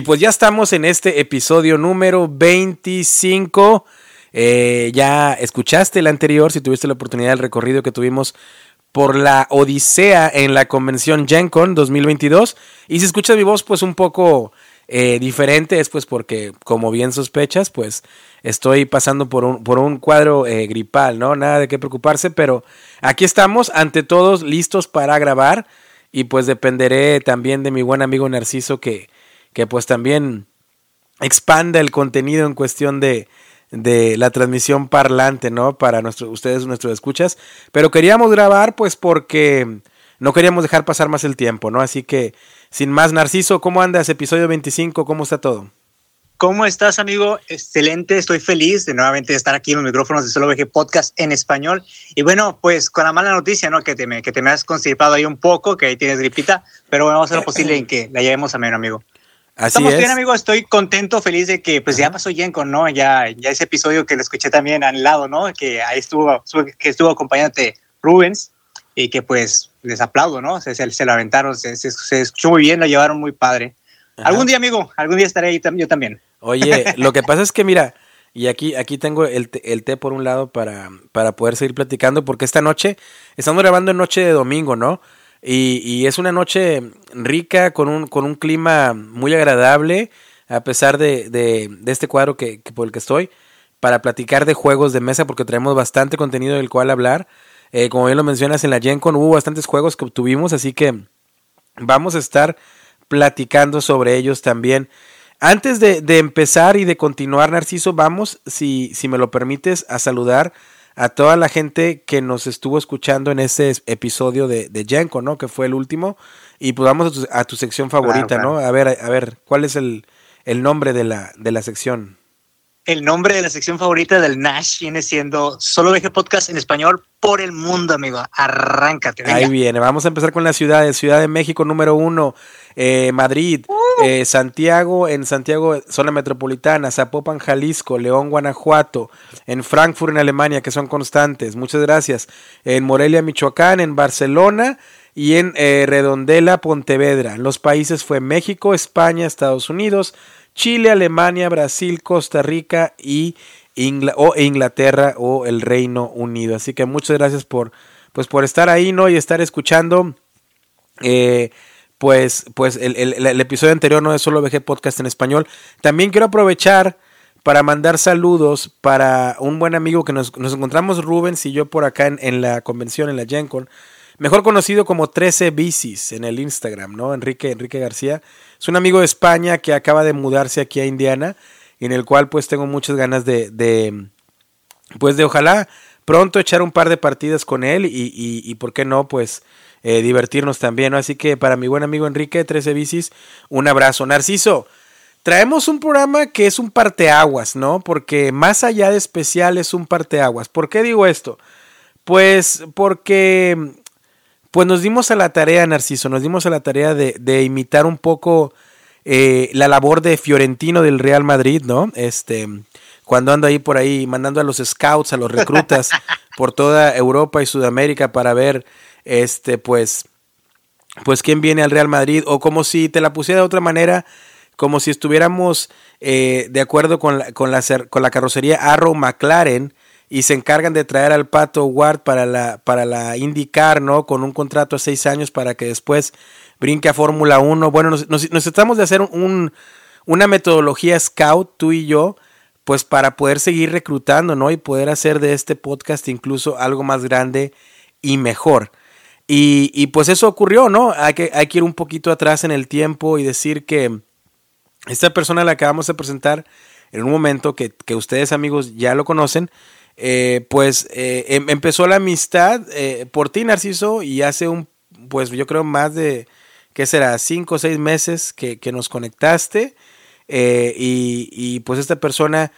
Y pues ya estamos en este episodio número 25. Eh, ya escuchaste el anterior, si tuviste la oportunidad del recorrido que tuvimos por la Odisea en la convención GenCon 2022. Y si escuchas mi voz, pues un poco eh, diferente, es pues porque, como bien sospechas, pues estoy pasando por un, por un cuadro eh, gripal, ¿no? Nada de qué preocuparse, pero aquí estamos, ante todos, listos para grabar. Y pues dependeré también de mi buen amigo Narciso que que pues también expanda el contenido en cuestión de, de la transmisión parlante, ¿no? Para ustedes, nuestros escuchas. Pero queríamos grabar, pues, porque no queríamos dejar pasar más el tiempo, ¿no? Así que, sin más, Narciso, ¿cómo andas? Episodio 25, ¿cómo está todo? ¿Cómo estás, amigo? Excelente, estoy feliz de nuevamente estar aquí en los micrófonos de Solo VG Podcast en español. Y bueno, pues con la mala noticia, ¿no? Que te me, que te me has constipado ahí un poco, que ahí tienes gripita, pero bueno, vamos a hacer lo posible en que la llevemos a menos, amigo. Estamos bien, amigo. Estoy contento, feliz de que pues ya pasó con ¿no? Ya, ya ese episodio que lo escuché también al lado, ¿no? Que ahí estuvo, que estuvo acompañándote Rubens y que pues les aplaudo, ¿no? Se, se, lo aventaron, se, se, escuchó muy bien, lo llevaron muy padre. Algún día, amigo, algún día estaré ahí yo también. Oye, lo que pasa es que mira, y aquí, aquí tengo el, el té por un lado para, para poder seguir platicando, porque esta noche, estamos grabando en noche de domingo, ¿no? Y, es una noche rica, con un, con un clima muy agradable, a pesar de, de, este cuadro que, por el que estoy, para platicar de juegos de mesa, porque traemos bastante contenido del cual hablar. Eh, como bien lo mencionas, en la Gen Con hubo bastantes juegos que obtuvimos, así que vamos a estar platicando sobre ellos también. Antes de, de empezar y de continuar, Narciso, vamos, si, si me lo permites, a saludar a toda la gente que nos estuvo escuchando en ese episodio de, de ¿no? Que fue el último. Y pues vamos a tu, sección favorita, ¿no? A ver, a ver, ¿cuál es el, el nombre de la, de la sección? El nombre de la sección favorita del Nash viene siendo Solo Veje Podcast en español por el mundo, amigo. Arráncate. Ahí viene. Vamos a empezar con las ciudades. Ciudad de México número uno, eh, Madrid, uh. Eh, Santiago, en Santiago, zona metropolitana, Zapopan, Jalisco, León, Guanajuato, en Frankfurt, en Alemania, que son constantes. Muchas gracias. En Morelia, Michoacán, en Barcelona y en eh, Redondela, Pontevedra. Los países fue México, España, Estados Unidos, Chile, Alemania, Brasil, Costa Rica y o Inglaterra o el Reino Unido. Así que muchas gracias por, pues, por estar ahí, ¿no? Y estar escuchando. Eh, pues, pues el, el, episodio anterior no es solo VG Podcast en español. También quiero aprovechar para mandar saludos para un buen amigo que nos, nos encontramos, Rubens y yo por acá en, en la convención, en la GenCon mejor conocido como 13 Bicis en el Instagram, ¿no? Enrique, Enrique García. Es un amigo de España que acaba de mudarse aquí a Indiana, en el cual pues tengo muchas ganas de, de pues de ojalá pronto echar un par de partidas con él y, y, por qué no, pues eh, divertirnos también, ¿no? Así que para mi buen amigo Enrique, 13 Bicis, un abrazo. Narciso, traemos un programa que es un parteaguas, ¿no? Porque más allá de especial es un parteaguas. ¿Por qué digo esto? Pues porque pues nos dimos a la tarea, Narciso, nos dimos a la tarea de, imitar un poco eh, la labor de Fiorentino del Real Madrid, ¿no? Este, cuando ando ahí por ahí mandando a los scouts, a los reclutas por toda Europa y Sudamérica para ver, este, pues, pues quién viene al Real Madrid, o como si te la pusiera de otra manera, como si estuviéramos eh, de acuerdo con la, con, la, con la carrocería Arrow McLaren, y se encargan de traer al Pato Ward para la, para la IndyCar, ¿no? Con un contrato a seis años para que después brinque a Fórmula 1. Bueno, nos, nos, de hacer un, una metodología scout, tú y yo, pues para poder seguir reclutando, ¿no? Y poder hacer de este podcast incluso algo más grande y mejor. Y, pues eso ocurrió, ¿no? Hay que, hay que ir un poquito atrás en el tiempo y decir que esta persona la acabamos de presentar en un momento que, que ustedes amigos ya lo conocen, eh, pues eh, em, empezó la amistad eh, por ti, Narciso, y hace un, pues yo creo más de, ¿qué será? Cinco o seis meses que, nos conectaste. Y, y, pues esta persona,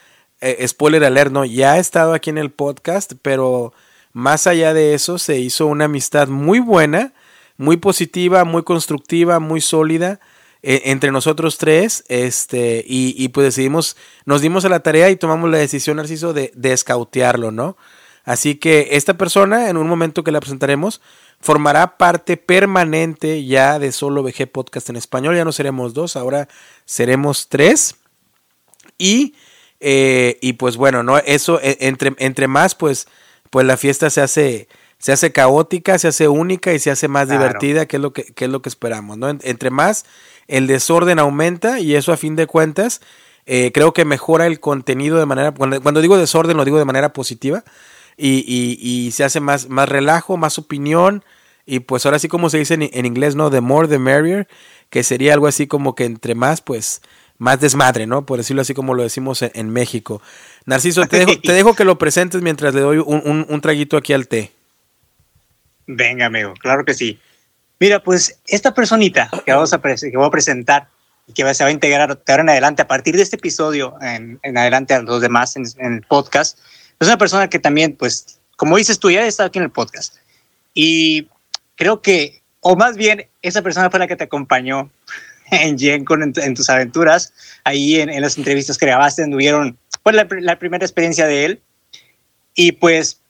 spoiler alert, ¿no? Ya ha estado aquí en el podcast, pero más allá de eso se hizo una amistad muy buena, muy positiva, muy constructiva, muy sólida. E, entre nosotros tres, este, y, pues decidimos, nos dimos a la tarea y tomamos la decisión, Narciso, de, de escautearlo, ¿no? Así que esta persona, en un momento que la presentaremos, formará parte permanente ya de Solo VG Podcast en español. Ya no seremos dos, ahora seremos tres. Y, eh, y pues bueno, ¿no? Eso, e, entre, entre más, pues, pues la fiesta se hace, se hace caótica, se hace única y se hace más divertida, que es lo que, que, es lo que esperamos, ¿no? Entre más, el desorden aumenta y eso a fin de cuentas, eh, creo que mejora el contenido de manera, cuando, cuando digo desorden lo digo de manera positiva, y, y, y, se hace más, más relajo, más opinión. Y pues ahora sí como se dice en, en, inglés, ¿no? The more the merrier, que sería algo así como que entre más, pues, más desmadre, ¿no? Por decirlo así como lo decimos en, en México. Narciso, te dejo, te dejo, que lo presentes mientras le doy un, un, un, traguito aquí al té. Venga, amigo, claro que sí. Mira, pues esta personita que, vamos a que voy a presentar y que se va a integrar de ahora en adelante, a partir de este episodio en, en adelante a los demás en, en el podcast, es una persona que también, pues, como dices tú, ya está aquí en el podcast. Y creo que, o más bien, esa persona fue la que te acompañó en Gencon, en, en tus aventuras, ahí en, en, las entrevistas que grabaste, tuvieron pues, la, la, primera experiencia de él. Y pues,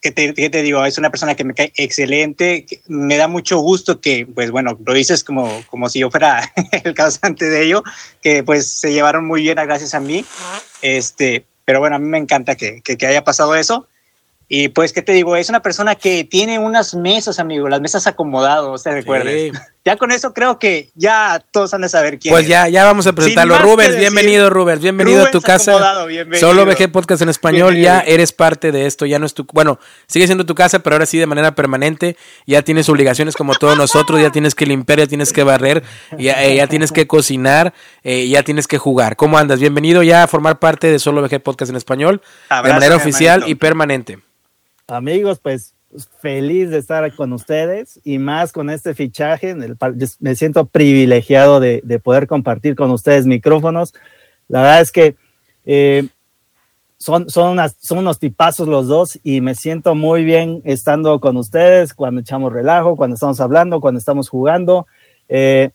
¿qué te, ¿qué te, digo? Es una persona que me cae excelente, me da mucho gusto que, pues bueno, lo dices como, como si yo fuera el causante de ello, que pues se llevaron muy bien gracias a mí. Este, pero bueno, a mí me encanta que, que, que, haya pasado eso. Y pues, ¿qué te digo? Es una persona que tiene unas mesas, amigo, las mesas acomodadas, ¿te recuerdas? Sí. Ya con eso creo que ya todos han de saber quién Pues es. ya, ya vamos a presentarlo. Rubens, bienvenido, Rubens, bienvenido Rubens a tu casa. Bienvenido. Solo VG Podcast en español, bienvenido. ya eres parte de esto, ya no es tu, bueno, sigue siendo tu casa, pero ahora sí de manera permanente, ya tienes obligaciones como todos nosotros, ya tienes que limpiar, ya tienes que barrer, ya, eh, ya tienes que cocinar, eh, ya tienes que jugar. ¿Cómo andas? Bienvenido ya a formar parte de Solo VG Podcast en español, Abrazo, de manera oficial hermanito. y permanente. Amigos, pues feliz de estar con ustedes y más con este fichaje. Me siento privilegiado de, de poder compartir con ustedes micrófonos. La verdad es que eh, son, son, unas, son unos tipazos los dos y me siento muy bien estando con ustedes cuando echamos relajo, cuando estamos hablando, cuando estamos jugando. Eh,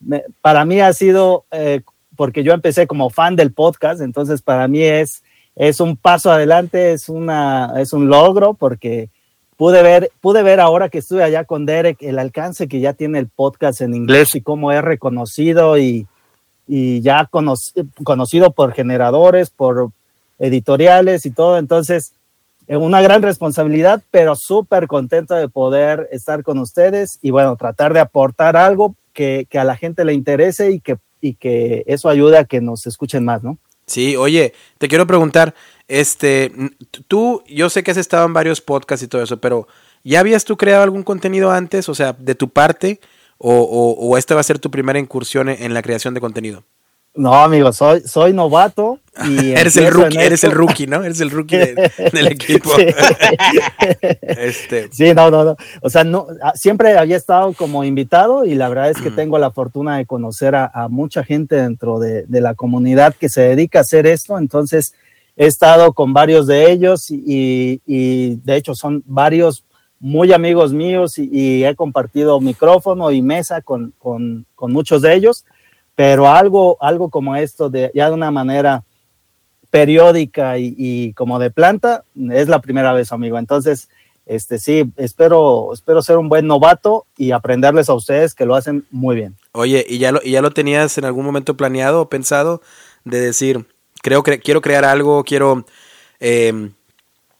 me, para mí ha sido, eh, porque yo empecé como fan del podcast, entonces para mí es es un paso adelante, es, una, es un logro porque pude ver, pude ver ahora que estuve allá con Derek el alcance que ya tiene el podcast en inglés y cómo es reconocido y, y ya cono conocido por generadores, por editoriales y todo. Entonces, una gran responsabilidad, pero súper contento de poder estar con ustedes y bueno, tratar de aportar algo que, que a la gente le interese y que, y que eso ayude a que nos escuchen más, ¿no? Sí, oye, te quiero preguntar, este, tú, yo sé que has estado en varios podcasts y todo eso, pero ¿ya habías tú creado algún contenido antes, o sea, de tu parte, o, o, o esta va a ser tu primera incursión en la creación de contenido? No, amigo, soy, soy novato. Y eres el rookie, eres el rookie, ¿no? Eres el rookie de, del equipo. Sí. este. sí, no, no, no. O sea, no, siempre había estado como invitado y la verdad es que tengo la fortuna de conocer a, a mucha gente dentro de, de, la comunidad que se dedica a hacer esto. Entonces, he estado con varios de ellos y, y de hecho son varios muy amigos míos y, y he compartido micrófono y mesa con, con, con muchos de ellos pero algo, algo como esto, de, ya de una manera periódica y, y, como de planta, es la primera vez, amigo. Entonces, este sí, espero, espero ser un buen novato y aprenderles a ustedes que lo hacen muy bien. Oye, ¿y ya lo, y ya lo tenías en algún momento planeado o pensado de decir, creo que quiero crear algo, quiero eh,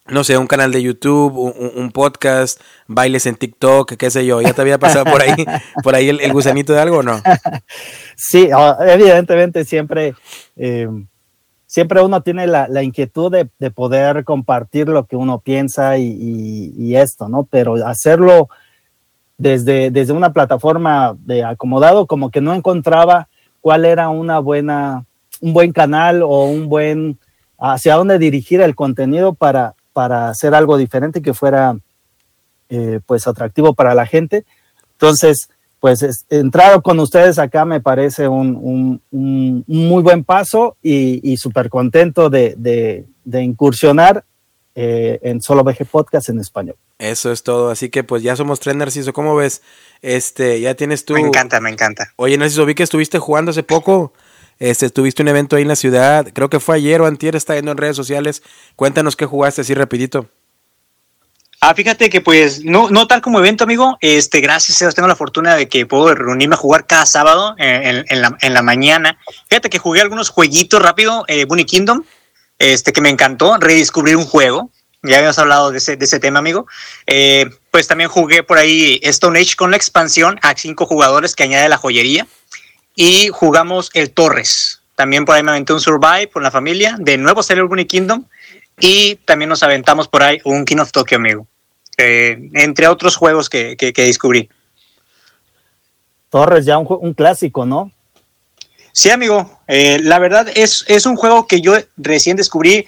no sé, un canal de YouTube, un, un, podcast, bailes en TikTok, qué sé yo, ¿ya te había pasado por ahí, por ahí el, el gusanito de algo o no? Sí, evidentemente siempre, eh, siempre uno tiene la, la inquietud de, de, poder compartir lo que uno piensa y, y, y, esto, ¿no? Pero hacerlo desde, desde una plataforma de acomodado, como que no encontraba cuál era una buena, un buen canal o un buen, hacia dónde dirigir el contenido para, para hacer algo diferente que fuera eh, pues atractivo para la gente. Entonces, pues es, entrar con ustedes acá me parece un, un, un muy buen paso y, y súper contento de, de, de, incursionar eh, en Solo VG Podcast en español. Eso es todo, así que pues ya somos tres, Narciso, ¿cómo ves? Este, ya tienes tú... Me encanta, me encanta. Oye, Narciso, vi que estuviste jugando hace poco. Este, tuviste un evento ahí en la ciudad, creo que fue ayer o antier, está yendo en redes sociales. Cuéntanos qué jugaste así rapidito. Ah, fíjate que pues no, no tal como evento, amigo. Este, gracias a Dios tengo la fortuna de que puedo reunirme a jugar cada sábado en, la, en la, mañana. Fíjate que jugué algunos jueguitos rápido, eh, Bunny Kingdom, este que me encantó, redescubrir un juego. Ya habíamos hablado de ese, de ese tema, amigo. Eh, pues también jugué por ahí Stone Age con la expansión a cinco jugadores que añade la joyería. Y jugamos el Torres. También por ahí me aventé un Survive con la familia. De nuevo salió el Bunny Kingdom. Y también nos aventamos por ahí un King of Tokyo, amigo. Eh, entre otros juegos que, que, descubrí. Torres, ya un, un clásico, ¿no? Sí, amigo. Eh, la verdad es, es un juego que yo recién descubrí.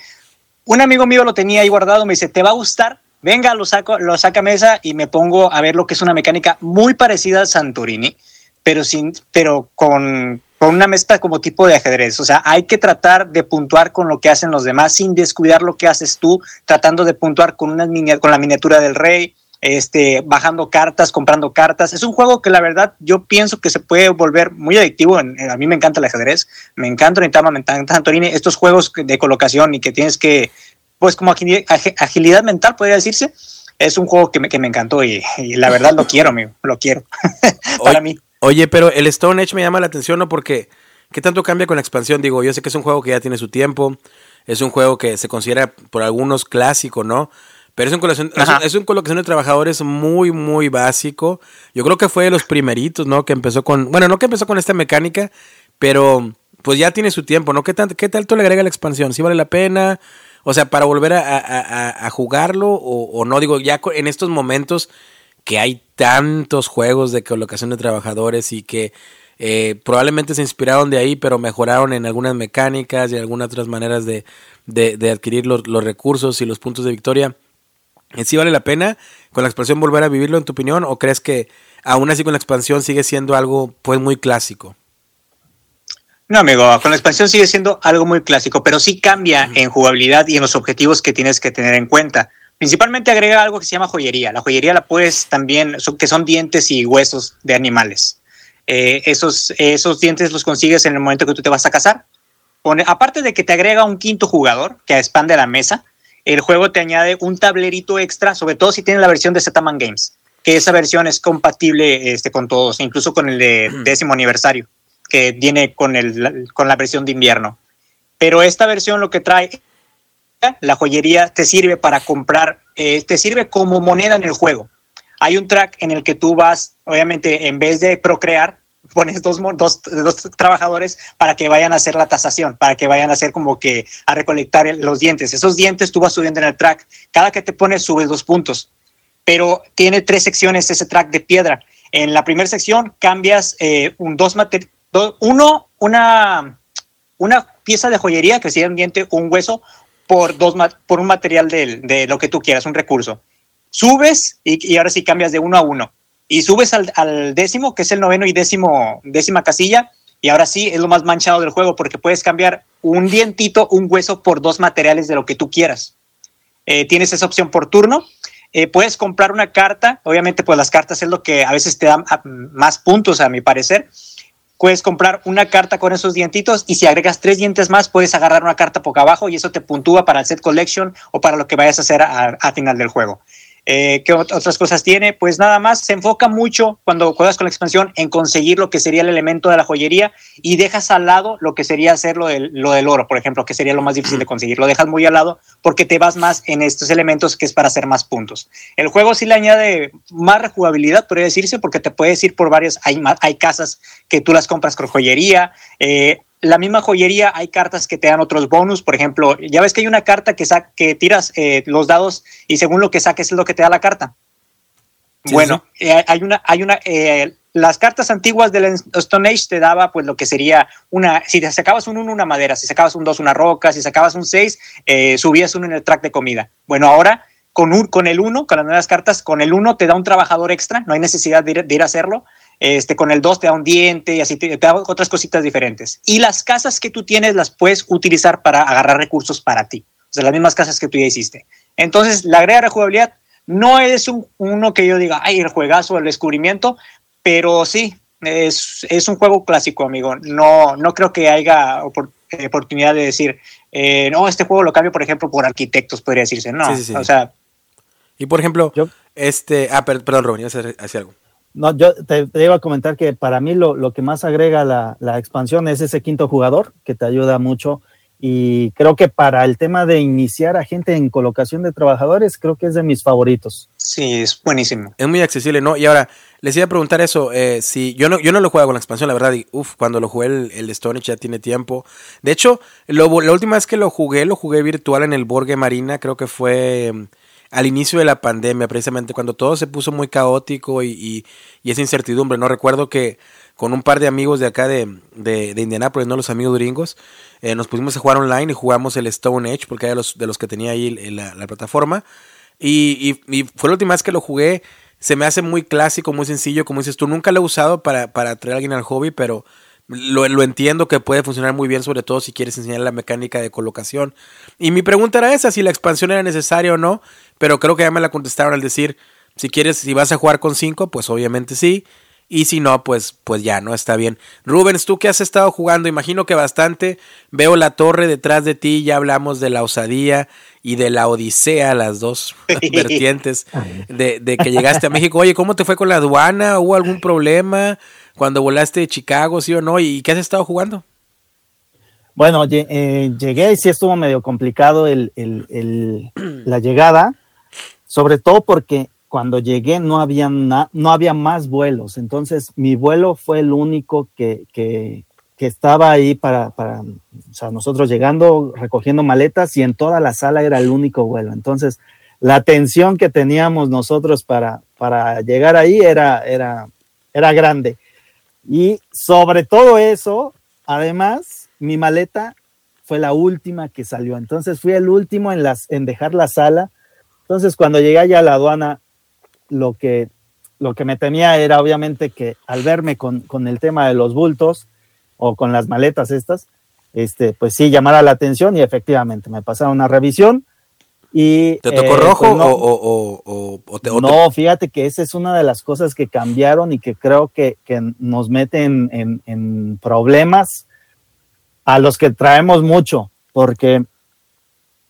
Un amigo mío lo tenía ahí guardado, me dice, ¿te va a gustar? Venga, lo saco, lo saca a mesa y me pongo a ver lo que es una mecánica muy parecida a Santorini, pero sin, pero con, con una mesa como tipo de ajedrez. O sea, hay que tratar de puntuar con lo que hacen los demás sin descuidar lo que haces tú, tratando de puntuar con, una con la miniatura del rey, este, bajando cartas, comprando cartas. Es un juego que la verdad yo pienso que se puede volver muy adictivo. a mí me encanta el ajedrez, me encanta Nintama, me encanta Santorini, estos juegos de colocación y que tienes que, pues como agilidad mental, podría decirse. Es un juego que me, que me encantó y, la verdad lo quiero, amigo, lo quiero. Para mí. Oye, pero el Stone Age me llama la atención, ¿no? Porque, ¿qué tanto cambia con la expansión? Digo, yo sé que es un juego que ya tiene su tiempo, es un juego que se considera por algunos clásico, ¿no? Pero es un, colocación, es, un, colocación de trabajadores muy, muy básico. Yo creo que fue de los primeritos, ¿no? Que empezó con, bueno, no que empezó con esta mecánica, pero pues ya tiene su tiempo, ¿no? ¿Qué, tanto, qué tanto le agrega la expansión? ¿Sí vale la pena? O sea, para volver a, jugarlo o, o, no, digo, ya en estos momentos que hay tantos juegos de colocación de trabajadores y que eh, probablemente se inspiraron de ahí, pero mejoraron en algunas mecánicas y en algunas otras maneras de, de, adquirir los, los, recursos y los puntos de victoria. ¿Sí vale la pena con la expansión volver a vivirlo en tu opinión o crees que aún así con la expansión sigue siendo algo pues muy clásico? No, amigo, con la expansión sigue siendo algo muy clásico, pero sí cambia en jugabilidad y en los objetivos que tienes que tener en cuenta. Principalmente agrega algo que se llama joyería. La joyería la puedes también, que son dientes y huesos de animales. Eh, esos, esos dientes los consigues en el momento que tú te vas a casar. aparte de que te agrega un quinto jugador que expande la mesa, el juego te añade un tablerito extra, sobre todo si tienes la versión de Zetaman Games, que esa versión es compatible este, con todos, incluso con el de décimo aniversario, que viene con, el, con la versión de invierno. Pero esta versión lo que trae la joyería te sirve para comprar, eh, te sirve como moneda en el juego. Hay un track en el que tú vas, obviamente, en vez de procrear, pones dos, dos, dos, trabajadores para que vayan a hacer la tasación, para que vayan a hacer como que a recolectar los dientes. Esos dientes tú vas subiendo en el track. Cada que te pones subes dos puntos, pero tiene tres secciones ese track de piedra. En la primera sección cambias eh, un dos uno, una, una pieza de joyería que sería un diente, un hueso, por, dos, por un material de, de lo que tú quieras, un recurso. Subes y, y ahora sí cambias de uno a uno. Y subes al, al, décimo, que es el noveno y décimo, décima casilla, y ahora sí es lo más manchado del juego porque puedes cambiar un dientito, un hueso por dos materiales de lo que tú quieras. Eh, tienes esa opción por turno. Eh, puedes comprar una carta, obviamente pues las cartas es lo que a veces te dan ah, más puntos a mi parecer, puedes comprar una carta con esos dientitos y si agregas tres dientes más puedes agarrar una carta poco abajo y eso te puntúa para el set collection o para lo que vayas a hacer a final del juego. Eh, ¿Qué otras cosas tiene? Pues nada más, se enfoca mucho cuando juegas con la expansión en conseguir lo que sería el elemento de la joyería y dejas al lado lo que sería hacer lo del, lo del oro, por ejemplo, que sería lo más difícil de conseguir. Lo dejas muy al lado porque te vas más en estos elementos que es para hacer más puntos. El juego sí le añade más rejugabilidad, podría decirse, porque te puedes ir por varias, hay, hay casas que tú las compras con joyería, eh, la misma joyería hay cartas que te dan otros bonus. Por ejemplo, ya ves que hay una carta que, que tiras eh, los dados y según lo que saques es lo que te da la carta. bueno, eh, hay una, hay una, eh, las cartas antiguas del Stone Age te daba pues lo que sería una, si te sacabas un 1, una madera, si sacabas un 2, una roca, si sacabas un 6, subías uno en el track de comida. Bueno, ahora con, un, con el 1, con las nuevas cartas, con el 1 te da un trabajador extra, no hay necesidad de ir, de ir a hacerlo. Este, con el 2 te da un diente y así te, da otras cositas diferentes. Y las casas que tú tienes las puedes utilizar para agarrar recursos para ti. O sea, las mismas casas que tú ya hiciste. Entonces, la agrega rejugabilidad no es un, uno que yo diga, ay, el juegazo, el descubrimiento, pero sí, es, es un juego clásico, amigo. No, no creo que haya oportunidad de decir, eh, no, este juego lo cambio, por ejemplo, por arquitectos, podría decirse. No, o sea, Y por ejemplo, este, ah, perdón, Rubén, ibas a decir algo. No, yo te, iba a comentar que para mí lo, lo que más agrega la, la, expansión es ese quinto jugador que te ayuda mucho y creo que para el tema de iniciar a gente en colocación de trabajadores, creo que es de mis favoritos. Sí, es buenísimo. Es muy accesible, ¿no? Y ahora, les iba a preguntar eso, eh, si yo no, yo no lo juego con la expansión, la verdad, y, uf, cuando lo jugué el, el Stone ya tiene tiempo. De hecho, lo, la última vez que lo jugué, lo jugué virtual en el Borgue Marina, creo que fue al inicio de la pandemia, precisamente, cuando todo se puso muy caótico y, y, esa incertidumbre, ¿no? Recuerdo que con un par de amigos de acá de, de, de Indianápolis, no los amigos gringos, eh, nos pusimos a jugar online y jugamos el Stone Age, porque era los, de los que tenía ahí la, la plataforma. Y, y, fue la última vez que lo jugué. Se me hace muy clásico, muy sencillo, como dices tú. Nunca lo he usado para, para traer a alguien al hobby, pero lo, lo, entiendo que puede funcionar muy bien, sobre todo si quieres enseñar la mecánica de colocación. Y mi pregunta era esa, si la expansión era necesaria o no, pero creo que ya me la contestaron al decir, si quieres, si vas a jugar con 5, pues obviamente sí. Y si no, pues, pues ya, ¿no? Está bien. Rubens, tú que has estado jugando, imagino que bastante. Veo la torre detrás de ti, ya hablamos de la osadía y de la odisea, las dos vertientes de, de, que llegaste a México. Oye, ¿cómo te fue con la aduana? ¿Hubo algún problema cuando volaste de Chicago, sí o no? ¿Y qué has estado jugando? Bueno, eh, llegué y sí estuvo medio complicado el, el, el, la llegada, sobre todo porque cuando llegué no había, no había más vuelos, entonces mi vuelo fue el único que, que, que estaba ahí para, para, o sea, nosotros llegando, recogiendo maletas y en toda la sala era el único vuelo. Entonces, la tensión que teníamos nosotros para, para llegar ahí era, era, era grande. Y sobre todo eso, además, mi maleta fue la última que salió. Entonces fui el último en, las, en dejar la sala. Entonces cuando llegué allá a la aduana, lo que, lo que me temía era obviamente que al verme con, con, el tema de los bultos o con las maletas estas, este, pues sí, llamara la atención y efectivamente me pasaron una revisión. Y, ¿Te tocó eh, rojo pues no, o, o, o, te, No, fíjate que esa es una de las cosas que cambiaron y que creo que, que nos meten en, en problemas a los que traemos mucho, porque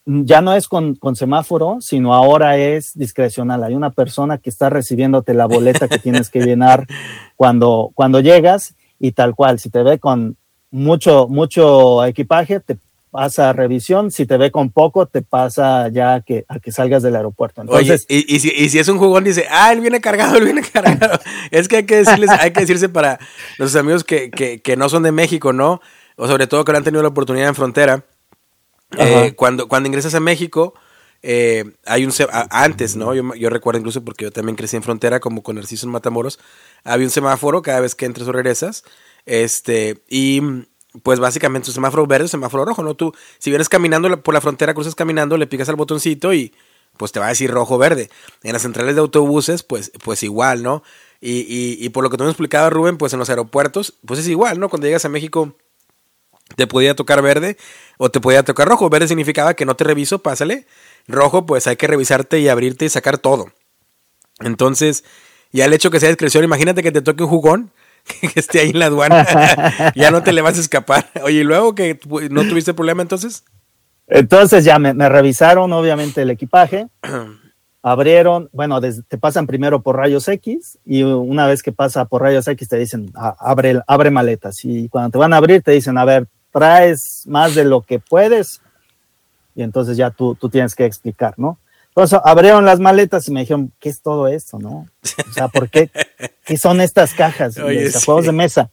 ya no es con, con, semáforo, sino ahora es discrecional. Hay una persona que está recibiéndote la boleta que tienes que llenar cuando, cuando llegas y tal cual. Si te ve con mucho, mucho equipaje, te pasa a revisión. Si te ve con poco, te pasa ya a que, a que salgas del aeropuerto. Entonces, Oye, y, y, si, y, si, es un jugón, dice, ah, él viene cargado, él viene cargado. es que hay que decirles, hay que decirse para los amigos que, que, que no son de México, ¿no? O sobre todo que no han tenido la oportunidad en frontera eh, cuando, cuando ingresas a México, eh, hay un antes, ¿no? Yo, yo, recuerdo incluso porque yo también crecí en frontera, como con Narciso en Matamoros, había un semáforo cada vez que entras o regresas, este, y pues básicamente un semáforo verde, semáforo rojo, ¿no? Tú, si vienes caminando por la frontera, cruzas caminando, le picas al botoncito y pues te va a decir rojo verde. En las centrales de autobuses, pues, pues igual, ¿no? Y, y, y por lo que tú me explicado, Rubén, pues en los aeropuertos, pues es igual, ¿no? Cuando llegas a México te podía tocar verde o te podía tocar rojo. Verde significaba que no te reviso, pásale. Rojo, pues hay que revisarte y abrirte y sacar todo. Entonces, ya el hecho que sea discreción, imagínate que te toque un jugón que esté ahí en la aduana, ya no te le vas a escapar. Oye, ¿y luego que no tuviste problema entonces? Entonces ya me, me revisaron obviamente el equipaje, abrieron, bueno, te pasan primero por rayos X y una vez que pasa por rayos X te dicen, abre, abre maletas y cuando te van a abrir te dicen, a ver, traes más de lo que puedes y entonces ya tú, tú tienes que explicar, ¿no? Entonces abrieron las maletas y me dijeron, ¿qué es todo esto, no? O sea, ¿por qué? ¿Qué son estas cajas? Oye, de sí. juegos de mesa.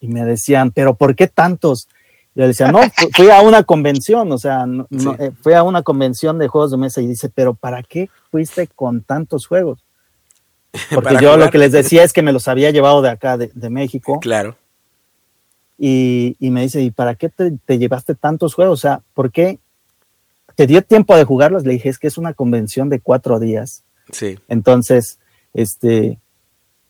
Y me decían, ¿pero por qué tantos? Yo le decía, no, fui a una convención, o sea, no, sí. eh, fui a una convención de juegos de mesa y dice, pero ¿para qué fuiste con tantos juegos? Porque yo jugar. lo que les decía es que me los había llevado de acá, de, de México. Claro. Y, y, me dice, ¿y para qué te, te, llevaste tantos juegos? O sea, ¿por qué te dio tiempo de jugarlos? Le dije, es que es una convención de cuatro días. Sí. Entonces, este,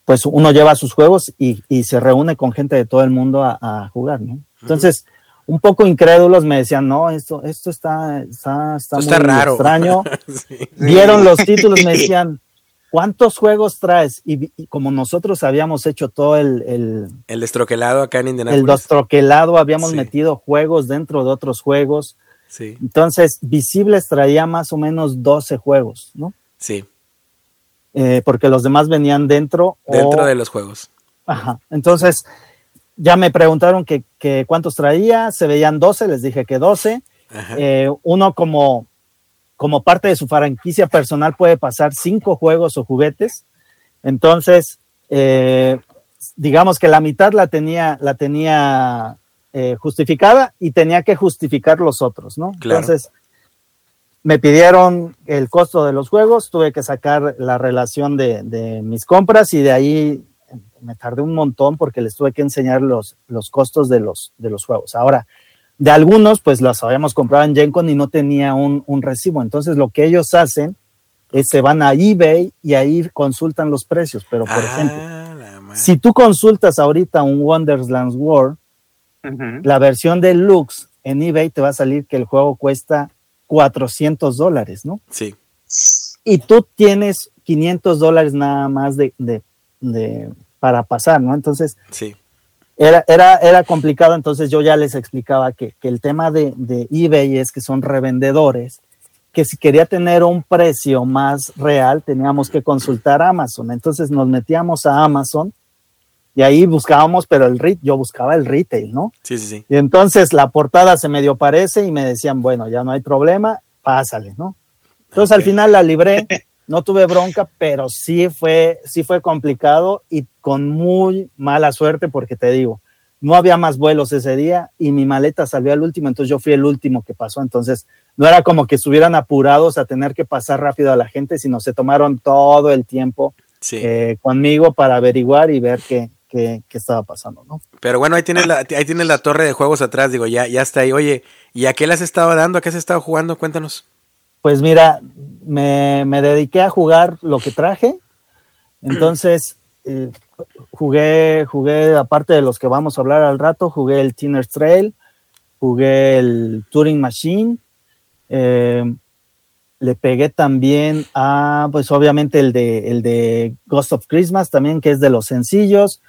pues uno lleva sus juegos y, y se reúne con gente de todo el mundo a, a jugar, ¿no? Entonces, uh -huh un poco incrédulos me decían, no, esto, esto está, está, está, raro. extraño. sí. Vieron los títulos, me decían, ¿cuántos juegos traes? Y, y, como nosotros habíamos hecho todo el... El, el destroquelado acá en Indianapolis. El destroquelado, habíamos sí. metido juegos dentro de otros juegos. Sí. Entonces, Visibles traía más o menos 12 juegos, ¿no? Sí. Eh, porque los demás venían dentro. Dentro de los juegos. Ajá. Entonces, ya me preguntaron que, cuántos traía, se veían 12, les dije que 12. Eh, uno como, como parte de su franquicia personal puede pasar cinco juegos o juguetes. Entonces, eh, digamos que la mitad la tenía, la tenía eh, justificada y tenía que justificar los otros, ¿no? Entonces, me pidieron el costo de los juegos, tuve que sacar la relación de, de, mis compras y de ahí me tardé un montón porque les tuve que enseñar los, los costos de los, de los juegos. Ahora, de algunos, pues los habíamos comprado en GenCon y no tenía un, un recibo. Entonces, lo que ellos hacen es se van a eBay y ahí consultan los precios. Pero, por ah, ejemplo, si tú consultas ahorita un Wonderlands World, la versión deluxe en eBay te va a salir que el juego cuesta 400 dólares, ¿no? Sí. Y tú tienes 500 dólares nada más de, de, de, para pasar, ¿no? Entonces, sí. Era, era, era complicado, entonces yo ya les explicaba que, que el tema de, de, eBay es que son revendedores, que si quería tener un precio más real teníamos que consultar Amazon, entonces nos metíamos a Amazon y ahí buscábamos, pero el yo buscaba el retail, ¿no? Sí, sí, sí. Y entonces la portada se medio parece y me decían, bueno, ya no hay problema, pásale, ¿no? Entonces al final la libré no tuve bronca, pero sí fue, sí fue complicado y con muy mala suerte porque te digo, no había más vuelos ese día y mi maleta salió al último, entonces yo fui el último que pasó, entonces no era como que estuvieran apurados a tener que pasar rápido a la gente, sino se tomaron todo el tiempo eh, conmigo para averiguar y ver qué, qué, estaba pasando, ¿no? Pero bueno, ahí tienes la, ahí tienes la torre de juegos atrás, digo, ya, ya está ahí. Oye, ¿y a qué las estaba dando? ¿A qué has estado jugando? Cuéntanos. Pues mira, me, dediqué a jugar lo que traje. Entonces, eh, jugué, jugué, aparte de los que vamos a hablar al rato, jugué el Tiner Trail, jugué el Turing Machine, eh, le pegué también a, pues obviamente el de, el de Ghost of Christmas también, que es de los sencillos.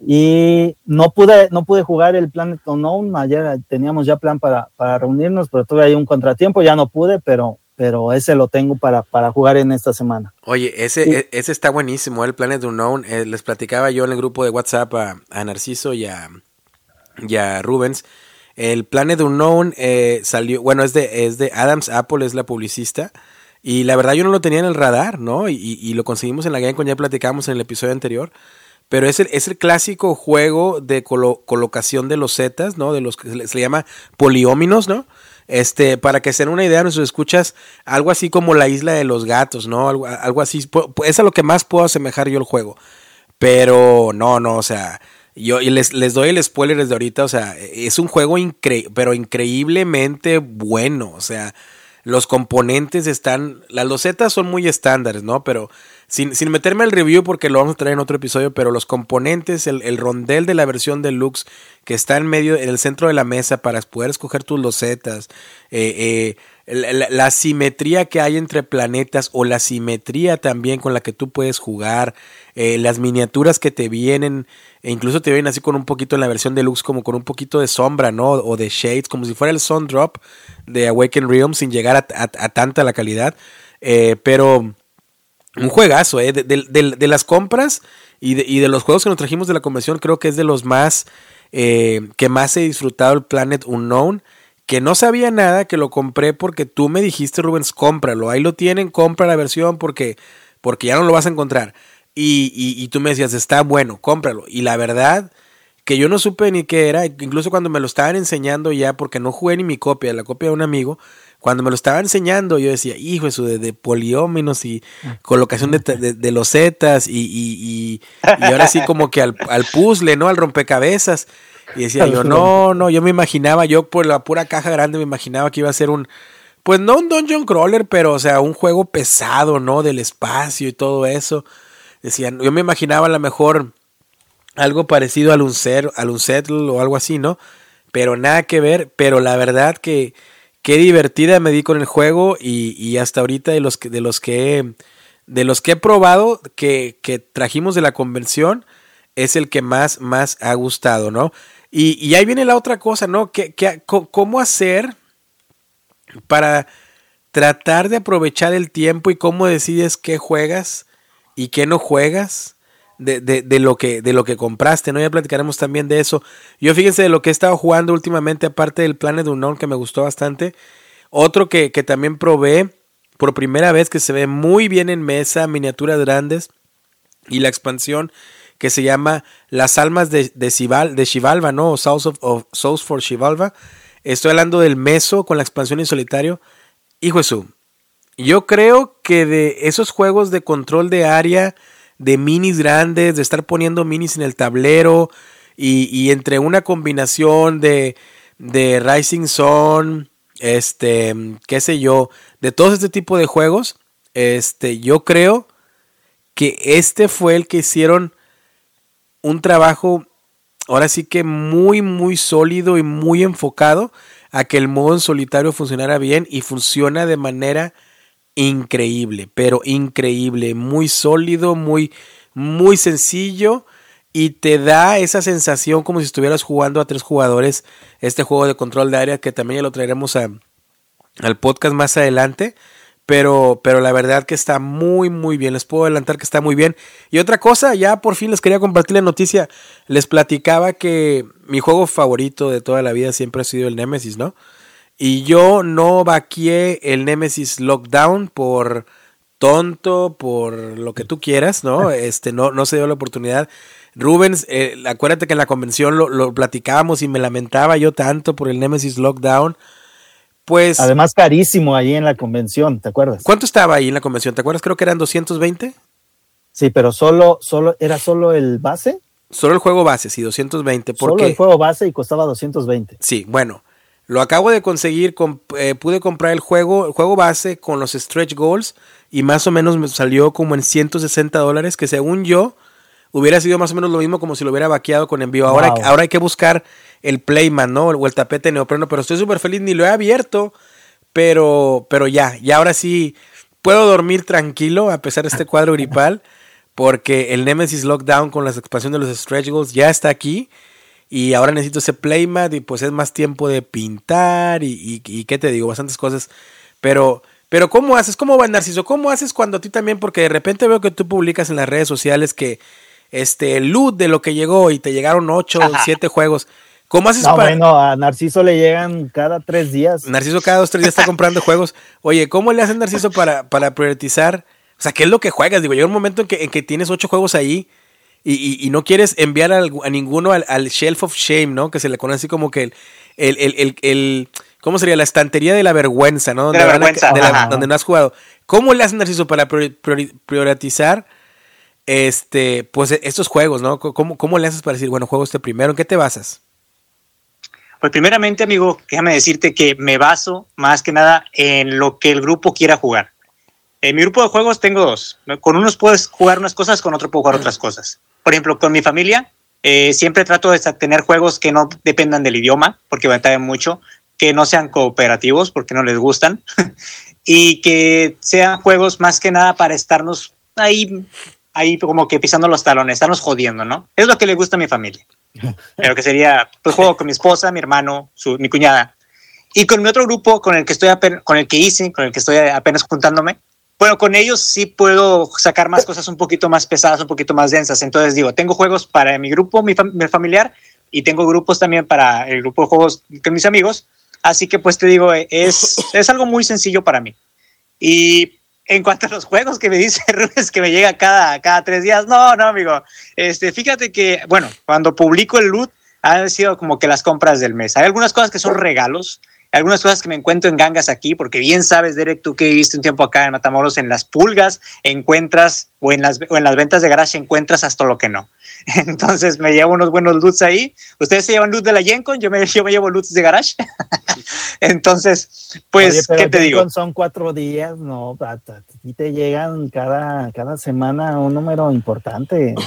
Y no pude, no pude jugar el Planet Unknown. Ayer teníamos ya plan para, para reunirnos, pero tuve ahí un contratiempo, ya no pude, pero, pero ese lo tengo para, para jugar en esta semana. Oye, ese, e, ese está buenísimo, el Planet Unknown. Eh, les platicaba yo en el grupo de WhatsApp a, Narciso y a, Rubens. El Planet Unknown eh, salió, bueno, es de, es de Adams Apple, es la publicista. Y la verdad yo no lo tenía en el radar, ¿no? Y, lo conseguimos en la Game ya platicamos en el episodio anterior. Pero es el, es el clásico juego de colocación de los zetas, ¿no? De los que se le, llama polióminos, ¿no? Este, para que se den una idea, nos escuchas algo así como la isla de los gatos, ¿no? Algo, algo así. Es a lo que más puedo asemejar yo el juego. Pero no, no, o sea, yo y les, les doy el spoiler desde ahorita, o sea, es un juego increíble, pero increíblemente bueno, o sea, los componentes están, las losetas son muy estándares, ¿no? Pero sin, sin, meterme al review porque lo vamos a traer en otro episodio, pero los componentes, el, el, rondel de la versión deluxe que está en medio, en el centro de la mesa para poder escoger tus losetas, eh, eh, la, simetría que hay entre planetas o la simetría también con la que tú puedes jugar, eh, las miniaturas que te vienen, e incluso te vienen así con un poquito en la versión deluxe, como con un poquito de sombra, ¿no? O de shades, como si fuera el Sun Drop de Awaken Realm sin llegar a, a tanta la calidad. pero un juegazo, ¿eh? De, las compras y de, y de, los juegos que nos trajimos de la convención, creo que es de los más eh, que más he disfrutado el Planet Unknown. Que no sabía nada, que lo compré porque tú me dijiste, Rubens, cómpralo. Ahí lo tienen, compra la versión porque, porque ya no lo vas a encontrar. Y, y, y tú me decías, está bueno, cómpralo. Y la verdad, que yo no supe ni qué era, incluso cuando me lo estaban enseñando ya, porque no jugué ni mi copia, la copia de un amigo, cuando me lo estaba enseñando, yo decía, hijo, eso de, de polióminos y colocación de, de, los zetas y, y, y, ahora sí como que al, al, puzzle, ¿no? Al rompecabezas. Y decía yo, no, no, yo me imaginaba, yo por la pura caja grande me imaginaba que iba a ser un, pues no un dungeon crawler, pero o sea, un juego pesado, ¿no? Del espacio y todo eso. Decían, yo me imaginaba a lo mejor algo parecido al un, al un settle o algo así, ¿no? Pero nada que ver, pero la verdad que qué divertida me di con el juego y, hasta ahorita de los que, de los que, he, de los que he probado que, que trajimos de la convención es el que más, más ha gustado, ¿no? Y, y ahí viene la otra cosa, ¿no? ¿Qué, qué, ¿Cómo hacer para tratar de aprovechar el tiempo y cómo decides qué juegas y qué no juegas de, de, de, lo, que, de lo que compraste, ¿no? Ya platicaremos también de eso. Yo fíjense de lo que he estado jugando últimamente, aparte del Planet Unknown que me gustó bastante. Otro que, que también probé por primera vez que se ve muy bien en mesa, miniaturas grandes y la expansión que se llama Las Almas de, de, de Shivalva, ¿no? Souls, of, of, Souls for Shivalva. Estoy hablando del Meso con la expansión en solitario. Hijo su. Yo creo que de esos juegos de control de área, de minis grandes, de estar poniendo minis en el tablero y, y entre una combinación de, de Rising Sun, este, qué sé yo, de todo este tipo de juegos, este, yo creo que este fue el que hicieron un trabajo ahora sí que muy muy sólido y muy enfocado a que el modo en solitario funcionara bien y funciona de manera increíble, pero increíble, muy sólido, muy muy sencillo y te da esa sensación como si estuvieras jugando a tres jugadores este juego de control de área que también ya lo traeremos a, al podcast más adelante pero, pero la verdad que está muy, muy bien. Les puedo adelantar que está muy bien. Y otra cosa, ya por fin les quería compartir la noticia. Les platicaba que mi juego favorito de toda la vida siempre ha sido el Nemesis, ¿no? Y yo no vaqué el Nemesis Lockdown por tonto, por lo que tú quieras, ¿no? Este, no, no se dio la oportunidad. Rubens, eh, acuérdate que en la convención lo, lo platicábamos y me lamentaba yo tanto por el Nemesis Lockdown. Pues, Además, carísimo ahí en la convención, ¿te acuerdas? ¿Cuánto estaba ahí en la convención? ¿Te acuerdas? Creo que eran 220. Sí, pero solo, solo, ¿era solo el base? Solo el juego base, sí, 220. ¿Por solo el juego base y costaba 220. Sí, bueno, lo acabo de conseguir, comp eh, pude comprar el juego, el juego base con los stretch goals y más o menos me salió como en 160 dólares, que según yo hubiera sido más o menos lo mismo como si lo hubiera vaqueado con envío. Ahora, wow. ahora hay que buscar el Playman, ¿no? O el tapete neopreno, pero estoy súper feliz, ni lo he abierto, pero, pero ya, ya ahora sí puedo dormir tranquilo a pesar de este cuadro gripal, porque el Nemesis Lockdown con la expansión de los Stretch Goals ya está aquí. Y ahora necesito ese playmat y pues es más tiempo de pintar y, y, y qué te digo, bastantes cosas. Pero, pero ¿cómo haces? ¿Cómo va Narciso? ¿Cómo haces cuando a ti también? Porque de repente veo que tú publicas en las redes sociales que este el loot de lo que llegó y te llegaron 8 o 7 juegos. ¿Cómo haces no, para.? Bueno, a Narciso le llegan cada tres días. Narciso cada dos, tres días está comprando juegos. Oye, ¿cómo le hacen Narciso para, para priorizar? O sea, ¿qué es lo que juegas? Digo, llega un momento en que, en que tienes ocho juegos ahí y, y, y no quieres enviar a, a ninguno al, al, Shelf of Shame, ¿no? Que se le conoce así como que el. el, el, el, el ¿Cómo sería? La estantería de la vergüenza, ¿no? Donde, de la vergüenza, a, de la, donde no has jugado. ¿Cómo le hacen Narciso para priori, priori, priorizar? Este, pues estos juegos, ¿no? ¿Cómo, ¿Cómo le haces para decir, bueno, juego este primero? ¿En qué te basas? Pues primeramente, amigo, déjame decirte que me baso más que nada en lo que el grupo quiera jugar. En mi grupo de juegos tengo dos. Con unos puedes jugar unas cosas, con otro puedo jugar otras cosas. Por ejemplo, con mi familia eh, siempre trato de tener juegos que no dependan del idioma, porque atraen mucho, que no sean cooperativos, porque no les gustan, y que sean juegos más que nada para estarnos ahí, ahí como que pisando los talones, estarnos jodiendo, ¿no? Es lo que le gusta a mi familia. Pero que sería, pues juego con mi esposa, mi hermano, su, mi cuñada. Y con mi otro grupo, con el que estoy con el que hice, con el que estoy apenas juntándome, bueno, con ellos sí puedo sacar más cosas un poquito más pesadas, un poquito más densas. Entonces digo, tengo juegos para mi grupo, mi, fam mi familiar, y tengo grupos también para el grupo de juegos con mis amigos. Así que pues te digo, es, es algo muy sencillo para mí. Y en cuanto a los juegos que me dice Rubens que me llega cada, cada tres días, no, no, amigo. Este, fíjate que, bueno, cuando publico el loot, han sido como que las compras del mes. Hay algunas cosas que son regalos, algunas cosas que me encuentro en gangas aquí, porque bien sabes, Derek, tú que viviste un tiempo acá en Matamoros, en las pulgas encuentras, o en las, o en las ventas de garage encuentras hasta lo que no. Entonces me llevo unos buenos loots ahí. Ustedes se llevan loot de la Gencon, yo me, yo me llevo loots de garage. Entonces, pues, Oye, ¿qué te digo? Son cuatro días, no, y te llegan cada, cada semana un número importante.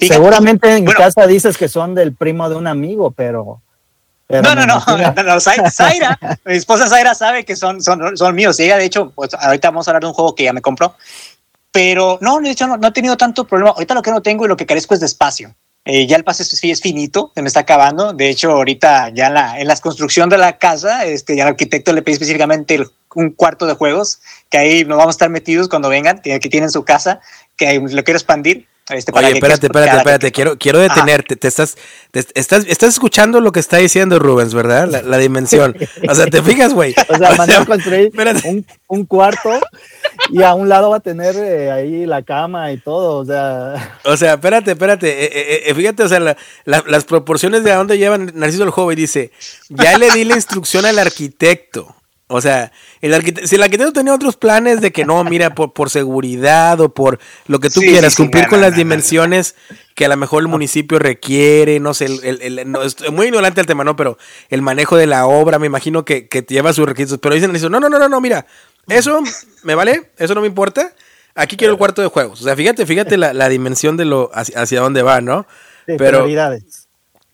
Seguramente en bueno, casa dices que son del primo de un amigo, pero... no, no, no, no, no, Zaira, mi esposa Zaira sabe que son, son, son míos. Ella, de hecho, pues, ahorita vamos a hablar de un juego que ya me compró. Pero no, de hecho, no, no he tenido tanto problema. Ahorita lo que no tengo y lo que carezco es de espacio. Eh, ya el pase sí es finito, se me está acabando. De hecho, ahorita ya en la, en la construcción de la casa, este, ya el arquitecto le pedí específicamente el un cuarto de juegos, que ahí nos vamos a estar metidos cuando vengan, que tienen su casa, que lo quiero expandir. Este, Oye, espérate, espérate, espérate, quiero, quiero detenerte. Te estás, estás, estás escuchando lo que está diciendo Rubens, ¿verdad? La, dimensión. O sea, te fijas, güey. O sea, mandar construir un, un, cuarto y a un lado va a tener eh, ahí la cama y todo, o sea. O sea, espérate, espérate. Eh, eh, fíjate, o sea, las proporciones de a dónde llevan Narciso el joven dice, ya le di la instrucción al arquitecto. O sea, el si el arquitecto tenía otros planes de que no, mira, por, por seguridad o por lo que tú quieras, cumplir con las dimensiones que a lo mejor el municipio requiere, no sé, el, el, no, estoy muy ignorante el tema, ¿no? Pero el manejo de la obra, me imagino que, que lleva sus requisitos. Pero dicen, no, no, no, no, no, mira, eso me vale, eso no me importa. Aquí quiero el cuarto de juegos. O sea, fíjate, fíjate la, la dimensión de lo hacia, dónde va, ¿no? Pero, prioridades.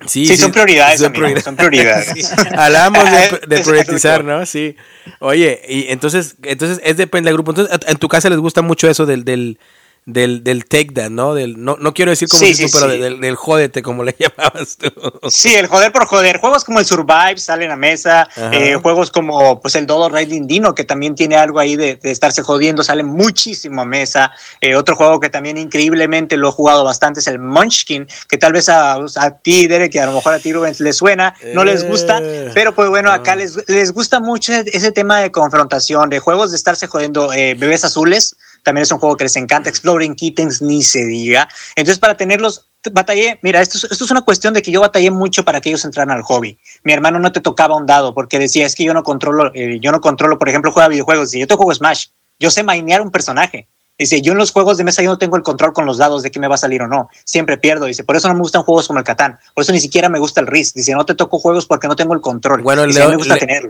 Sí, son prioridades, son, prioridades. Hablamos de, de priorizar, ¿no? Sí. Oye, y entonces, entonces es depende del grupo. Entonces, en tu casa les gusta mucho eso del, del, del, del take that, ¿no? Del, no, no quiero decir como tú, pero del, del, jódete, como le llamabas tú. Sí, el joder por joder. Juegos como el Survive salen a mesa, eh, juegos como pues el Dodo Riding Dino, que también tiene algo ahí de, estarse jodiendo, sale muchísimo a mesa. Eh, otro juego que también increíblemente lo he jugado bastante es el Munchkin, que tal vez a, a ti, Derek, que a lo mejor a ti, Rubens, les suena, no les gusta, eh. pero pues bueno, acá les, les gusta mucho ese tema de confrontación, de juegos de estarse jodiendo, bebés azules también es un juego que les encanta, Exploring Kittens, ni se diga. Entonces, para tenerlos, batallé, mira, esto, esto es una cuestión de que yo batallé mucho para que ellos entraran al hobby. Mi hermano no te tocaba un dado porque decía, es que yo no controlo, eh, yo no controlo, por ejemplo, juega videojuegos, y yo te juego Smash, yo sé mainear un personaje, Dice, yo en los juegos de mesa yo no tengo el control con los dados de que me va a salir o no. Siempre pierdo. Dice, por eso no me gustan juegos como el Catán. Por eso ni siquiera me gusta el Risk. Dice, no te toco juegos porque no tengo el control. Bueno, le, doy,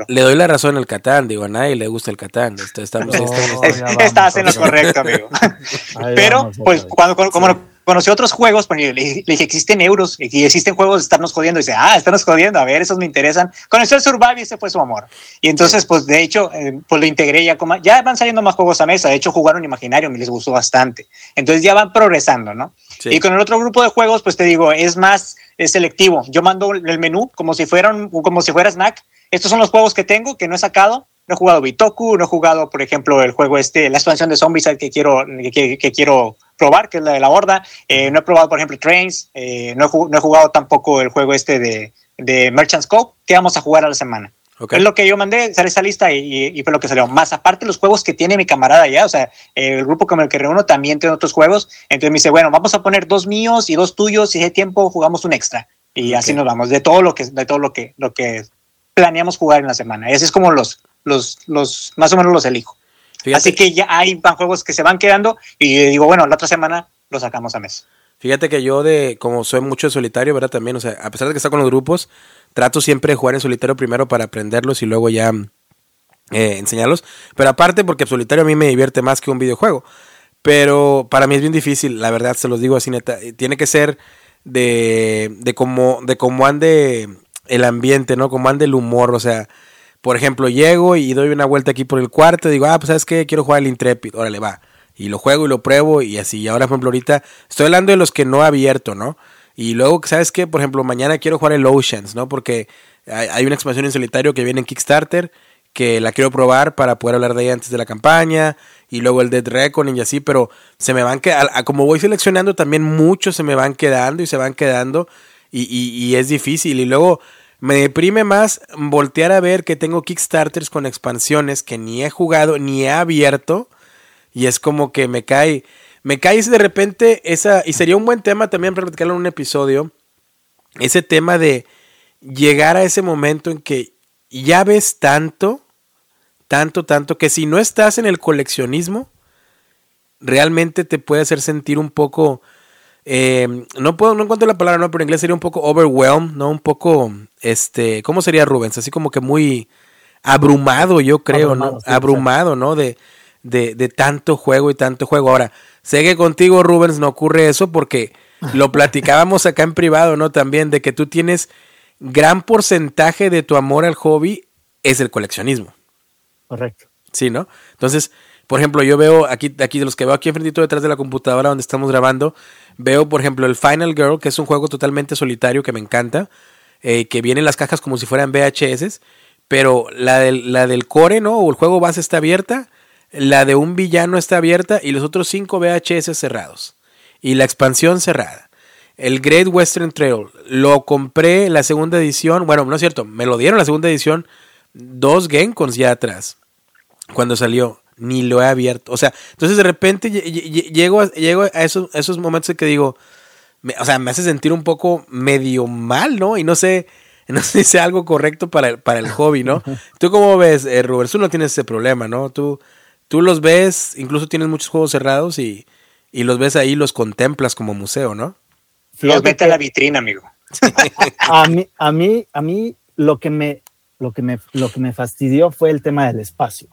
le, doy la razón al Catán. Digo, a nadie le gusta el Catán. Estamos, estás en lo correcto, amigo. Pero, pues, cuando, como, conocí otros juegos, pues, le, dije, existen euros y existen juegos de estarnos jodiendo. Y dice, ah, estarnos jodiendo, a ver, esos me interesan. Conoció el Survive y ese fue su amor. Y entonces, pues de hecho, eh, pues lo integré ya como, ya van saliendo más juegos a mesa. De hecho, jugaron Imaginario y les gustó bastante. Entonces ya van progresando, ¿no? Y con el otro grupo de juegos, pues te digo, es más selectivo. Yo mando el menú como si fueran, como si fuera snack. Estos son los juegos que tengo, que no he sacado. No he jugado Bitoku, no he jugado, por ejemplo, el juego este, la expansión de Zombies que quiero, que, que quiero probar, que es la de la horda. Eh, no he probado, por ejemplo, Trains. Eh, no, he jugado, tampoco el juego este de, de Merchant Scope, que vamos a jugar a la semana. Es lo que yo mandé, sale esa lista y, fue lo que salió. Más aparte los juegos que tiene mi camarada ya, o sea, el grupo con el que reúno también tiene otros juegos. Entonces me dice, bueno, vamos a poner dos míos y dos tuyos si hay tiempo jugamos un extra. Y así nos vamos, de todo lo que, de todo lo que, lo que planeamos jugar en la semana. Y así es como los, los, los, más o menos los elijo. Así que ya hay juegos que se van quedando y digo, bueno, la otra semana lo sacamos a mes. Fíjate que yo de, como soy mucho de solitario, ¿verdad? También, o sea, a pesar de que está con los grupos, trato siempre de jugar en solitario primero para aprenderlos y luego ya eh, enseñarlos. Pero aparte porque solitario a mí me divierte más que un videojuego. Pero para mí es bien difícil, la verdad, se los digo así neta. Tiene que ser de, de cómo, de cómo ande el ambiente, ¿no? Cómo ande el humor, o sea por ejemplo, llego y doy una vuelta aquí por el cuarto y digo, ah, pues sabes qué, quiero jugar el Intrepid, órale, va. Y lo juego y lo pruebo y así. Y ahora, por ejemplo, ahorita estoy hablando de los que no he abierto, ¿no? Y luego, ¿sabes qué? Por ejemplo, mañana quiero jugar el Oceans, ¿no? Porque hay una expansión en solitario que viene en Kickstarter que la quiero probar para poder hablar de ella antes de la campaña y luego el Dead Reckoning y así, pero se me van quedando, como voy seleccionando también muchos se me van quedando y se van quedando y, y es difícil y luego me deprime más voltear a ver que tengo Kickstarters con expansiones que ni he jugado ni he abierto. Y es como que me cae. Me cae de repente esa. Y sería un buen tema también para platicarlo en un episodio. Ese tema de llegar a ese momento en que ya ves tanto, tanto, tanto, que si no estás en el coleccionismo, realmente te puede hacer sentir un poco eh, no puedo, no encuentro la palabra, no, pero en inglés sería un poco overwhelmed, ¿no? Un poco, este, ¿cómo sería Rubens? Así como que muy abrumado, yo creo, ¿no? abrumado, ¿no? De, de, de, tanto juego y tanto juego. Ahora, sé que contigo, Rubens, no ocurre eso porque lo platicábamos acá en privado, ¿no? También de que tú tienes gran porcentaje de tu amor al hobby es el coleccionismo. Correcto. Sí, ¿no? Entonces, por ejemplo, yo veo aquí, aquí de los que veo aquí enfrentito detrás de la computadora donde estamos grabando, veo, por ejemplo, el Final Girl, que es un juego totalmente solitario que me encanta, eh, que viene en las cajas como si fueran VHS, pero la del, la del core, ¿no? O el juego base está abierta, la de un villano está abierta y los otros cinco VHS cerrados. Y la expansión cerrada. El Great Western Trail, lo compré la segunda edición, bueno, no es cierto, me lo dieron la segunda edición, dos Gencons ya atrás, cuando salió, ni lo he abierto. O sea, entonces de repente llego, a, llego a esos, esos momentos en que digo, o sea, me hace sentir un poco medio mal, ¿no? Y no sé, no sé si sea algo correcto para el, para el hobby, ¿no? ¿Tú cómo ves, eh, Robert? Tú no tienes ese problema, ¿no? Tú, tú los ves, incluso tienes muchos juegos cerrados y, y los ves ahí, los contemplas como museo, ¿no? Los vete a la vitrina, amigo. a mí, a mí, a mí lo que me, lo que me, lo que me fastidió fue el tema del espacio.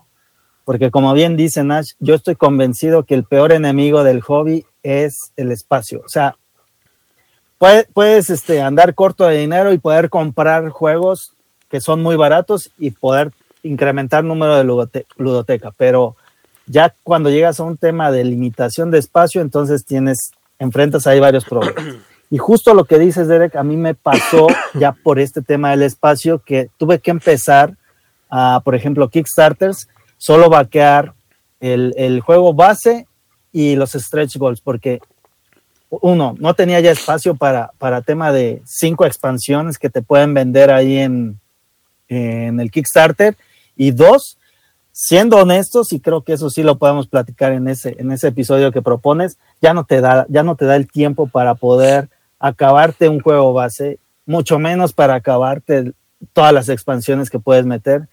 Porque como bien dice Nash, yo estoy convencido que el peor enemigo del hobby es el espacio. O sea, puedes, puedes este, andar corto de dinero y poder comprar juegos que son muy baratos y poder incrementar el número de ludoteca, pero ya cuando llegas a un tema de limitación de espacio, entonces tienes, enfrentas ahí varios problemas. Y justo lo que dices, Derek, a mí me pasó ya por este tema del espacio que tuve que empezar a, por ejemplo, Kickstarters, solo vaquear el, el juego base y los stretch goals, porque uno, no tenía ya espacio para, para tema de cinco expansiones que te pueden vender ahí en, en el Kickstarter. Y dos, siendo honestos, y creo que eso sí lo podemos platicar en ese, en ese episodio que propones, ya no te da, ya no te da el tiempo para poder acabarte un juego base, mucho menos para acabarte todas las expansiones que puedes meter,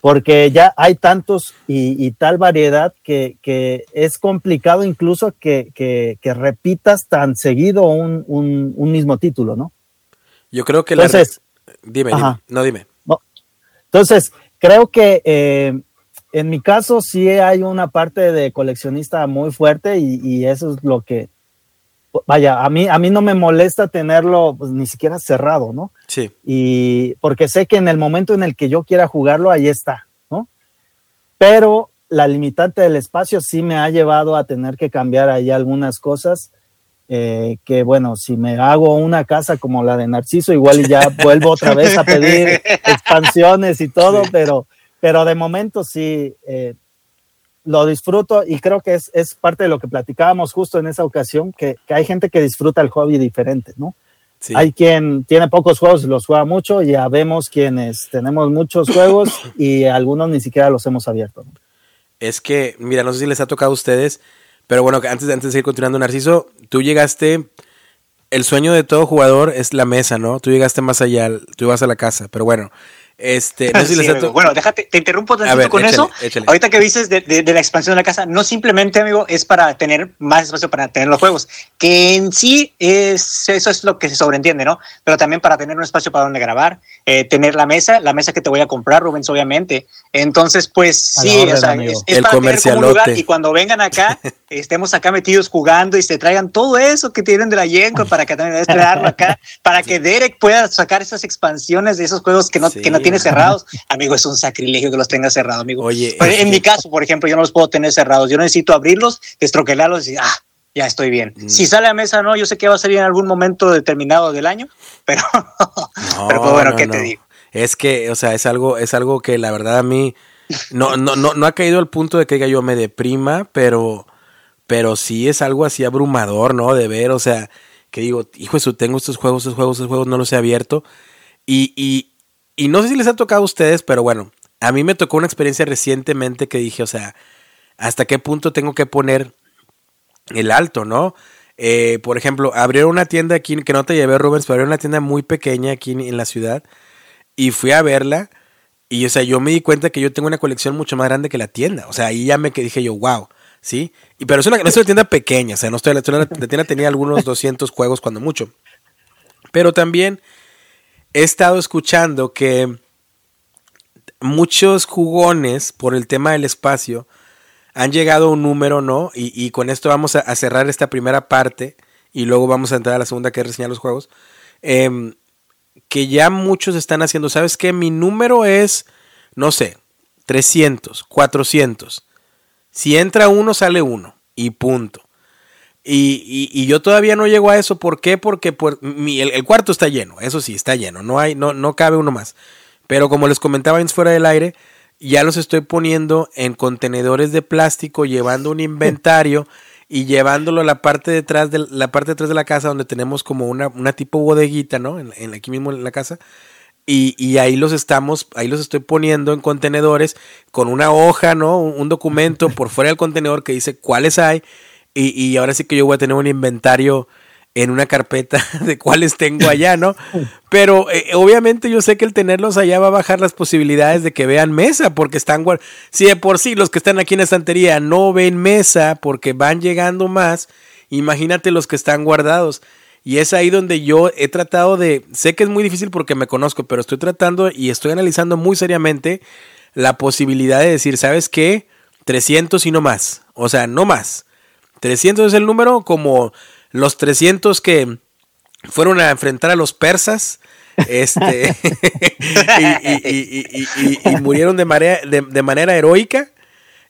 porque ya hay tantos y, tal variedad que, es complicado incluso que, repitas tan seguido un, mismo título, ¿no? Yo creo que Entonces, Dime, no dime. Entonces, creo que eh, en mi caso sí hay una parte de coleccionista muy fuerte y eso es lo que vaya, a mí, a mí no me molesta tenerlo pues, ni siquiera cerrado, ¿no? Sí. Y porque sé que en el momento en el que yo quiera jugarlo, ahí está, ¿no? Pero la limitante del espacio sí me ha llevado a tener que cambiar ahí algunas cosas. Eh, que bueno, si me hago una casa como la de Narciso, igual ya vuelvo otra vez a pedir expansiones y todo, pero, pero de momento sí, eh, lo disfruto y creo que es, es, parte de lo que platicábamos justo en esa ocasión, que, que hay gente que disfruta el hobby diferente, ¿no? Hay quien tiene pocos juegos y los juega mucho, y ya vemos quienes tenemos muchos juegos y algunos ni siquiera los hemos abierto. ¿no? Es que, mira, no sé si les ha tocado a ustedes, pero bueno, antes, antes de seguir continuando, Narciso, tú llegaste, el sueño de todo jugador es la mesa, ¿no? Tú llegaste más allá, tú ibas a la casa, pero bueno, este, Bueno, déjate, te interrumpo tantito con eso. Ahorita que dices de, de, la expansión de la casa, no simplemente, amigo, es para tener más espacio para tener los juegos, que en sí es, eso es lo que se sobreentiende, ¿no? Pero también para tener un espacio para donde grabar, eh, tener la mesa, la mesa que te voy a comprar, Rubens, obviamente. Entonces, pues sí, o sea, es, El para tener un lugar y cuando vengan acá, estemos acá metidos jugando y se traigan todo eso que tienen de la Yenko para que también esperarlo acá, para que Derek pueda sacar esas expansiones de esos juegos que no, que no tiene cerrados, amigo, es un sacrilegio que los tenga cerrados, amigo. Oye, en mi caso, por ejemplo, yo no los puedo tener cerrados. Yo necesito abrirlos, destroquelarlos y ah, ya estoy bien. Mm. Si sale a mesa, no, yo sé que va a salir en algún momento determinado del año, pero, pero pues, bueno, ¿qué te digo? Es que, o sea, es algo, es algo que la verdad a mí no, no, no, no ha caído al punto de que yo me deprima, pero, pero sí es algo así abrumador, ¿no? De ver, o sea, que digo, hijo, eso, tengo estos juegos, estos juegos, estos juegos, no los he abierto. Y, y, y no sé si les ha tocado a ustedes, pero bueno, a mí me tocó una experiencia recientemente que dije, o sea, ¿hasta qué punto tengo que poner el alto, no? Eh, por ejemplo, abrieron una tienda aquí, que no te llevé, Rubens, pero abrieron una tienda muy pequeña aquí en, la ciudad y fui a verla y, o sea, yo me di cuenta que yo tengo una colección mucho más grande que la tienda. O sea, ahí ya me dije yo, wow, ¿sí? Y, pero es una, es una tienda pequeña, o sea, no estoy, la, la tienda tenía algunos 200 juegos cuando mucho. Pero también he estado escuchando que muchos jugones, por el tema del espacio, han llegado a un número, ¿no? Y, con esto vamos a, cerrar esta primera parte y luego vamos a entrar a la segunda que es reseñar los juegos. Em, que ya muchos están haciendo, ¿sabes qué? Mi número es, no sé, 300, 400. Si entra uno, sale uno. Y punto. Y, y, yo todavía no llego a eso. ¿Por qué? Porque el, cuarto está lleno. Eso sí, está lleno. No, hay, no, no cabe uno más. Pero como les comentaba antes fuera del aire, ya los estoy poniendo en contenedores de plástico, llevando un inventario y llevándolo a la parte detrás de la parte detrás de la casa donde tenemos como una, una tipo bodeguita, ¿no? En, aquí mismo en la casa. Y, y, ahí los estamos, ahí los estoy poniendo en contenedores con una hoja, ¿no? Un, documento por fuera del contenedor que dice cuáles hay. Y, y ahora sí que yo voy a tener un inventario en una carpeta de cuáles tengo allá, ¿no? Pero eh, obviamente yo sé que el tenerlos allá va a bajar las posibilidades de que vean mesa, porque están si de por sí los que están aquí en la estantería no ven mesa porque van llegando más, imagínate los que están guardados. Y es ahí donde yo he tratado de, sé que es muy difícil porque me conozco, pero estoy tratando y estoy analizando muy seriamente la posibilidad de decir, ¿sabes qué? 300 y no más. O sea, no más. 300 es el número como los 300 que fueron a enfrentar a los persas este, y, murieron de, de, manera heroica.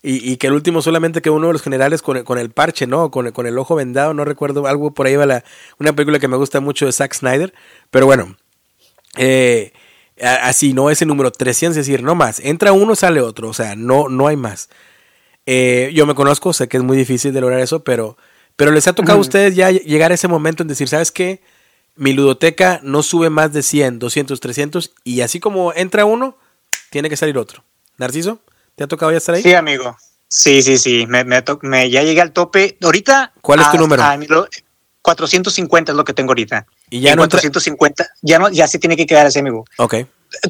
Y, que el último solamente que uno de los generales con, con el parche, ¿no? Con, con, el ojo vendado, no recuerdo, algo por ahí va la, una película que me gusta mucho de Zack Snyder. Pero bueno, eh, así, ¿no? Ese número 300, es decir, no más. Entra uno, sale otro, o sea, no, no hay más. Eh, yo me conozco, sé que es muy difícil de lograr eso, pero pero les ha tocado a ustedes ya llegar a ese momento en decir, ¿sabes qué? Mi ludoteca no sube más de 100, 200, 300 y así como entra uno, tiene que salir otro. Narciso, ¿te ha tocado ya estar ahí? Sí, amigo. Sí, sí, sí. Me, me, ya llegué al tope. Ahorita. ¿Cuál es tu número? 450 es lo que tengo ahorita. Y ya no 450, ya no, ya se tiene que quedar ese amigo. Ok.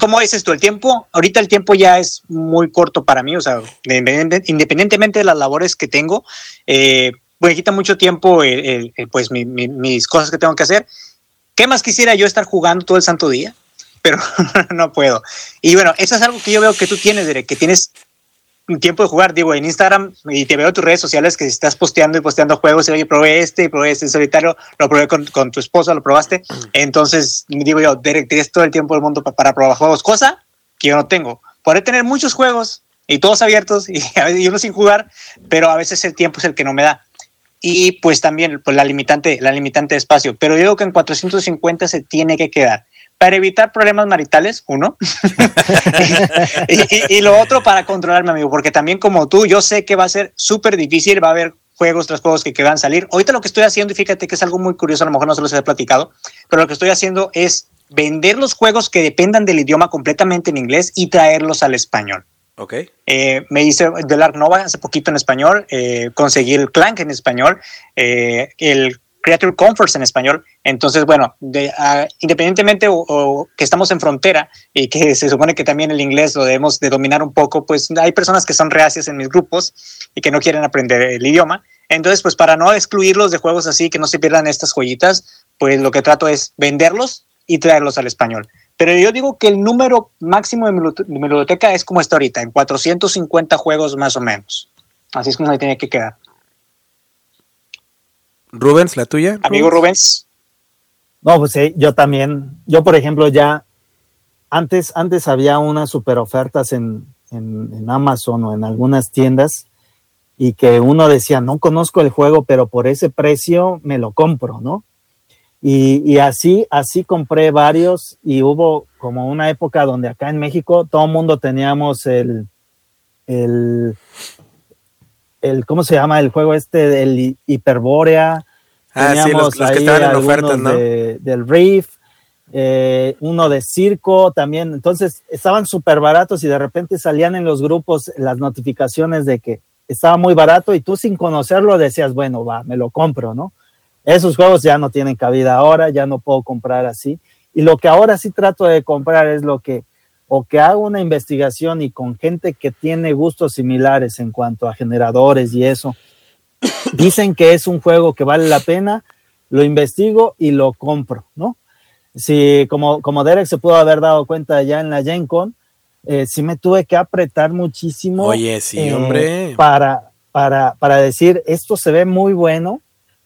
¿Cómo dices tú? El tiempo, ahorita el tiempo ya es muy corto para mí, o sea, independientemente de las labores que tengo, eh, me quita mucho tiempo pues mis cosas que tengo que hacer. ¿Qué más quisiera yo estar jugando todo el santo día? Pero no puedo. Y bueno, eso es algo que yo veo que tú tienes, Derek, que tienes tiempo de jugar, digo, en Instagram y te veo tus redes sociales que estás posteando y posteando juegos y oye, probé este y probé este en solitario, lo probé con, con tu esposa, lo probaste. Entonces, digo yo, Derek, tienes todo el tiempo del mundo para, probar juegos, cosa que yo no tengo. Podré tener muchos juegos y todos abiertos y, y uno sin jugar, pero a veces el tiempo es el que no me da y pues también pues, la, limitante, la limitante de espacio. Pero yo digo que en 450 se tiene que quedar para evitar problemas maritales, uno, y, lo otro para controlarme, amigo, porque también como tú, yo sé que va a ser súper difícil, va a haber juegos tras juegos que, que van a salir. Ahorita lo que estoy haciendo, y fíjate que es algo muy curioso, a lo mejor no se los he platicado, pero lo que estoy haciendo es vender los juegos que dependan del idioma completamente en inglés y traerlos al español. Ok. Eh, me hice del Ark Nova hace poquito en español, eh, conseguí el Clank en español, eh, el Creature Comforts en español. Entonces, bueno, de, uh, independientemente o, que estamos en frontera y que se supone que también el inglés lo debemos de dominar un poco, pues hay personas que son reacias en mis grupos y que no quieren aprender el idioma. Entonces, pues para no excluirlos de juegos así, que no se pierdan estas joyitas, pues lo que trato es venderlos y traerlos al español. Pero yo digo que el número máximo de mi, biblioteca es como está ahorita, en 450 juegos más o menos. Así es como se tiene que quedar. Rubens, la tuya. Amigo Rubens. No, pues sí, yo también. Yo, por ejemplo, ya antes, antes había unas super ofertas en, en Amazon o en algunas tiendas y que uno decía, no conozco el juego, pero por ese precio me lo compro, ¿no? Y, así, así compré varios y hubo como una época donde acá en México todo el mundo teníamos el, el, el, ¿cómo se llama? El juego este del Hiperbórea. Ah, teníamos sí, los, que estaban en ofertas, ¿no? del Reef, eh, uno de circo también. Entonces estaban súper baratos y de repente salían en los grupos las notificaciones de que estaba muy barato y tú sin conocerlo decías, bueno, va, me lo compro, ¿no? Esos juegos ya no tienen cabida ahora, ya no puedo comprar así. Y lo que ahora sí trato de comprar es lo que, o que hago una investigación y con gente que tiene gustos similares en cuanto a generadores y eso, dicen que es un juego que vale la pena, lo investigo y lo compro, ¿no? Si, como, como Derek se pudo haber dado cuenta ya en la Gen Con, eh, sí me tuve que apretar muchísimo. Oye, sí, eh, hombre. Para, para, para decir, esto se ve muy bueno,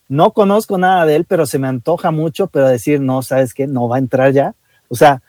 no conozco nada de él, pero se me antoja mucho, pero decir, no, ¿sabes qué? No va a entrar ya. O sea,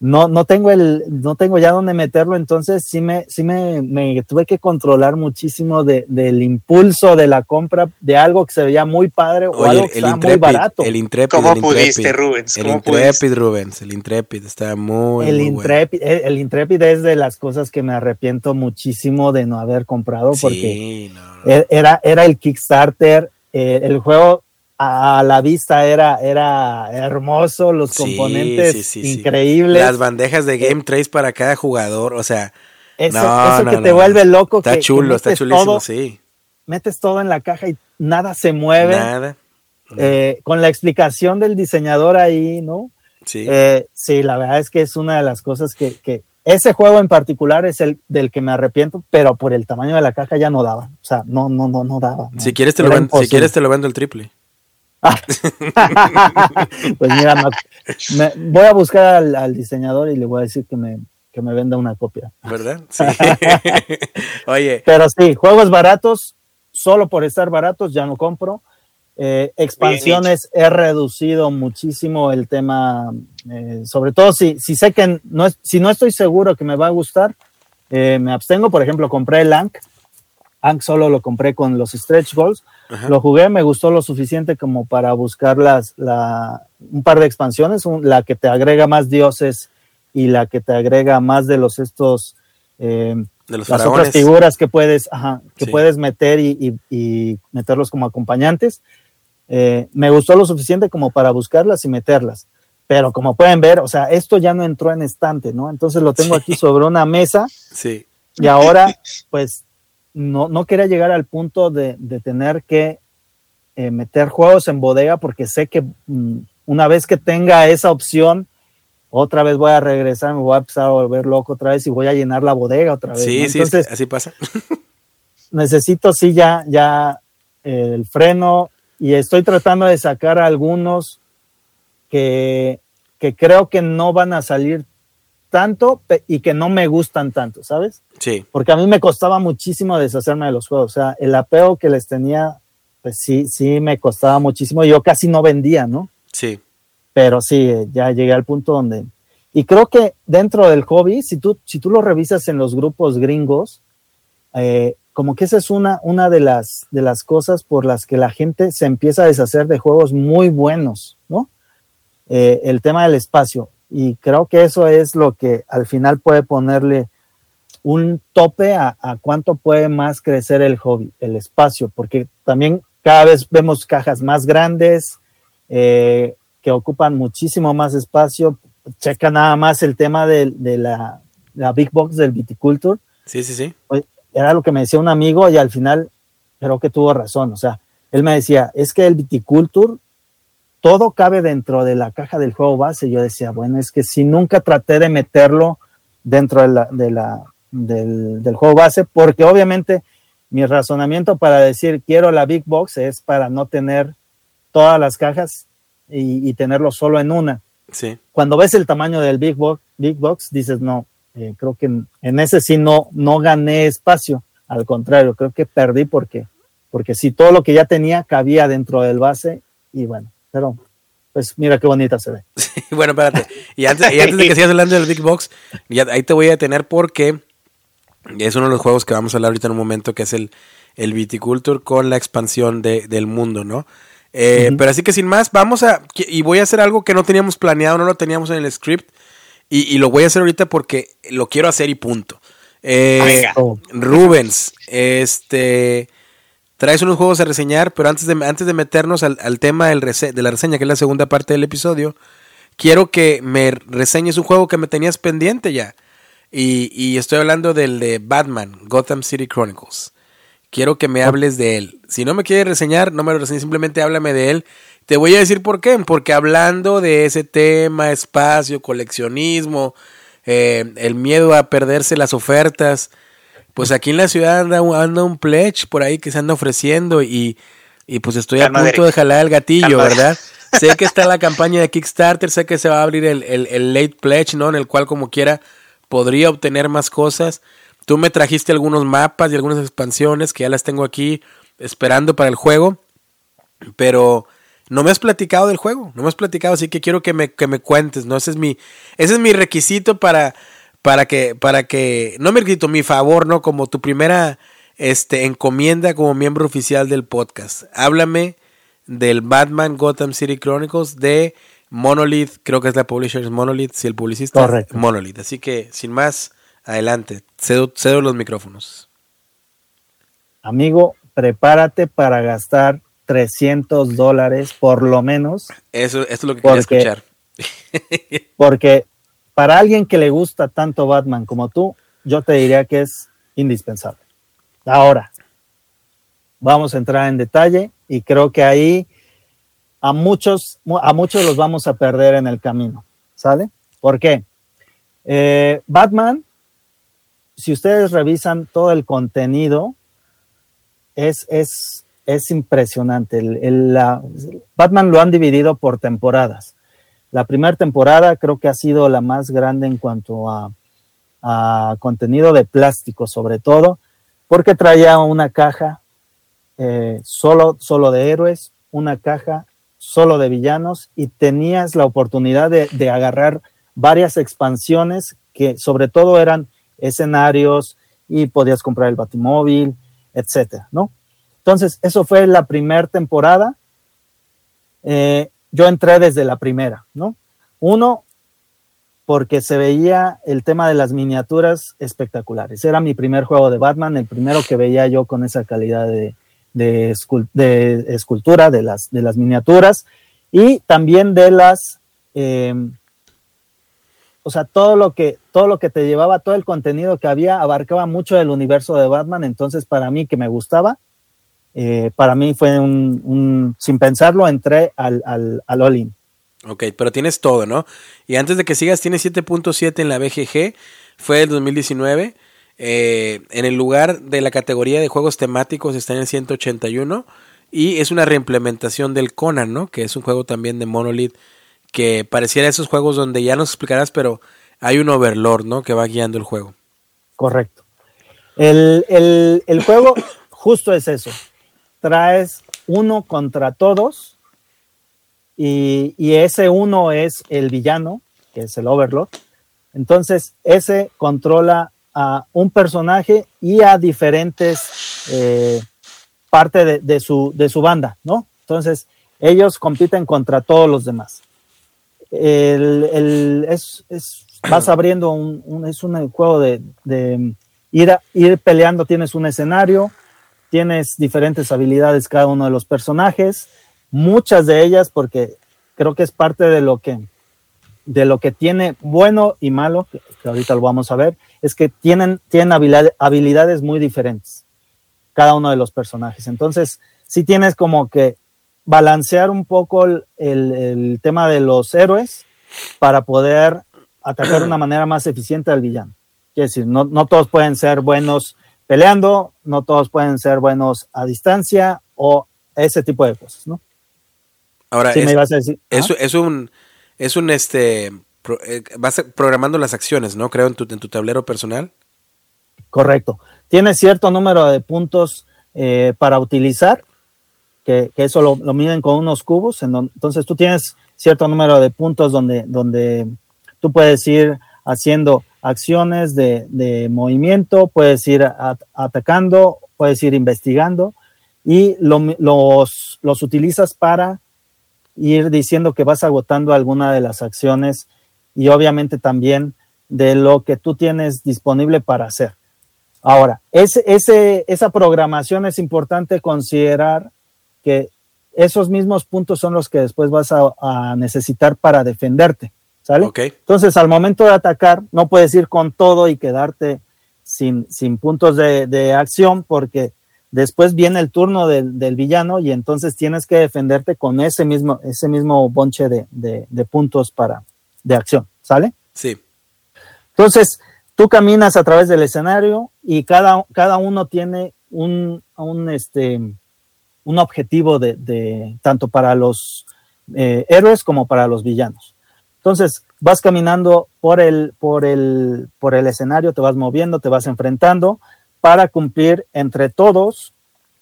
no, no tengo el, no tengo ya dónde meterlo, entonces sí me, sí me, me tuve que controlar muchísimo de, del impulso de la compra de algo que se veía muy padre o algo que estaba muy barato. El Intrepid, ¿Cómo el pudiste, Rubens? El ¿Cómo Intrepid, pudiste? Rubens, el Intrepid está muy, el muy Intrepid, el, el Intrepid es de las cosas que me arrepiento muchísimo de no haber comprado porque Sí, no, no. e- era, era el Kickstarter, eh, el juego a la vista era, era hermoso, los Sí, componentes sí, sí, sí. increíbles. Las bandejas de Game Trace para cada jugador, o sea, Eso, No, eso no, que no, te vuelve loco. está que- que chulo, está chulísimo, todo- sí. Metes todo en la caja y nada se mueve. Nada. Eh, con la explicación del diseñador ahí, ¿no? Sí. Eh, sí, la verdad es que es una de las cosas que, que ese juego en particular es el del que me arrepiento, pero por el tamaño de la caja ya no daba. O sea, no, no, no, no daba. si quieres te lo vendo, si quieres te lo vendo el triple. pues mira, me- me- voy a buscar al, al diseñador y le voy a decir que me, que me venda una copia. ¿Verdad? Sí. Oye, Pero sí, juegos baratos, solo por estar baratos ya no compro. Eh, expansiones he reducido muchísimo el tema, eh, sobre todo si, si sé que no es, si no estoy seguro que me va a gustar, eh, me abstengo. Por ejemplo, compré el Ank. Ank solo lo compré con los stretch goals. Ajá. Lo jugué, me gustó lo suficiente como para buscar las, la, un par de expansiones, un- la que te agrega más dioses y la que te agrega más de los estos eh, de los las faraones. otras figuras que puedes, ajá, que Sí. puedes meter y, y- y meterlos como acompañantes. Eh, me gustó lo suficiente como para buscarlas y meterlas. Pero como pueden ver, o sea, esto ya no entró en estante, ¿no? Entonces lo tengo Sí. aquí sobre una mesa Sí. y ahora, pues, no, no quería llegar al punto de, de tener que eh, meter juegos en bodega porque sé que mm, una vez que tenga esa opción, otra vez voy a regresar, me voy a empezar a volver loco otra vez y voy a llenar la bodega otra vez. Sí, ¿no? sí, Entonces, así pasa. necesito sí ya, ya eh, el freno y estoy tratando de sacar algunos que, que creo que no van a salir tanto y que no me gustan tanto, ¿sabes? Sí. Porque a mí me costaba muchísimo deshacerme de los juegos, o sea, el apego que les tenía, pues sí, sí me costaba muchísimo, yo casi no vendía, ¿no? Sí. pero sí, eh, ya llegué al punto donde... Y creo que dentro del hobby, si tú, si tú lo revisas en los grupos gringos, eh, como que esa es una, una de, las, de las cosas por las que la gente se empieza a deshacer de juegos muy buenos, ¿no? Eh, el tema del espacio. Y creo que eso es lo que al final puede ponerle un tope a, a cuánto puede más crecer el hobby, el espacio, porque también cada vez vemos cajas más grandes, eh, que ocupan muchísimo más espacio. Checa nada más el tema de, de la, la Big Box del Viticulture. Sí, sí, sí. Era lo que me decía un amigo y al final creo que tuvo razón. O sea, él me decía, es que el Viticulture, todo cabe dentro de la caja del juego base. Yo decía, bueno, es que si nunca traté de meterlo dentro de la, de la, del, del juego base, porque obviamente mi razonamiento para decir quiero la Big Box es para no tener todas las cajas y, y tenerlo solo en una. Sí. Cuando ves el tamaño del Big Box, Big Box dices, no, eh, creo que en, en, ese sí no, no gané espacio. Al contrario, creo que perdí porque, porque sí, todo lo que ya tenía cabía dentro del base y bueno, pero pues mira qué bonita se ve. Sí, bueno, espérate. Y antes, y antes de que sigas hablando del Big Box, ya, ahí te voy a detener porque es uno de los juegos que vamos a hablar ahorita en un momento, que es el, el Viticulture con la expansión de, del mundo, ¿no? Eh, uh -huh. Pero así que sin más, vamos a. Y voy a hacer algo que no teníamos planeado, no lo teníamos en el script. Y, y lo voy a hacer ahorita porque lo quiero hacer y punto. Eh, Rubens, este. Traes unos juegos a reseñar, pero antes de, antes de meternos al, al tema del rese de la reseña, que es la segunda parte del episodio, quiero que me reseñes un juego que me tenías pendiente ya. Y, y estoy hablando del de Batman, Gotham City Chronicles. Quiero que me hables de él. Si no me quieres reseñar, no me lo reseñes, simplemente háblame de él. Te voy a decir por qué. Porque hablando de ese tema, espacio, coleccionismo, eh, el miedo a perderse las ofertas, pues aquí en la ciudad anda, anda un pledge por ahí que se anda ofreciendo y, y pues estoy Calma a punto de jalar el gatillo, Calma ¿verdad? sé que está la campaña de Kickstarter, sé que se va a abrir el, el, el late pledge, ¿no? En el cual como quiera podría obtener más cosas. Tú me trajiste algunos mapas y algunas expansiones que ya las tengo aquí esperando para el juego. Pero no me has platicado del juego, no me has platicado, así que quiero que me, que me cuentes, ¿no? Ese es mi, ese es mi requisito para, para que, para que, no me requisito, mi favor, ¿no? Como tu primera este, encomienda como miembro oficial del podcast. Háblame del Batman Gotham City Chronicles de Monolith, creo que es la publisher es Monolith, si el publicista Correcto. Monolith. Así que, sin más, adelante, cedo, cedo los micrófonos. Amigo, prepárate para gastar 300 dólares por lo menos. Eso, esto es lo que quería Porque- escuchar. Porque para alguien que le gusta tanto Batman como tú, yo te diría que es indispensable. Ahora, vamos a entrar en detalle y creo que ahí a muchos, a muchos los vamos a perder en el camino, ¿sale? ¿Por qué? Eh, Batman, si ustedes revisan todo el contenido, es, es, es impresionante. El- Batman lo han dividido por temporadas. La primera temporada creo que ha sido la más grande en cuanto a, contenido de plástico, sobre todo, porque traía una caja eh, solo, solo de héroes, una caja solo de villanos y tenías la oportunidad de, de agarrar varias expansiones que sobre todo eran escenarios y podías comprar el batimóvil, etcétera, ¿no? Entonces, eso fue la primera temporada. Eh, yo entré desde la primera, ¿no? Uno, porque se veía el tema de las miniaturas espectaculares. Era mi primer juego de Batman, el primero que veía yo con esa calidad de, de, de escultura de las, de las miniaturas y también de las, eh, o sea, todo lo que todo lo que te llevaba, todo el contenido que había abarcaba mucho del universo de Batman. Entonces, para mí que me gustaba, eh, para mí fue un, un- sin pensarlo, entré al, al, al all-in. Ok, pero tienes todo, ¿no? Y antes de que sigas, tienes 7.7 en la BGG, fue el 2019. eh, en el lugar de la categoría de juegos temáticos está en el 181 y es una reimplementación del Conan, ¿no? Que es un juego también de Monolith que pareciera esos juegos donde ya nos explicarás, pero hay un overlord, ¿no? Que va guiando el juego. Correcto. El, el- el juego justo es eso. Traes uno contra todos y, y ese uno es el villano, que es el Overlord. Entonces, ese controla a un personaje y a diferentes eh, parte de, de su, de su banda, ¿no? Entonces, ellos compiten contra todos los demás. El, el- es, es- vas abriendo un, un- es un juego de, de ir, a- ir peleando, tienes un escenario, tienes diferentes habilidades cada uno de los personajes, muchas de ellas, porque creo que es parte de lo que, de lo que tiene bueno y malo, que, ahorita lo vamos a ver, es que tienen, tienen habilidad- habilidades muy diferentes, cada uno de los personajes. Entonces, sí tienes como que balancear un poco el, el- el tema de los héroes para poder atacar de una manera más eficiente al villano. Quiere decir, no, no todos pueden ser buenos peleando, no todos pueden ser buenos a distancia o ese tipo de cosas, ¿no? Ahora, Sí, es, me ibas a decir. es, es un, es un, este, pro- eh, vas programando las acciones, ¿no? Creo en tu, en tu tablero personal. Correcto. Tiene cierto número de puntos eh, para utilizar, que, que eso lo, lo miden con unos cubos. en entonces tú tienes cierto número de puntos donde, donde tú puedes ir haciendo acciones de, movimiento, puedes ir atacando, puedes ir investigando y los, los utilizas para ir diciendo que vas agotando alguna de las acciones y obviamente también de lo que tú tienes disponible para hacer. Ahora, ese, esa programación es importante considerar que esos mismos puntos son los que después vas a necesitar para defenderte, ¿sale? Entonces, al momento de atacar, no puedes ir con todo y quedarte sin, sin puntos de, de acción porque después viene el turno del, del villano y entonces tienes que defenderte con ese mismo, ese mismo bonche de, de- de puntos para, de acción, ¿sale? Sí. Entonces, tú caminas a través del escenario y cada, cada uno tiene un, un, este, un objetivo de, de- tanto para los eh, héroes como para los villanos. Entonces, vas caminando por el, por, el, por el escenario, te vas moviendo, te vas enfrentando para cumplir entre todos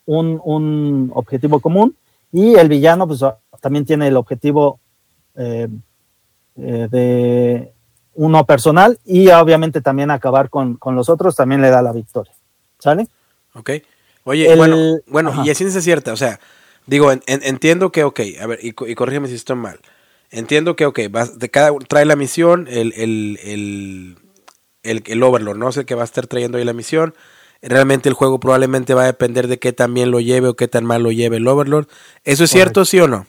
un, un objetivo común Y el villano, pues también tiene el objetivo eh, eh, de uno personal y obviamente también acabar con, los otros también le da la victoria. ¿Sale? Ok. Oye, bueno, bueno y así es cierta, o sea, digo, entiendo que, ok, a ver, y, y corrígeme si estoy mal. Entiendo que, ok, vas, de cada, trae la misión, el, el, el, el, el Overlord, ¿no? Es el que va a estar trayendo ahí la misión. Realmente el juego probablemente va a depender de qué tan bien lo lleve o qué tan mal lo lleve el Overlord. ¿Eso es cierto, sí o no?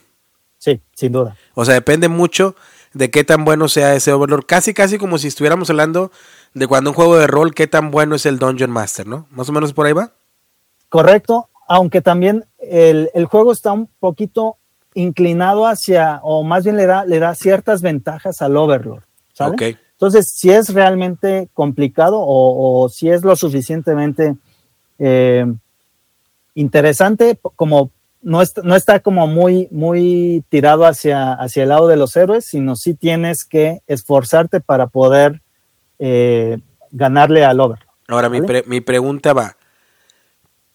Sí, sin duda. O sea, depende mucho de qué tan bueno sea ese Overlord. Casi, casi como si estuviéramos hablando de cuando un juego de rol, qué tan bueno es el Dungeon Master, ¿no? Más o menos por ahí va. Correcto, aunque también el, juego está un poquito inclinado hacia, o más bien le da, le da ciertas ventajas al Overlord. ¿sale? Entonces, si es realmente complicado o, si es lo suficientemente eh, interesante como no, no está como muy, muy tirado hacia, hacia el lado de los héroes, sino sí tienes que esforzarte para poder eh, ganarle al Overlord. Ahora, mi, mi pregunta va,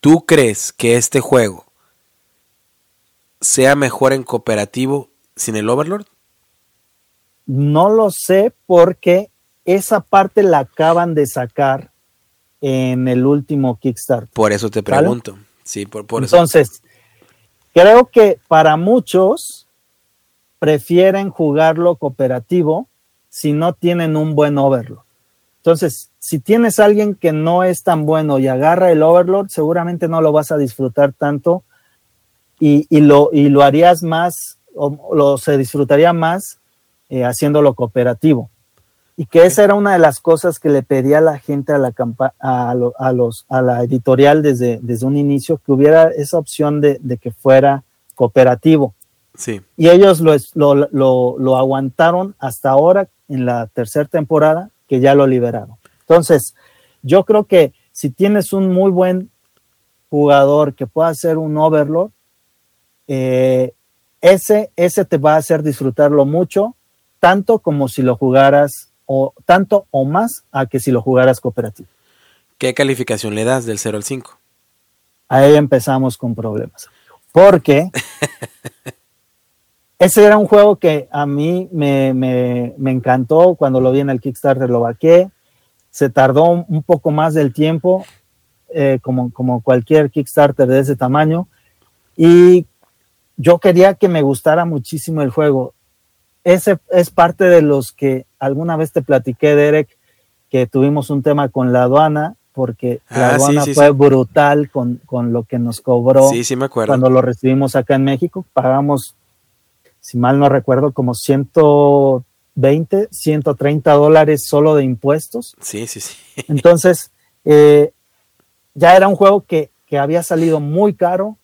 ¿tú crees que este juego sea mejor en cooperativo sin el Overlord? No lo sé porque esa parte la acaban de sacar en el último Kickstarter. Por eso te pregunto. Sí, por, por Entonces, Creo que para muchos prefieren jugarlo cooperativo si no tienen un buen Overlord. Entonces, si tienes a alguien que no es tan bueno y agarra el Overlord, seguramente no lo vas a disfrutar tanto y, lo, y lo harías más, o lo, se disfrutaría más eh, haciéndolo cooperativo y que esa era una de las cosas que le pedía a la gente a la, a, los, a la editorial desde, desde un inicio, que hubiera esa opción de, que fuera cooperativo. Sí. Y ellos lo, lo, aguantaron hasta ahora en la tercera temporada, que ya lo liberaron. Entonces, yo creo que si tienes un muy buen jugador que pueda hacer un Overlord, eh, ese, ese te va a hacer disfrutarlo mucho, tanto como si lo jugaras o tanto o más a que si lo jugaras cooperativo. ¿Qué calificación le das del 0 al 5? Ahí empezamos con problemas. Porque ese era un juego que a mí me, encantó cuando lo vi en el Kickstarter, lo vaqué. Se tardó un poco más del tiempo, eh, como, como cualquier Kickstarter de ese tamaño. Y yo quería que me gustara muchísimo el juego ese es parte de los que alguna vez te platiqué, Derek, que tuvimos un tema con la aduana, porque la ah, aduana fue brutal con, lo que nos cobró me cuando lo recibimos acá en México. Pagamos, si mal no recuerdo, como 120, 130 dólares solo de impuestos. Sí, sí, sí. Entonces, eh, ya era un juego que, que había salido muy caro,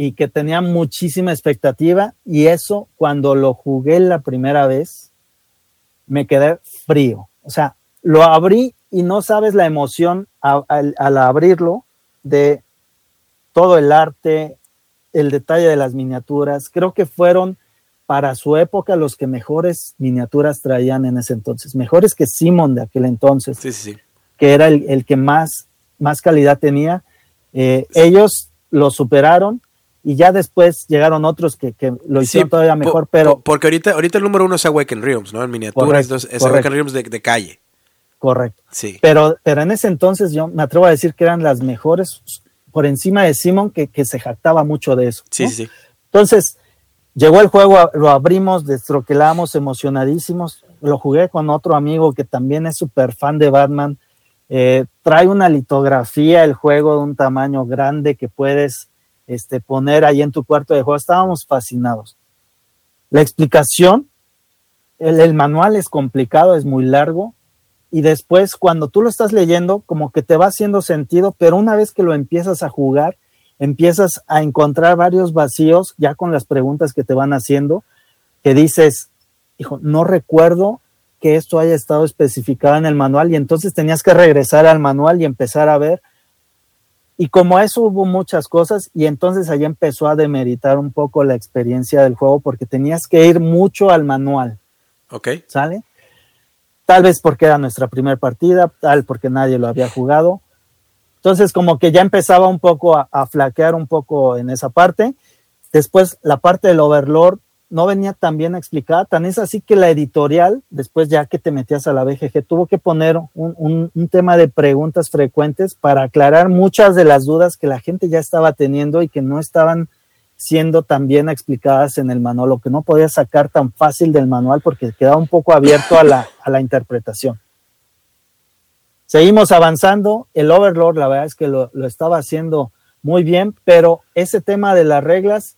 y que tenía muchísima expectativa y eso cuando lo jugué la primera vez me quedé frío. O sea, lo abrí y no sabes la emoción al, abrirlo de todo el arte, el detalle de las miniaturas. Creo que fueron para su época los que mejores miniaturas traían en ese entonces, mejores que Simon de aquel entonces, sí, sí, que era el, que más, más calidad tenía. Eh, ellos lo superaron y ya después llegaron otros que, lo hicieron todavía mejor, pero... porque ahorita, ahorita el número uno es Awaken Realms, ¿no? En miniaturas, es Awaken Realms de, calle. Correcto. Sí. Pero, pero en ese entonces yo me atrevo a decir que eran las mejores por encima de Simon, que, se jactaba mucho de eso. Sí, sí. Entonces, llegó el juego, lo abrimos, destroquelamos, emocionadísimos. Lo jugué con otro amigo que también es súper fan de Batman. Eh, trae una litografía el juego de un tamaño grande que puedes este, poner ahí en tu cuarto de juego. Estábamos fascinados. La explicación, el, manual es complicado, es muy largo, y después cuando tú lo estás leyendo, como que te va haciendo sentido, pero una vez que lo empiezas a jugar, empiezas a encontrar varios vacíos ya con las preguntas que te van haciendo, que dices, hijo, no recuerdo que esto haya estado especificado en el manual y entonces tenías que regresar al manual y empezar a ver y como eso hubo muchas cosas y entonces ahí empezó a demeritar un poco la experiencia del juego porque tenías que ir mucho al manual. Ok. ¿Sale? Tal vez porque era nuestra primera partida, tal porque nadie lo había jugado. Entonces como que ya empezaba un poco a, flaquear un poco en esa parte después la parte del Overlord no venía tan bien explicada, tan es así que la editorial, después ya que te metías a la BGG, tuvo que poner un, un, tema de preguntas frecuentes para aclarar muchas de las dudas que la gente ya estaba teniendo y que no estaban siendo tan bien explicadas en el manual, o que no podías sacar tan fácil del manual porque quedaba un poco abierto a la, a la interpretación. Seguimos avanzando, el Overlord la verdad es que lo, lo estaba haciendo muy bien, pero ese tema de las reglas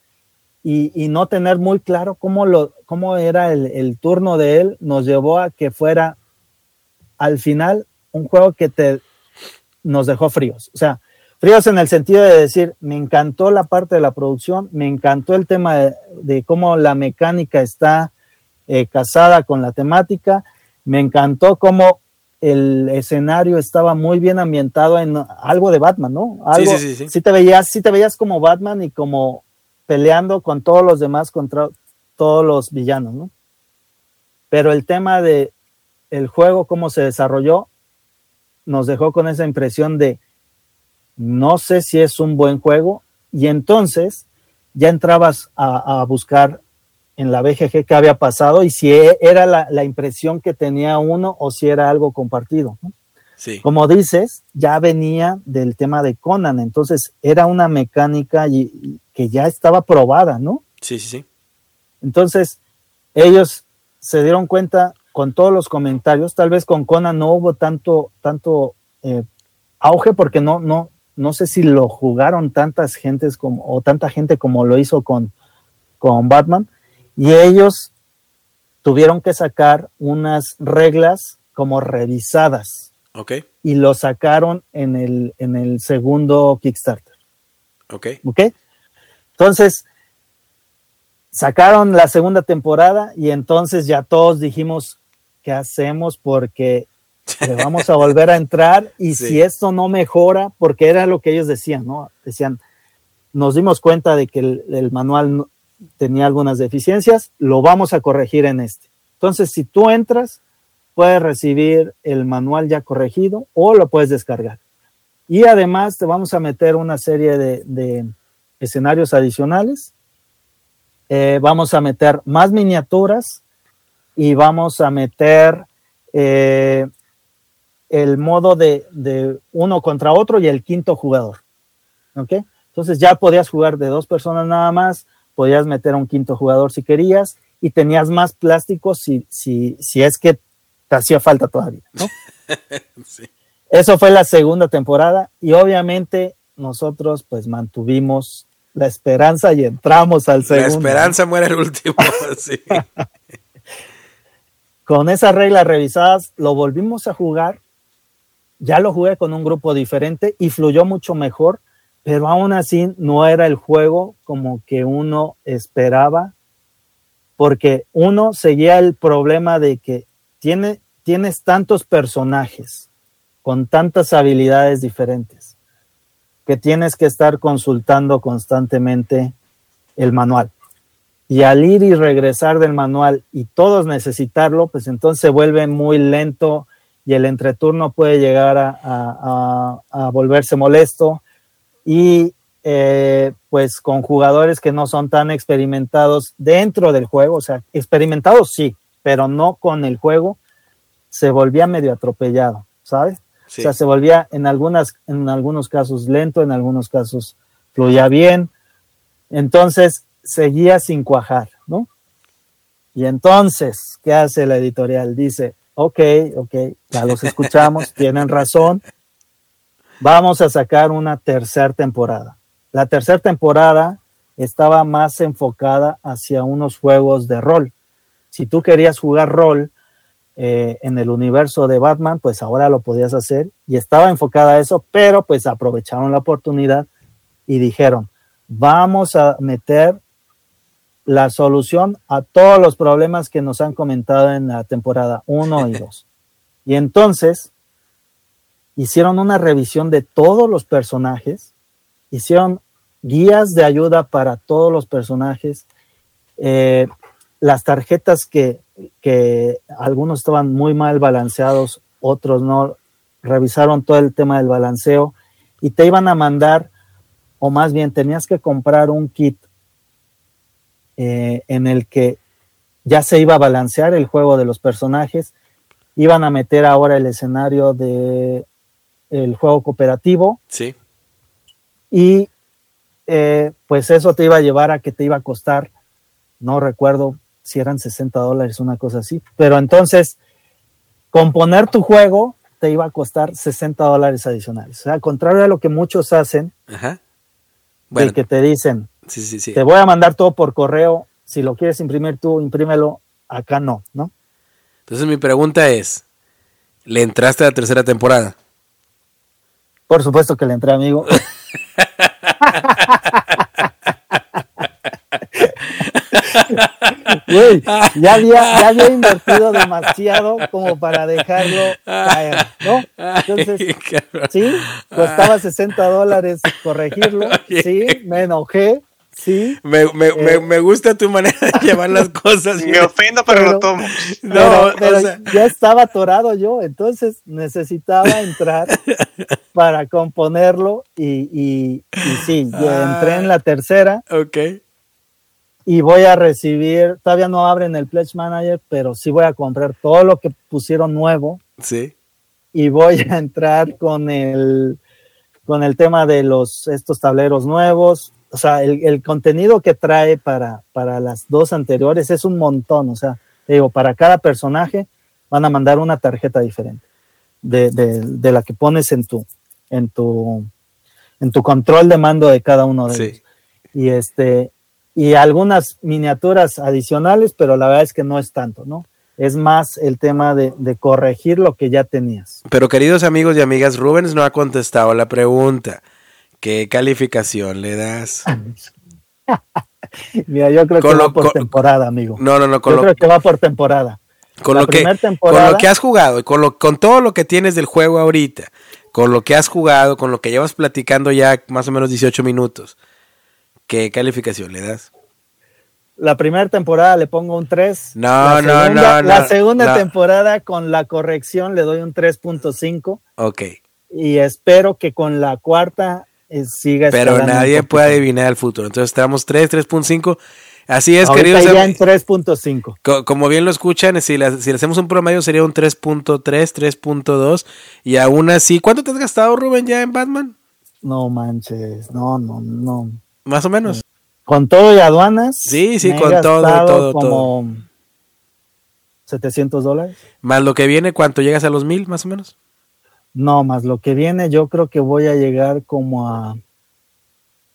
y, no tener muy claro cómo, lo, cómo era el, turno de él nos llevó a que fuera al final un juego que te nos dejó fríos. O sea, fríos en el sentido de decir, me encantó la parte de la producción, me encantó el tema de, cómo la mecánica está eh, casada con la temática, me encantó cómo el escenario estaba muy bien ambientado en algo de Batman, ¿no? Algo, sí, sí, sí, te veías, sí te veías como Batman y como peleando con todos los demás contra todos los villanos, ¿no? Pero el tema de el juego, cómo se desarrolló, nos dejó con esa impresión de no sé si es un buen juego, y entonces ya entrabas a, buscar en la BGG qué había pasado y si e, era la, impresión que tenía uno o si era algo compartido. Sí. Como dices, ya venía del tema de Conan, entonces era una mecánica y, que ya estaba probada, ¿no? Sí, sí, sí. Entonces, ellos se dieron cuenta con todos los comentarios, tal vez con Conan no hubo tanto, tanto eh, auge porque no, no, no sé si lo jugaron tantas gentes como, o tanta gente como lo hizo con, con Batman, y ellos tuvieron que sacar unas reglas como revisadas. Ok. Y lo sacaron en el, en el segundo Kickstarter. Ok. Ok. Entonces, sacaron la segunda temporada y entonces ya todos dijimos, ¿qué hacemos? Porque le vamos a volver a entrar y si esto no mejora, porque era lo que ellos decían, ¿no? Decían, nos dimos cuenta de que el, manual tenía algunas deficiencias, lo vamos a corregir en este. Entonces, si tú entras, puedes recibir el manual ya corregido o lo puedes descargar. Y además te vamos a meter una serie de escenarios adicionales. Eh, vamos a meter más miniaturas y vamos a meter eh, el modo de, uno contra otro y el quinto jugador. ¿Ok? Entonces ya podías jugar de dos personas nada más, podías meter a un quinto jugador si querías y tenías más plásticos si, si, si es que te hacía falta todavía. Eso fue la segunda temporada y obviamente nosotros pues mantuvimos la esperanza y entramos al segundo. La esperanza muere el último. sí. Con esas reglas revisadas, lo volvimos a jugar. Ya lo jugué con un grupo diferente y fluyó mucho mejor, pero aún así no era el juego como que uno esperaba, porque uno seguía el problema de que tiene, tienes tantos personajes con tantas habilidades diferentes que tienes que estar consultando constantemente el manual. Y al ir y regresar del manual y todos necesitarlo, pues entonces se vuelve muy lento y el entreturno puede llegar a, volverse molesto. Y eh, pues con jugadores que no son tan experimentados dentro del juego, o sea, experimentados sí, pero no con el juego, se volvía medio atropellado, ¿sabes? O sea, se volvía en, algunas, en algunos casos lento, en algunos casos fluía bien. Entonces, seguía sin cuajar, ¿no? Y entonces, ¿qué hace la editorial? Dice, ok, ok, ya los escuchamos, tienen razón. Vamos a sacar una tercera temporada. La tercera temporada estaba más enfocada hacia unos juegos de rol. Si tú querías jugar rol, eh, en el universo de Batman, pues ahora lo podías hacer y estaba enfocada a eso, pero pues aprovecharon la oportunidad y dijeron, vamos a meter la solución a todos los problemas que nos han comentado en la temporada 1 y 2. Y entonces hicieron una revisión de todos los personajes, hicieron guías de ayuda para todos los personajes, eh, las tarjetas que que algunos estaban muy mal balanceados, otros no, revisaron todo el tema del balanceo y te iban a mandar, o más bien tenías que comprar un kit eh, en el que ya se iba a balancear el juego de los personajes, iban a meter ahora el escenario de el juego cooperativo. Sí. Y eh, pues eso te iba a llevar a que te iba a costar, no recuerdo si eran 60 dólares, una cosa así, pero entonces componer tu juego te iba a costar 60 dólares adicionales. O sea, contrario a lo que muchos hacen, Ajá. de que te dicen, sí, sí, sí. te voy a mandar todo por correo, si lo quieres imprimir tú, imprímelo, acá no, ¿no? Entonces mi pregunta es, ¿le entraste a la tercera temporada? Por supuesto que le entré, amigo. Güey, ya había, ya había invertido demasiado como para dejarlo caer, ¿no? Entonces, sí, costaba 60 dólares corregirlo, sí, me enojé, sí, Me, me, Eh. me, me gusta tu manera de llevar las cosas. Me ofendo, pero, Pero- lo tomo. No, pero, pero o sea, ya estaba atorado yo, entonces necesitaba entrar para componerlo y, y, y sí, yo entré en la tercera ok. Y voy a recibir, todavía no abren el Pledge Manager, pero sí voy a comprar todo lo que pusieron nuevo Sí. y voy a entrar con el con el tema de los estos tableros nuevos. O sea, el, el contenido que trae para, para las dos anteriores es un montón. O sea, te digo, para cada personaje van a mandar una tarjeta diferente de, de, de la que pones en tu, en tu, en tu control de mando de cada uno de ellos Sí. y este y algunas miniaturas adicionales, pero la verdad es que no es tanto, ¿no? Es más el tema de, de corregir lo que ya tenías. Pero queridos amigos y amigas, Rubens no ha contestado la pregunta. ¿Qué calificación le das? Mira, yo creo Con que lo- va por con- temporada, amigo. No, no, no, con yo lo, creo que va por temporada. con la lo que con lo que has jugado y con lo con todo lo que tienes del juego ahorita, con lo que has jugado, con lo que llevas platicando ya más o menos 18 minutos. ¿Qué calificación le das? La primera temporada le pongo un 3. No, no, segunda, no, La segunda no. temporada con la corrección le doy un 3.5 Ok. y espero que con la cuarta eh, siga Pero nadie puede adivinar el futuro. Entonces estamos 3, 3.5. Así es, Ahorita queridos ya en 3.5. Co- Como bien lo escuchan, si le, si le hacemos un promedio sería un 3.3, 3.2 y aún así, ¿cuánto te has gastado Rubén ya en Batman? No manches, no, no, no. Más o menos. Con todo y aduanas. Sí, sí, me he con todo, todo, como 700 dólares. Más lo que viene, ¿cuánto llegas a los mil más o menos? No, más lo que viene, yo creo que voy a llegar como a,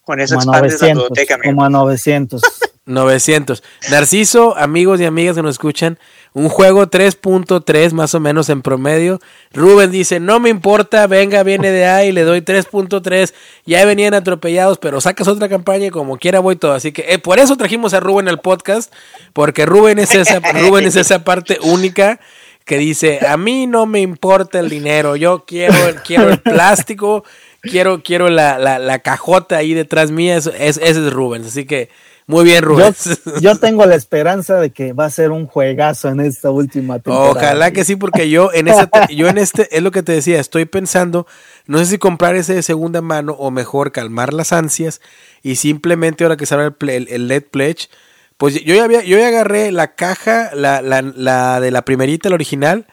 Con eso como a expandes la 900. biblioteca, amigo. Como a 900. 900. Narciso, amigos y amigas que nos escuchan, un juego 3.3 más o menos en promedio. Rubén dice, no me importa, venga, viene de ahí, le doy 3.3. Ya venían atropellados, pero sacas otra campaña y como quiera voy todo. Así que eh, por eso trajimos a Rubén al podcast, porque Rubén es esa, Rubén es esa parte única que dice, a mí no me importa el dinero, yo quiero, quiero el plástico, quiero, quiero la, la, la cajota ahí detrás mía, eso- es, ese es Rubén. Así que muy bien, Rubén. yo tengo la esperanza de que va a ser un juegazo en esta última temporada. Ojalá que sí, porque yo en ese, yo en este, es lo que te decía, estoy pensando, no sé si comprar ese de segunda mano o mejor calmar las ansias y simplemente ahora que sale el, el, el LED Pledge, pues yo ya había, yo ya agarré la caja, la, la, la de la primerita, la original,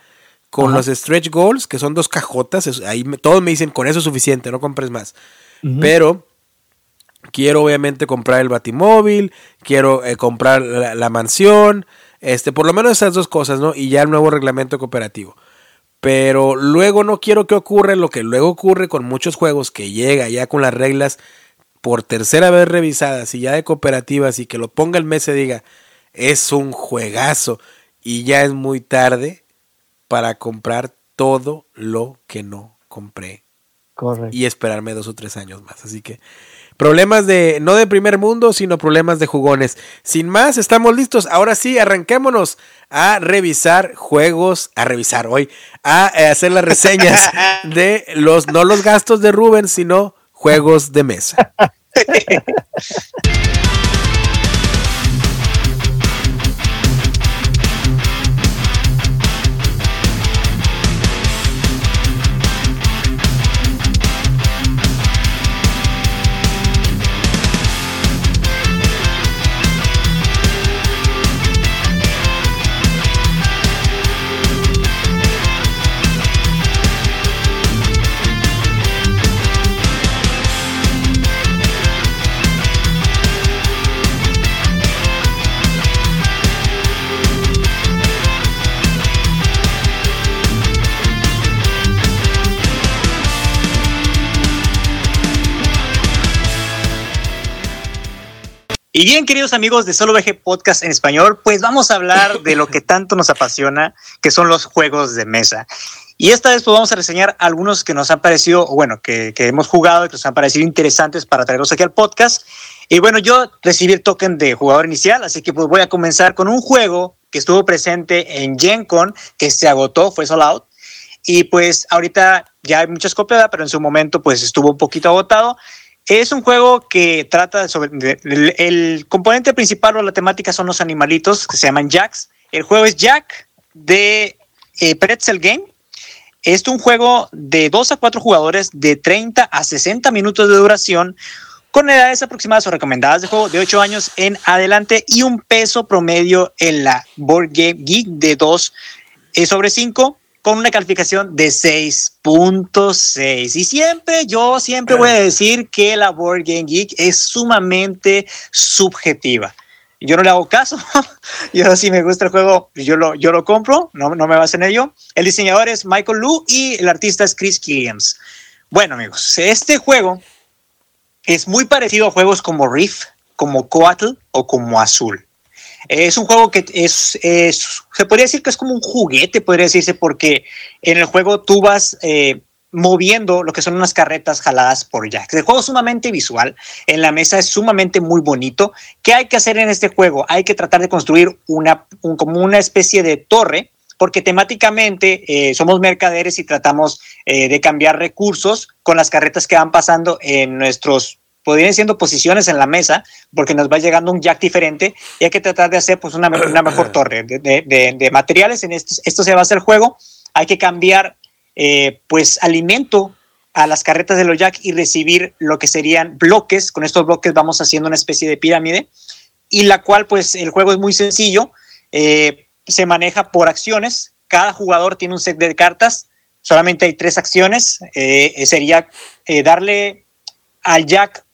con Ajá. los stretch goals, que son dos cajotas, ahí me- todos me dicen con eso es suficiente, no compres más. Pero quiero obviamente comprar el batimóvil, quiero eh, comprar la, la mansión, este, por lo menos esas dos cosas, ¿no? Y ya el nuevo reglamento cooperativo. Pero luego no quiero que ocurra lo que luego ocurre con muchos juegos que llega ya con las reglas por tercera vez revisadas y ya de cooperativas y que lo ponga el mes y diga es un juegazo y ya es muy tarde para comprar todo lo que no compré Correcto. y esperarme dos o tres años más. Así que problemas de, no de primer mundo, sino problemas de jugones. Sin más, estamos listos. Ahora sí, arranquémonos a revisar juegos, a revisar hoy, a eh, hacer las reseñas de los, no los gastos de Rubén, sino juegos de mesa. Y bien, queridos amigos de Solo VG Podcast en español, pues vamos a hablar de lo que tanto nos apasiona, que son los juegos de mesa. Y esta vez pues vamos a reseñar algunos que nos han parecido, o bueno, que, que hemos jugado y que nos han parecido interesantes para traerlos aquí al podcast. Y bueno, yo recibí el token de jugador inicial, así que pues voy a comenzar con un juego que estuvo presente en Gen Con, que se agotó, fue sold out. Y pues ahorita ya hay muchas copias, pero en su momento pues estuvo un poquito agotado. Es un juego que trata sobre el, componente principal o la temática son los animalitos que se llaman Jacks. El juego es Jack de eh, Pretzel Game. Es un juego de 2 a 4 jugadores de 30 a 60 minutos de duración con edades aproximadas o recomendadas de juego de 8 años en adelante y un peso promedio en la Board Game Geek de 2 eh, sobre 5 con una calificación de 6.6. Y siempre, yo siempre voy a decir que la Board Game Geek es sumamente subjetiva. Yo no le hago caso. yo si me gusta el juego, yo lo, yo lo compro, no, no me baso en ello. El diseñador es Michael Lu y el artista es Chris Killiams. Bueno, amigos, este juego es muy parecido a juegos como Riff, como Coatl o como Azul. Es un juego que es, es, se podría decir que es como un juguete, podría decirse, porque en el juego tú vas eh, moviendo lo que son unas carretas jaladas por jacks. El juego es sumamente visual, en la mesa es sumamente muy bonito. ¿Qué hay que hacer en este juego? Hay que tratar de construir una, un, como una especie de torre, porque temáticamente eh, somos mercaderes y tratamos eh, de cambiar recursos con las carretas que van pasando en nuestros podrían siendo posiciones en la mesa, porque nos va llegando un jack diferente y hay que tratar de hacer pues una, una mejor torre de, de, de, materiales. En esto, esto se basa el juego. Hay que cambiar eh, pues alimento a las carretas de los jack y recibir lo que serían bloques. Con estos bloques vamos haciendo una especie de pirámide y la cual pues el juego es muy sencillo. Eh, se maneja por acciones. Cada jugador tiene un set de cartas. Solamente hay tres acciones. Eh, sería darle al jack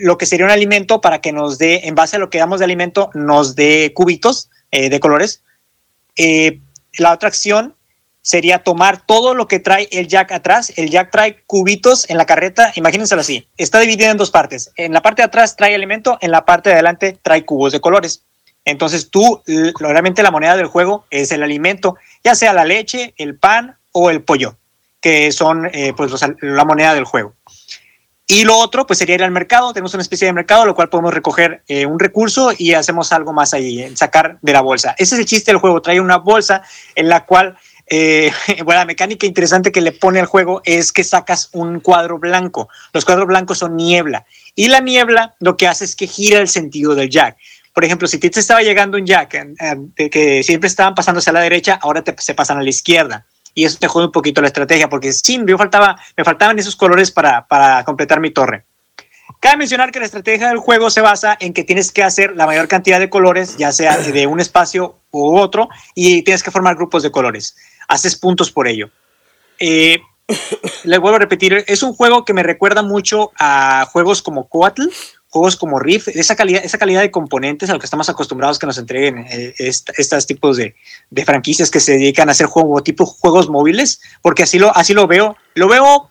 lo que sería un alimento para que nos dé, en base a lo que damos de alimento, nos dé cubitos eh, de colores. Eh, la otra acción sería tomar todo lo que trae el jack atrás. El jack trae cubitos en la carreta, imagínenselo así. Está dividido en dos partes. En la parte de atrás trae alimento, en la parte de adelante trae cubos de colores. Entonces tú, realmente la moneda del juego es el alimento, ya sea la leche, el pan o el pollo, que son eh, pues la moneda del juego. Y lo otro, pues sería ir al mercado. Tenemos una especie de mercado, lo cual podemos recoger eh, un recurso y hacemos algo más ahí, sacar de la bolsa. Ese es el chiste del juego. Trae una bolsa en la cual, eh, bueno, la mecánica interesante que le pone al juego es que sacas un cuadro blanco. Los cuadros blancos son niebla. Y la niebla lo que hace es que gira el sentido del jack. Por ejemplo, si te estaba llegando un jack eh, que siempre estaban pasándose a la derecha, ahora te, se pasan a la izquierda y eso te jode un poquito la estrategia, porque sí, yo faltaba, me faltaban esos colores para, para completar mi torre. Cabe mencionar que la estrategia del juego se basa en que tienes que hacer la mayor cantidad de colores, ya sea de un espacio u otro, y tienes que formar grupos de colores. Haces puntos por ello. Eh, le vuelvo a repetir, es un juego que me recuerda mucho a juegos como Coatl juegos como Riff, esa calidad, esa calidad de componentes a lo que estamos acostumbrados que nos entreguen eh, estos tipos de, de, franquicias que se dedican a hacer juego, tipo juegos móviles, porque así lo, así lo veo. Lo veo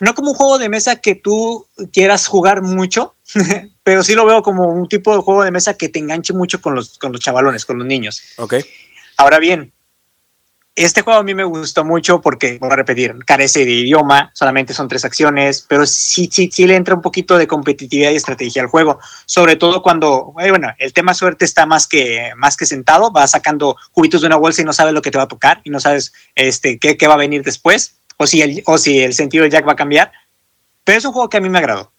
no como un juego de mesa que tú quieras jugar mucho, pero sí lo veo como un tipo de juego de mesa que te enganche mucho con los, con los chavalones, con los niños. Ok. Ahora bien, este juego a mí me gustó mucho porque, voy a repetir, carece de idioma, solamente son tres acciones, pero sí, sí, sí le entra un poquito de competitividad y estrategia al juego, sobre todo cuando, eh, bueno, el tema suerte está más que, más que sentado, vas sacando cubitos de una bolsa y no sabes lo que te va a tocar y no sabes este, qué, qué va a venir después, o si, el, o si el sentido del jack va a cambiar, pero es un juego que a mí me agradó.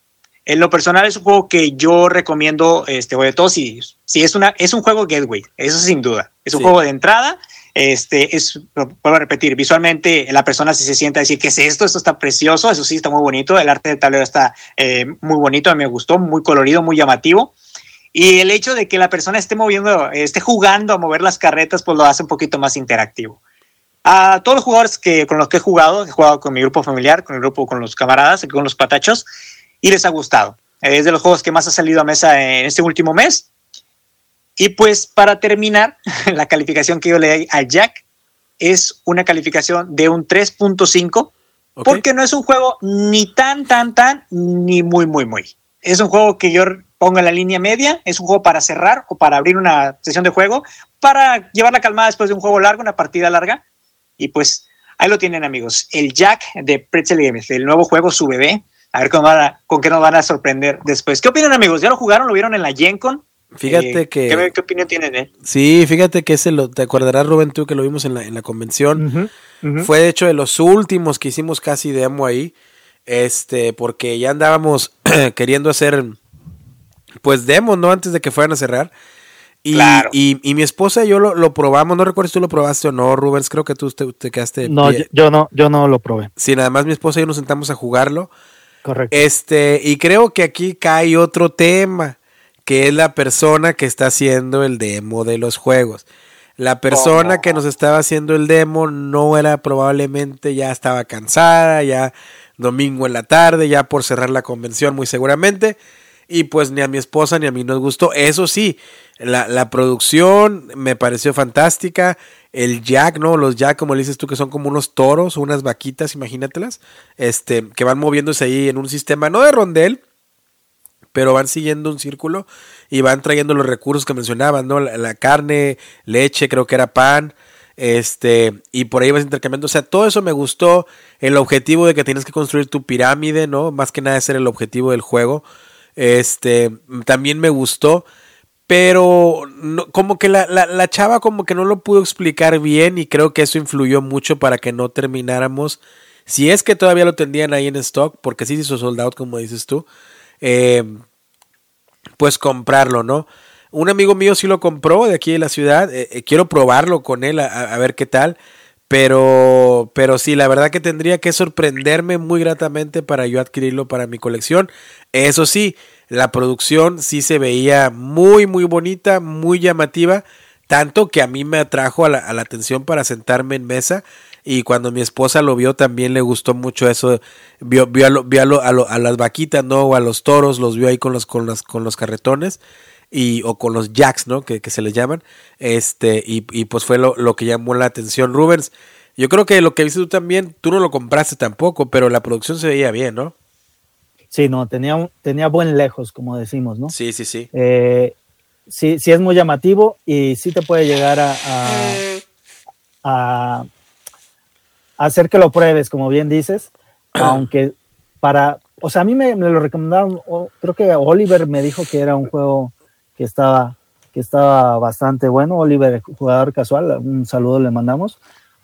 En lo personal es un juego que yo recomiendo, este, de todo, si, si es, una, es un juego gateway, eso sin duda, es un sí. juego de entrada, este es, vuelvo a repetir, visualmente la persona si se sienta a decir, ¿qué es esto? Esto está precioso, eso sí está muy bonito, el arte del tablero está eh, muy bonito, me gustó, muy colorido, muy llamativo. Y el hecho de que la persona esté moviendo, esté jugando a mover las carretas, pues lo hace un poquito más interactivo. A todos los jugadores que, con los que he jugado, he jugado con mi grupo familiar, con el grupo, con los camaradas, con los patachos, y les ha gustado. Es de los juegos que más ha salido a mesa en este último mes y pues para terminar, la calificación que yo le doy a Jack es una calificación de un 3.5, okay. porque no es un juego ni tan, tan, tan, ni muy, muy, muy. Es un juego que yo, pongo en la línea media, es un juego para cerrar o para abrir una sesión de juego, para llevar la calmada después de un juego largo, una partida larga. Y pues ahí lo tienen amigos, el Jack de Pretzel Games, el nuevo juego, su bebé. A ver cómo con qué nos van a sorprender después. ¿Qué opinan amigos? ¿Ya lo jugaron? ¿Lo vieron en la Gen Con? Fíjate eh, que. ¿qué, opinión tienen? Eh? Sí, fíjate que ese lo. ¿Te acordarás, Rubén, tú que lo vimos en la, en la convención? Fue de hecho de los últimos que hicimos casi demo ahí. Este, porque ya andábamos queriendo hacer. Pues demos, ¿no? Antes de que fueran a cerrar. Y, y, mi esposa y yo lo, probamos, no recuerdo si tú lo probaste o no, Rubens, creo que tú te, quedaste. No, yo, no, yo no lo probé. Sí, nada más mi esposa y yo nos sentamos a jugarlo. Correcto. Este, y creo que aquí cae otro tema que es la persona que está haciendo el demo de los juegos. La persona que nos estaba haciendo el demo no era probablemente, ya estaba cansada, ya domingo en la tarde, ya por cerrar la convención muy seguramente. Y pues ni a mi esposa ni a mí nos gustó. Eso sí, la, la producción me pareció fantástica. El jack, ¿no? Los jack, como le dices tú, que son como unos toros o unas vaquitas, imagínatelas. Este, que van moviéndose ahí en un sistema, no de rondel, pero van siguiendo un círculo y van trayendo los recursos que mencionaban, ¿no? La, carne, leche, creo que era pan, este, y por ahí vas intercambiando, o sea, todo eso me gustó, el objetivo de que tienes que construir tu pirámide, ¿no? Más que nada ese el objetivo del juego, este, también me gustó, pero como que la, la, la, chava como que no lo pudo explicar bien y creo que eso influyó mucho para que no termináramos, si es que todavía lo tendrían ahí en stock, porque sí hizo sold como dices tú, eh, pues comprarlo, ¿no? Un amigo mío sí lo compró de aquí de la ciudad, eh, eh, quiero probarlo con él a, ver qué tal, pero, pero sí, la verdad que tendría que sorprenderme muy gratamente para yo adquirirlo para mi colección. Eso sí, la producción sí se veía muy, muy bonita, muy llamativa, tanto que a mí me atrajo a la, a la atención para sentarme en mesa y cuando mi esposa lo vio también le gustó mucho eso, vio, vio, a, a, las vaquitas, ¿no? O a los toros, los vio ahí con los, con los, con los carretones y, o con los jacks, ¿no? Que, se les llaman, este, y, y pues fue lo, lo, que llamó la atención. Rubens, yo creo que lo que viste tú también, tú no lo compraste tampoco, pero la producción se veía bien, ¿no? Sí, no, tenía, tenía buen lejos, como decimos, ¿no? Sí, sí, sí. Eh, sí, sí es muy llamativo y sí te puede llegar a, a hacer que lo pruebes, como bien dices, aunque para, o sea, a mí me, lo recomendaron, creo que Oliver me dijo que era un juego que estaba, que estaba bastante bueno, Oliver, jugador casual, un saludo le mandamos.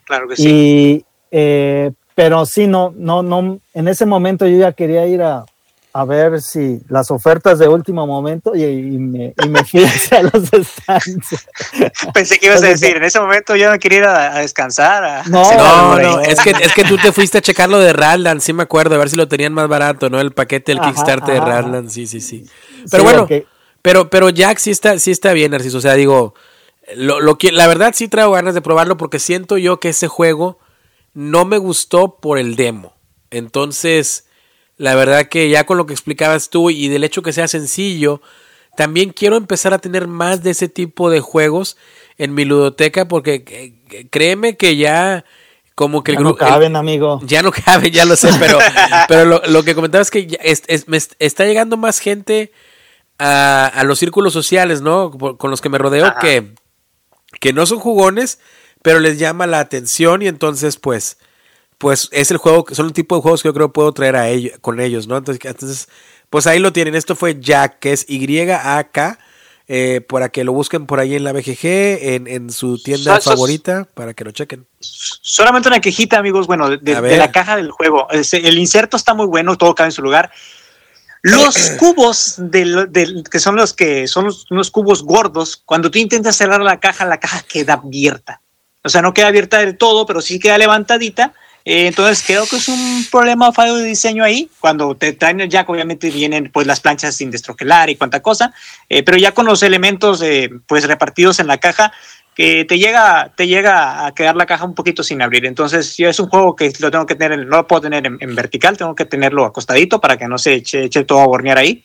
Claro que sí. Y, eh, pero sí, no, no, no, en ese momento yo ya quería ir a, a ver si las ofertas de último momento y, me, fui hacia los stands. Pensé que ibas a decir, en ese momento yo no quería ir a, descansar. No, no, es que, es que tú te fuiste a checarlo de Radland, sí me acuerdo, a ver si lo tenían más barato, ¿no? El paquete del Kickstarter de Radland, sí, sí, sí. Pero bueno, pero, pero Jack sí está, sí está bien, Narciso, o sea, digo, lo, lo que, la verdad sí traigo ganas de probarlo porque siento yo que ese juego no me gustó por el demo. Entonces la verdad que ya con lo que explicabas tú y del hecho que sea sencillo, también quiero empezar a tener más de ese tipo de juegos en mi ludoteca porque eh, créeme que ya como que el grupo... No caben, amigo. Ya no caben, ya lo sé, pero, pero lo, que comentaba es que me está llegando más gente a, los círculos sociales, ¿no? Con los que me rodeo que, que no son jugones, pero les llama la atención y entonces pues pues es el juego, son un tipo de juegos que yo creo puedo traer a ellos, con ellos, ¿no? Entonces, entonces, pues ahí lo tienen. Esto fue Jack, que es Y-A-K, eh, para que lo busquen por ahí en la BGG, en, en su tienda favorita, para que lo chequen. Solamente una quejita, amigos, bueno, de, la caja del juego. El inserto está muy bueno, todo cabe en su lugar. Los cubos del, que son los que son unos cubos gordos, cuando tú intentas cerrar la caja, la caja queda abierta. O sea, no queda abierta del todo, pero sí queda levantadita entonces creo que es un problema fallo de diseño ahí. Cuando te traen el jack, obviamente vienen pues las planchas sin destroquelar y cuánta cosa, eh, pero ya con los elementos eh, pues repartidos en la caja, que te llega, te llega a quedar la caja un poquito sin abrir. Entonces yo es un juego que lo tengo que tener, no lo puedo tener en, vertical, tengo que tenerlo acostadito para que no se eche, todo a bornear ahí.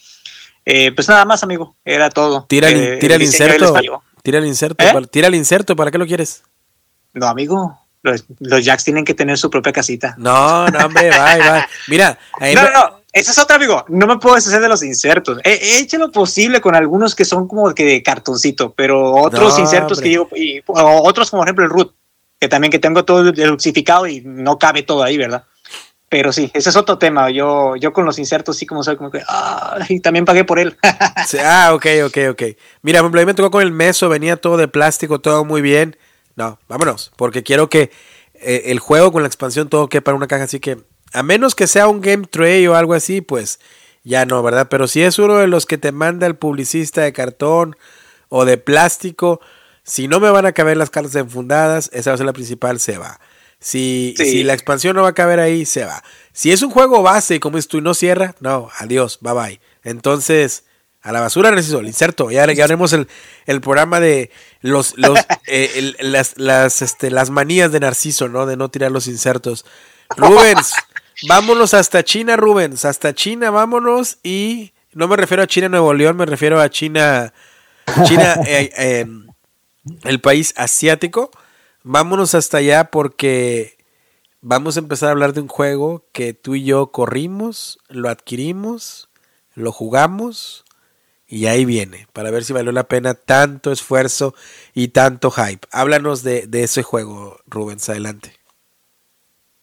pues nada más, amigo, era todo. Tira el, tira el inserto. Tira el inserto. tira el inserto, ¿para qué lo quieres? No, amigo, los, Jacks tienen que tener su propia casita. No, no, hombre, va, va. Mira, no, no, esa es otra, amigo. No me puedo deshacer de los insertos. He, hecho lo posible con algunos que son como que de cartoncito, pero otros insertos que digo, y, otros como por ejemplo el root, que también que tengo todo deluxificado y no cabe todo ahí, ¿verdad? Pero sí, ese es otro tema. Yo, yo con los insertos sí como soy como que, ah, y también pagué por él. ah, ok, ok, ok. Mira, a mí me tocó con el meso, venía todo de plástico, todo muy bien. No, vámonos, porque quiero que eh, el juego con la expansión todo quepa en una caja, así que a menos que sea un game tray o algo así, pues ya no, ¿verdad? Pero si es uno de los que te manda el publicista de cartón o de plástico, si no me van a caber las cartas enfundadas, esa va a ser la principal, se va. Si, si la expansión no va a caber ahí, se va. Si es un juego base, como es tú y no cierra, no, adiós, bye bye. Entonces, a la basura necesito el inserto. Ya, ya haremos el, el, programa de los, los eh, las, las, este, las manías de Narciso, ¿no? De no tirar los insertos. Rubens, Vámonos hasta China, Rubens. Hasta China, vámonos. Y no me refiero a China, Nuevo León, me refiero a China, China, eh, em, el país asiático. Vámonos hasta allá porque vamos a empezar a hablar de un juego que tú y yo corrimos, lo adquirimos, lo jugamos y ahí viene, para ver si valió la pena tanto esfuerzo y tanto hype. Háblanos de, de ese juego, Rubens, adelante.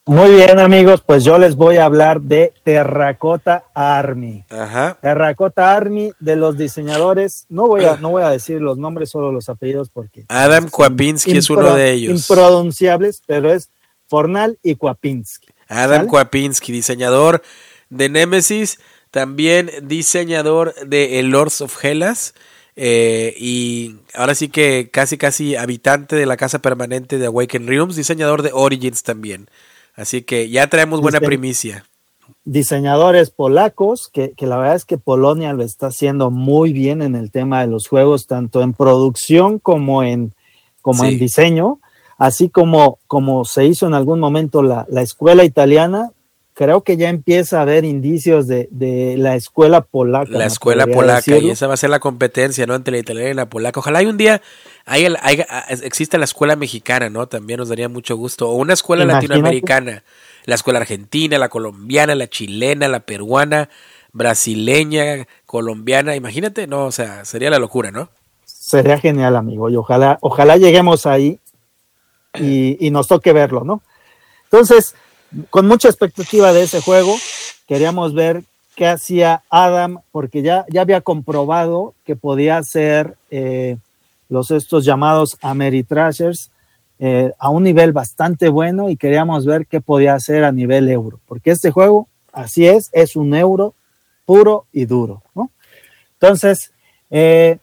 Muy bien, amigos, pues yo les voy a hablar de Terracota Army. Ajá. Terracota Army de los diseñadores, no voy a no voy a decir los nombres, solo los apellidos porque Adam Kwapinski es uno de ellos. Impronunciables, pero es Fornal y Kwapinski. Adam Kwapinski, diseñador de Nemesis, también diseñador de El Lords of Hellas. Eh, y ahora sí que casi casi habitante de la casa permanente de Awaken Realms, diseñador de Origins también. Así que ya traemos buena primicia. Diseñadores polacos, que, la verdad es que Polonia lo está haciendo muy bien en el tema de los juegos, tanto en producción como en, como en diseño, así como, como se hizo en algún momento la, la escuela italiana, creo que ya empieza a haber indicios de, la escuela polaca. La escuela polaca, y esa va a ser la competencia, ¿no? Entre la italiana y la polaca. Ojalá hay un día hay, exista la escuela mexicana, ¿no? También nos daría mucho gusto. O una escuela latinoamericana. La escuela argentina, la colombiana, la chilena, la peruana, brasileña, colombiana. Imagínate, no, o sea, sería la locura, ¿no? Sería genial, amigo. Y ojalá, ojalá lleguemos ahí y, y nos toque verlo, ¿no? Entonces, con mucha expectativa de ese juego. Queríamos ver qué hacía Adam, porque ya, ya había comprobado que podía hacer eh, los estos llamados Ameritrashers eh, a un nivel bastante bueno y queríamos ver qué podía hacer a nivel euro, porque este juego, así es, es un euro puro y duro, Entonces, eh,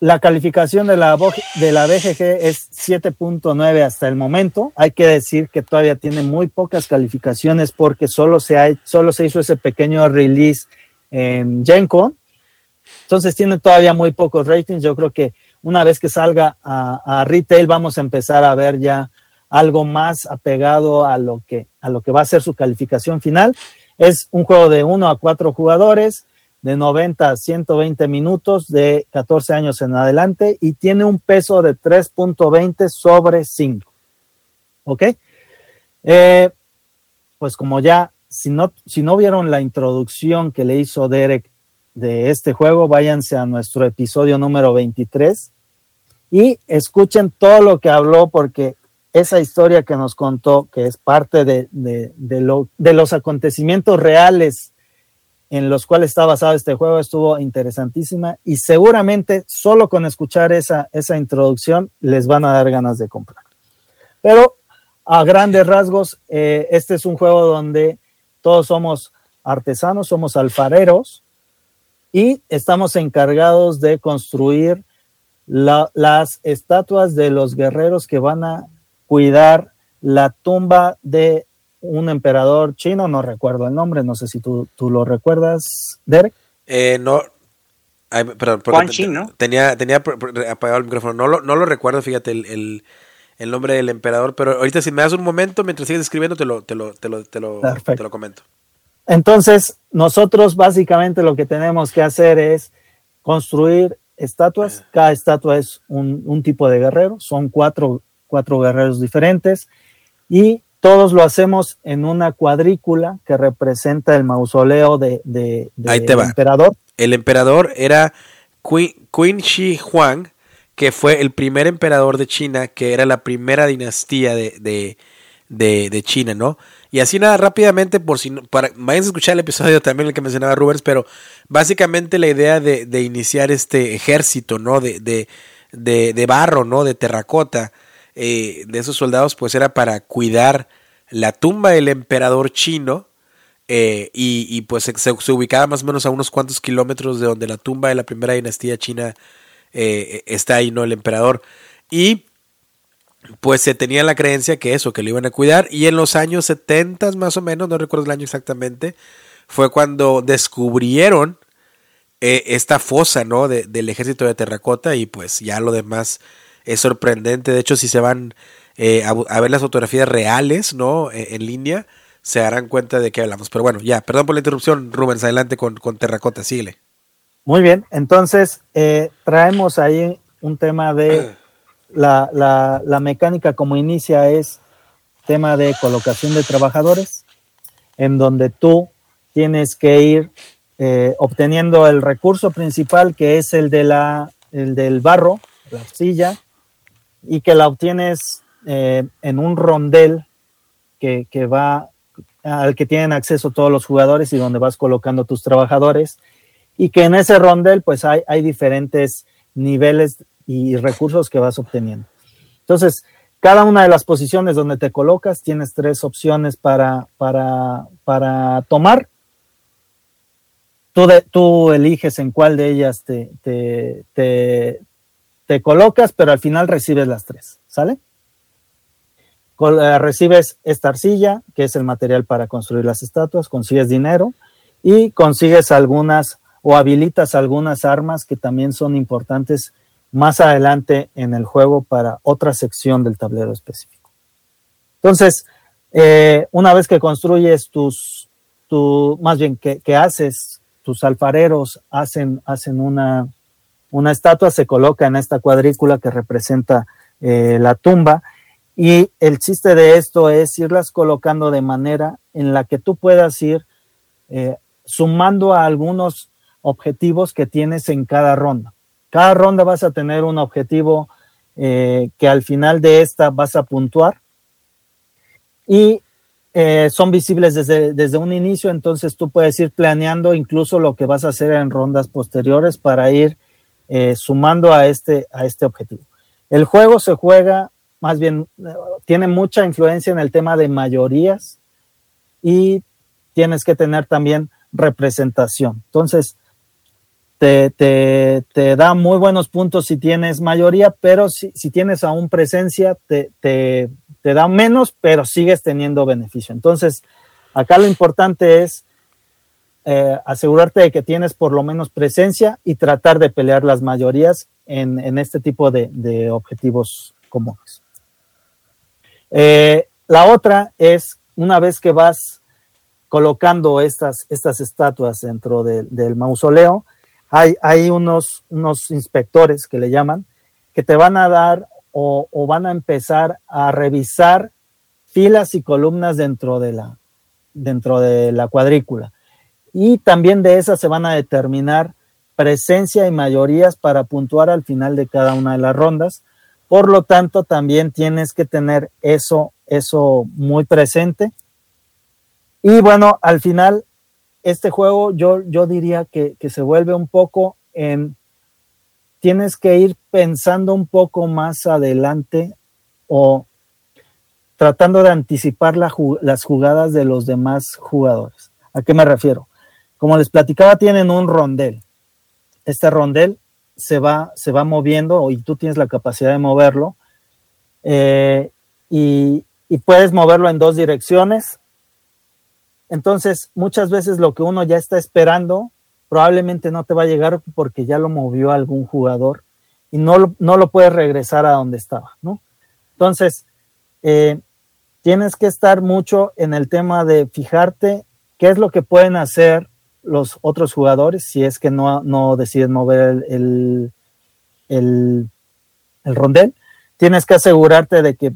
la calificación de la, de BGG es 7.9 hasta el momento. Hay que decir que todavía tiene muy pocas calificaciones porque solo se, solo se hizo ese pequeño release en GenCon. Entonces tiene todavía muy pocos ratings. Yo creo que una vez que salga a, a, retail vamos a empezar a ver ya algo más apegado a lo que, a lo que va a ser su calificación final. Es un juego de 1 a 4 jugadores de 90 a 120 minutos de 14 años en adelante y tiene un peso de 3.20 sobre 5. ¿Ok? Eh, pues como ya, si no, si no vieron la introducción que le hizo Derek de este juego, váyanse a nuestro episodio número 23 y escuchen todo lo que habló porque esa historia que nos contó, que es parte de, de, lo, de los acontecimientos reales en los cuales está basado este juego estuvo interesantísima y seguramente solo con escuchar esa, esa introducción les van a dar ganas de comprar. Pero a grandes rasgos, eh, este es un juego donde todos somos artesanos, somos alfareros y estamos encargados de construir las estatuas de los guerreros que van a cuidar la tumba de un emperador chino, no recuerdo el nombre, no sé si tú, tú lo recuerdas, Derek. Eh, no, perdón, ¿no? Tenía, tenía apagado el micrófono, no lo, no lo recuerdo, fíjate, el, el, nombre del emperador, pero ahorita si me das un momento, mientras sigues escribiendo, te lo, te lo, te lo, te lo, te lo comento. Entonces, nosotros básicamente lo que tenemos que hacer es construir estatuas. Ah. Cada estatua es un, un tipo de guerrero, son cuatro, cuatro guerreros diferentes y todos lo hacemos en una cuadrícula que representa el mausoleo de, de, emperador. El emperador era Qin, Shi Huang, que fue el primer emperador de China, que era la primera dinastía de, de, China, ¿no? Y así nada, rápidamente, por si para, vayan a escuchar el episodio también el que mencionaba Rubens, pero básicamente la idea de, de iniciar este ejército, ¿no? De, de, de, barro, ¿no? De terracota, eh, de esos soldados, pues era para cuidar la tumba del emperador chino. Eh, y, pues se, ubicaba más o menos a unos cuantos kilómetros de donde la tumba de la primera dinastía china eh, está ahí, ¿no? El emperador. Y pues se tenía la creencia que eso, que lo iban a cuidar. Y en los años 70 más o menos, no recuerdo el año exactamente, fue cuando descubrieron esta fosa, ¿no? del ejército de terracota y pues ya lo demás es sorprendente. De hecho, si se van eh, a, ver las fotografías reales, ¿no? E, en, línea, se darán cuenta de qué hablamos. Pero bueno, ya, perdón por la interrupción, Rubens, adelante con, con terracota, síguele. Muy bien, entonces eh, traemos ahí un tema de la, la, la mecánica como inicia es tema de colocación de trabajadores, en donde tú tienes que ir eh, obteniendo el recurso principal que es el, de la, el del barro, la arcilla, y que la obtienes eh, en un rondel que, que, va al que tienen acceso todos los jugadores y donde vas colocando tus trabajadores y que en ese rondel pues hay, hay diferentes niveles y recursos que vas obteniendo. Entonces, cada una de las posiciones donde te colocas tienes tres opciones para, para, para tomar. Tú, tú, eliges en cuál de ellas te, te, te, te, colocas, pero al final recibes las tres, ¿sale? Eh, recibes esta arcilla, que es el material para construir las estatuas, consigues dinero y consigues algunas o habilitas algunas armas que también son importantes más adelante en el juego para otra sección del tablero específico. Entonces, eh, una vez que construyes tus, tu, más bien que, haces, tus alfareros hacen, hacen una, una estatua, se coloca en esta cuadrícula que representa eh, la tumba. Y el chiste de esto es irlas colocando de manera en la que tú puedas ir eh, sumando a algunos objetivos que tienes en cada ronda. Cada ronda vas a tener un objetivo eh, que al final de esta vas a puntuar y son visibles desde, desde un inicio, entonces tú puedes ir planeando incluso lo que vas a hacer en rondas posteriores para ir eh, sumando a este, a este objetivo. El juego se juega, más bien, tiene mucha influencia en el tema de mayorías y tienes que tener también representación. Entonces, te, te, te, da muy buenos puntos si tienes mayoría, pero si, si tienes aún presencia, te, te, te, da menos, pero sigues teniendo beneficio. Entonces, acá lo importante es eh, asegurarte de que tienes por lo menos presencia y tratar de pelear las mayorías en, en este tipo de, de objetivos comunes. Eh, la otra es, una vez que vas colocando estas, estas estatuas dentro del mausoleo, hay, unos, unos inspectores que le llaman, que te van a dar o, van a empezar a revisar filas y columnas dentro de la, dentro de la cuadrícula. Y también de esas se van a determinar presencia y mayorías para puntuar al final de cada una de las rondas. Por lo tanto, también tienes que tener eso, eso muy presente. Y bueno, al final este juego yo, yo diría que, se vuelve un poco en, tienes que ir pensando un poco más adelante o tratando de anticipar las jugadas de los demás jugadores. ¿A qué me refiero? Como les platicaba, tienen un rondel. Este rondel se va, se va moviendo y tú tienes la capacidad de moverlo. Eh, y, puedes moverlo en dos direcciones entonces, muchas veces lo que uno ya está esperando probablemente no te va a llegar porque ya lo movió algún jugador y no, no lo puedes regresar a donde estaba, ¿no? Entonces, eh, tienes que estar mucho en el tema de fijarte qué es lo que pueden hacer los otros jugadores si es que no, no deciden mover el, el, el rondel. Tienes que asegurarte de que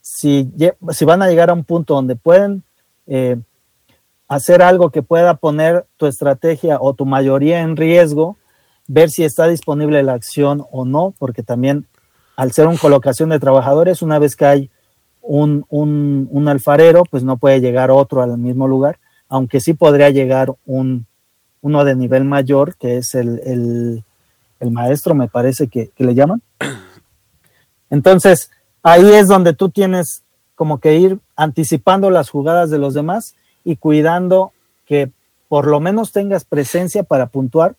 si, si van a llegar a un punto donde pueden eh, hacer algo que pueda poner tu estrategia o tu mayoría en riesgo, ver si está disponible la acción o no, porque también al ser una colocación de trabajadores, una vez que hay un, un, alfarero, pues no puede llegar otro al mismo lugar, aunque sí podría llegar un, uno de nivel mayor, que es el, maestro, me parece que, que, le llaman. Entonces, ahí es donde tú tienes como que ir anticipando las jugadas de los demás y cuidando que por lo menos tengas presencia para puntuar,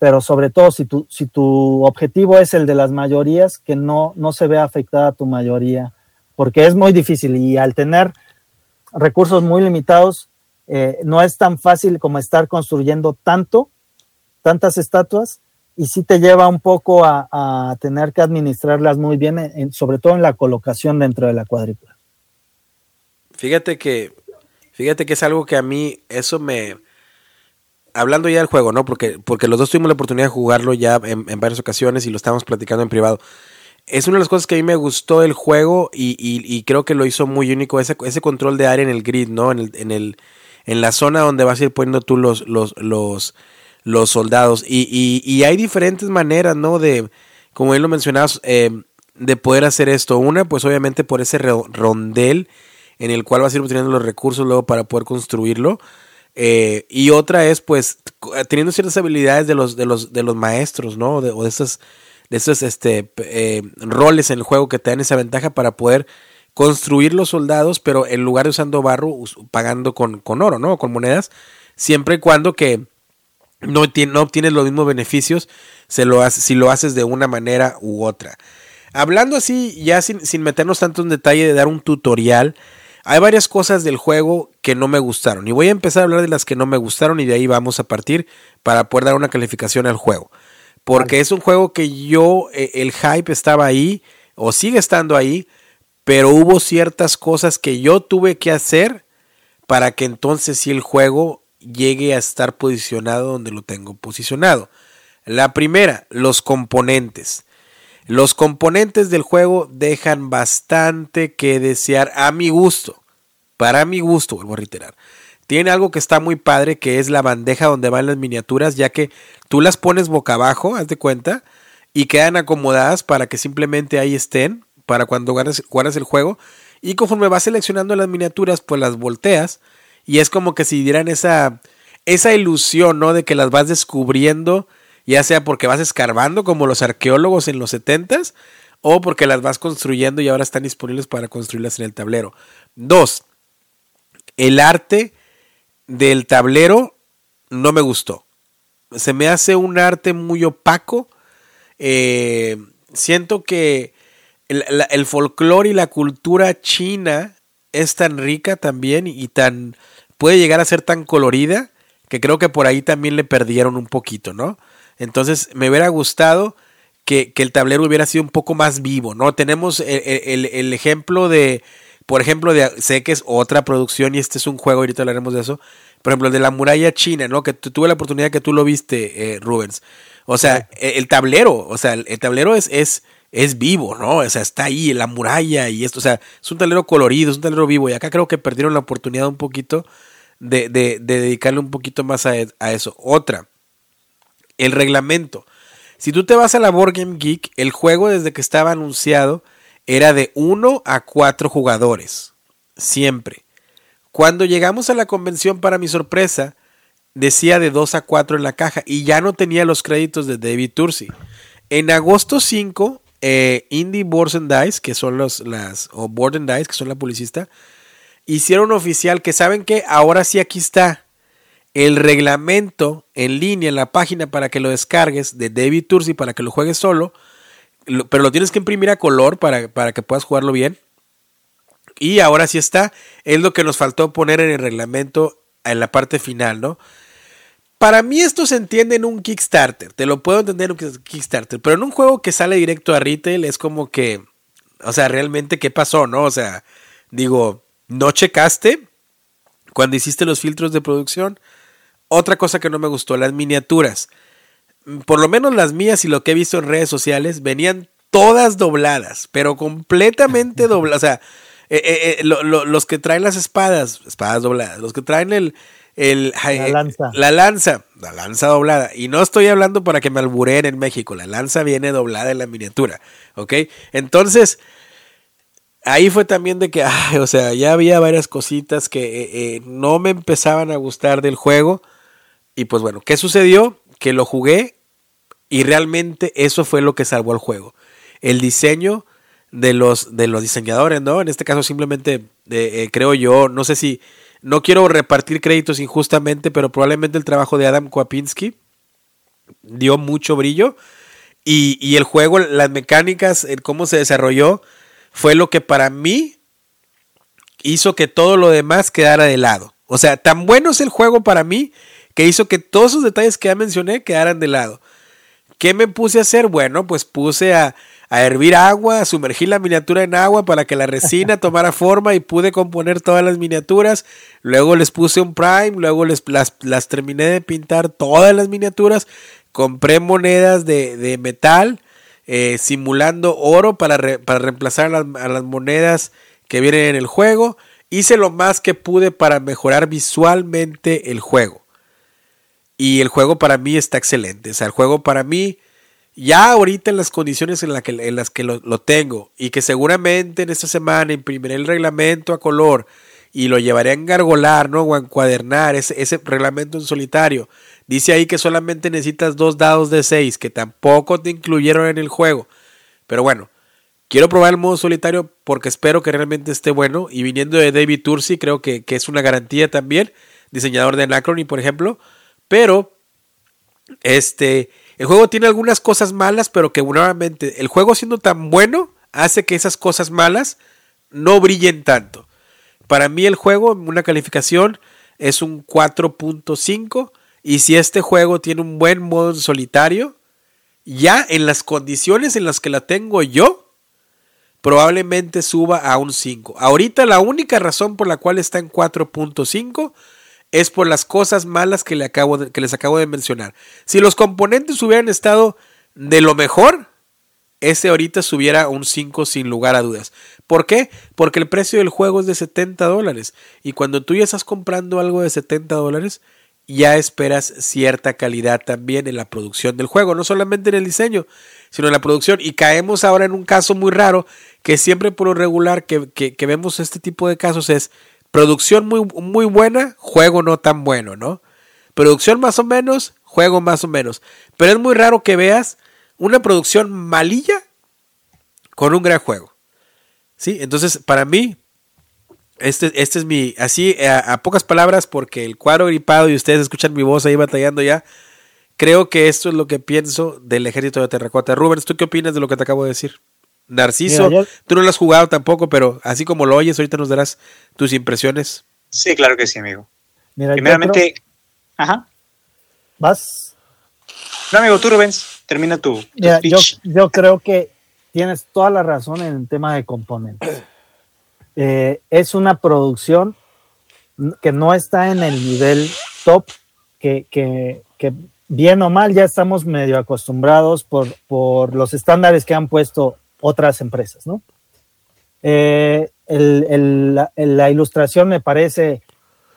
pero sobre todo si tu, si tu objetivo es el de las mayorías, que no, no se vea afectada tu mayoría, porque es muy difícil y al tener recursos muy limitados, eh, no es tan fácil como estar construyendo tanto, tantas estatuas, y sí te lleva un poco a, tener que administrarlas muy bien, sobre todo en la colocación dentro de la cuadrícula. Fíjate que, fíjate que es algo que a mí, eso me, hablando ya del juego, ¿no? Porque, porque los dos tuvimos la oportunidad de jugarlo ya en, varias ocasiones y lo estábamos platicando en privado. Es una de las cosas que a mí me gustó del juego y, creo que lo hizo muy único, ese, ese control de área en el grid, ¿no? En, el, en, el, en la zona donde vas a ir poniendo tú los, los, los, los soldados. Y, y, hay diferentes maneras, ¿no? De, como él lo mencionabas, eh, de poder hacer esto. Una, pues obviamente por ese rondel en el cual vas a ir obteniendo los recursos luego para poder construirlo. Eh, y otra es, pues, teniendo ciertas habilidades de los, de los, de los maestros, ¿no? O de esos, de esos este, eh, roles en el juego que te dan esa ventaja para poder construir los soldados, pero en lugar de usando barro, pagando con, con oro, ¿no? Con monedas, siempre y cuando que no, no obtienes los mismos beneficios se lo si lo haces de una manera u otra. Hablando así, ya sin, sin meternos tanto en detalle de dar un tutorial, hay varias cosas del juego que no me gustaron. Y voy a empezar a hablar de las que no me gustaron y de ahí vamos a partir para poder dar una calificación al juego. Porque es un juego que yo, eh, el hype estaba ahí o sigue estando ahí, pero hubo ciertas cosas que yo tuve que hacer para que entonces sí el juego llegue a estar posicionado donde lo tengo posicionado. La primera, los componentes. Los componentes del juego dejan bastante que desear a mi gusto. Para mi gusto, vuelvo a reiterar. Tiene algo que está muy padre, que es la bandeja donde van las miniaturas, ya que tú las pones boca abajo, haz de cuenta, y quedan acomodadas para que simplemente ahí estén, para cuando guardas, el juego. Y conforme vas seleccionando las miniaturas, pues las volteas, y es como que si dieran esa, esa ilusión, ¿no? De que las vas descubriendo ya sea porque vas escarbando como los arqueólogos en los 70s o porque las vas construyendo y ahora están disponibles para construirlas en el tablero. Dos, el arte del tablero no me gustó. Se me hace un arte muy opaco. Eh, siento que el, el folclore y la cultura china es tan rica también y tan puede llegar a ser tan colorida que creo que por ahí también le perdieron un poquito, ¿no? Entonces me hubiera gustado que, el tablero hubiera sido un poco más vivo, ¿no? Tenemos el, ejemplo de, por ejemplo, de, sé que es otra producción y este es un juego, ahorita hablaremos de eso, por ejemplo, el de la muralla china, ¿no? Que tuve la oportunidad que tú lo viste, eh, Rubens. O sea, e, el, tablero, o sea, el, tablero es, es, es vivo, ¿no? O sea, está ahí, la muralla y esto, o sea, es un tablero colorido, es un tablero vivo y acá creo que perdieron la oportunidad un poquito de, de, dedicarle un poquito más a, a eso. Otra, el reglamento. Si tú te vas a la Board Game Geek, el juego desde que estaba anunciado era de 1 a 4 jugadores. Siempre. Cuando llegamos a la convención, para mi sorpresa, decía de 2 a 4 en la caja y ya no tenía los créditos de David Tursi. En agosto 5, eh, Indie Boards and Dice, que son los, las, o Board and Dice, que son la publicista, hicieron oficial que saben que ahora sí aquí está el reglamento en línea en la página para que lo descargues de David Tursi para que lo juegues solo, pero lo tienes que imprimir a color para, para que puedas jugarlo bien. Y ahora sí está, es lo que nos faltó poner en el reglamento en la parte final, ¿no? Para mí esto se entiende en un Kickstarter, te lo puedo entender en un Kickstarter, pero en un juego que sale directo a retail es como que, o sea, realmente qué pasó, ¿no? O sea, digo, no checaste cuando hiciste los filtros de producción, otra cosa que no me gustó, las miniaturas. Por lo menos las mías y lo que he visto en redes sociales venían todas dobladas, pero completamente dobladas. O sea, eh, eh, eh, lo- lo- los que traen las espadas, espadas dobladas, los que traen el, el La lanza. la lanza, la lanza doblada. Y no estoy hablando para que me albureen en México, la lanza viene doblada en la miniatura, ¿ok? Entonces, ahí fue también de que, ay, o sea, ya había varias cositas que eh, eh, no me empezaban a gustar del juego. Y pues bueno, ¿qué sucedió? Que lo jugué y realmente eso fue lo que salvó al juego. El diseño de los, de los diseñadores, ¿no? En este caso simplemente eh, eh, creo yo, no sé si, no quiero repartir créditos injustamente, pero probablemente el trabajo de Adam Kwapinski dio mucho brillo. Y, el juego, las mecánicas, el cómo se desarrolló, fue lo que para mí hizo que todo lo demás quedara de lado. O sea, tan bueno es el juego para mí que hizo que todos esos detalles que ya mencioné quedaran de lado. ¿Qué me puse a hacer? Bueno, pues puse a, a hervir agua, a sumergir la miniatura en agua para que la resina tomara forma y pude componer todas las miniaturas. Luego les puse un prime, luego les, las, las terminé de pintar todas las miniaturas. Compré monedas de, de metal, eh, simulando oro para, re- para reemplazar las, a las monedas que vienen en el juego. Hice lo más que pude para mejorar visualmente el juego. Y el juego para mí está excelente. O sea, el juego para mí, ya ahorita en las condiciones en, que, en las que lo, lo tengo, y que seguramente en esta semana imprimiré el reglamento a color y lo llevaré a engargolar, ¿no? O a encuadernar ese, ese reglamento en solitario. Dice ahí que solamente necesitas dos dados de 6, que tampoco te incluyeron en el juego. Pero bueno, quiero probar el modo solitario porque espero que realmente esté bueno. Y viniendo de David Tursi, creo que, que es una garantía también. Diseñador de Anacrony, por ejemplo. Pero, este, el juego tiene algunas cosas malas, pero que nuevamente, el juego siendo tan bueno, hace que esas cosas malas no brillen tanto. Para mí el juego, una calificación, es un 4.5. Y si este juego tiene un buen modo solitario, ya en las condiciones en las que la tengo yo, probablemente suba a un 5. Ahorita la única razón por la cual está en 4.5 es por las cosas malas que, le acabo de- que les acabo de mencionar. Si los componentes hubieran estado de lo mejor, ese ahorita subiera un 5 sin lugar a dudas. ¿Por qué? Porque el precio del juego es de 70 dólares. Y cuando tú ya estás comprando algo de 70 dólares, ya esperas cierta calidad también en la producción del juego, no solamente en el diseño, sino en la producción. Y caemos ahora en un caso muy raro, que siempre por lo regular que- que vemos este tipo de casos es producción muy, muy buena, juego no tan bueno, ¿no? Producción más o menos, juego más o menos. Pero es muy raro que veas una producción malilla con un gran juego. ¿Sí? Entonces, para mí, este, este es mi, así a, a pocas palabras, porque el cuadro gripado y ustedes escuchan mi voz ahí batallando ya. Creo que esto es lo que pienso del ejército de terracota. Rubens, ¿tú qué opinas de lo que te acabo de decir? Narciso, Mira, yo- tú no lo has jugado tampoco, pero así como lo oyes, ahorita nos darás tus impresiones. Sí, claro que sí, amigo. Mira, Primeramente, creo- ajá. vas. No, amigo, tú, Rubens, termina tu, tu Mira, yo, yo creo que tienes toda la razón en el tema de componentes. Eh, es una producción que no está en el nivel top, que, que- que bien o mal ya estamos medio acostumbrados por, por los estándares que han puesto otras empresas, ¿no? Eh, la ilustración me parece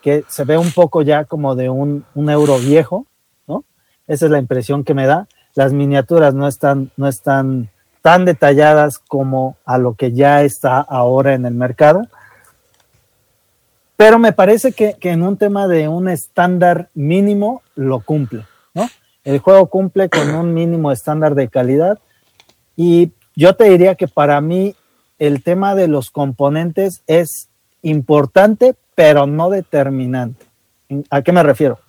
que se ve un poco ya como de un, un euro viejo, ¿no? Esa es la impresión que me da. Las miniaturas no están, no están tan detalladas como a lo que ya está ahora en el mercado. Pero me parece que, que en un tema de un estándar mínimo lo cumple, ¿no? El juego cumple con un mínimo estándar de calidad y yo te diría que para mí el tema de los componentes es importante, pero no determinante. ¿A qué me refiero?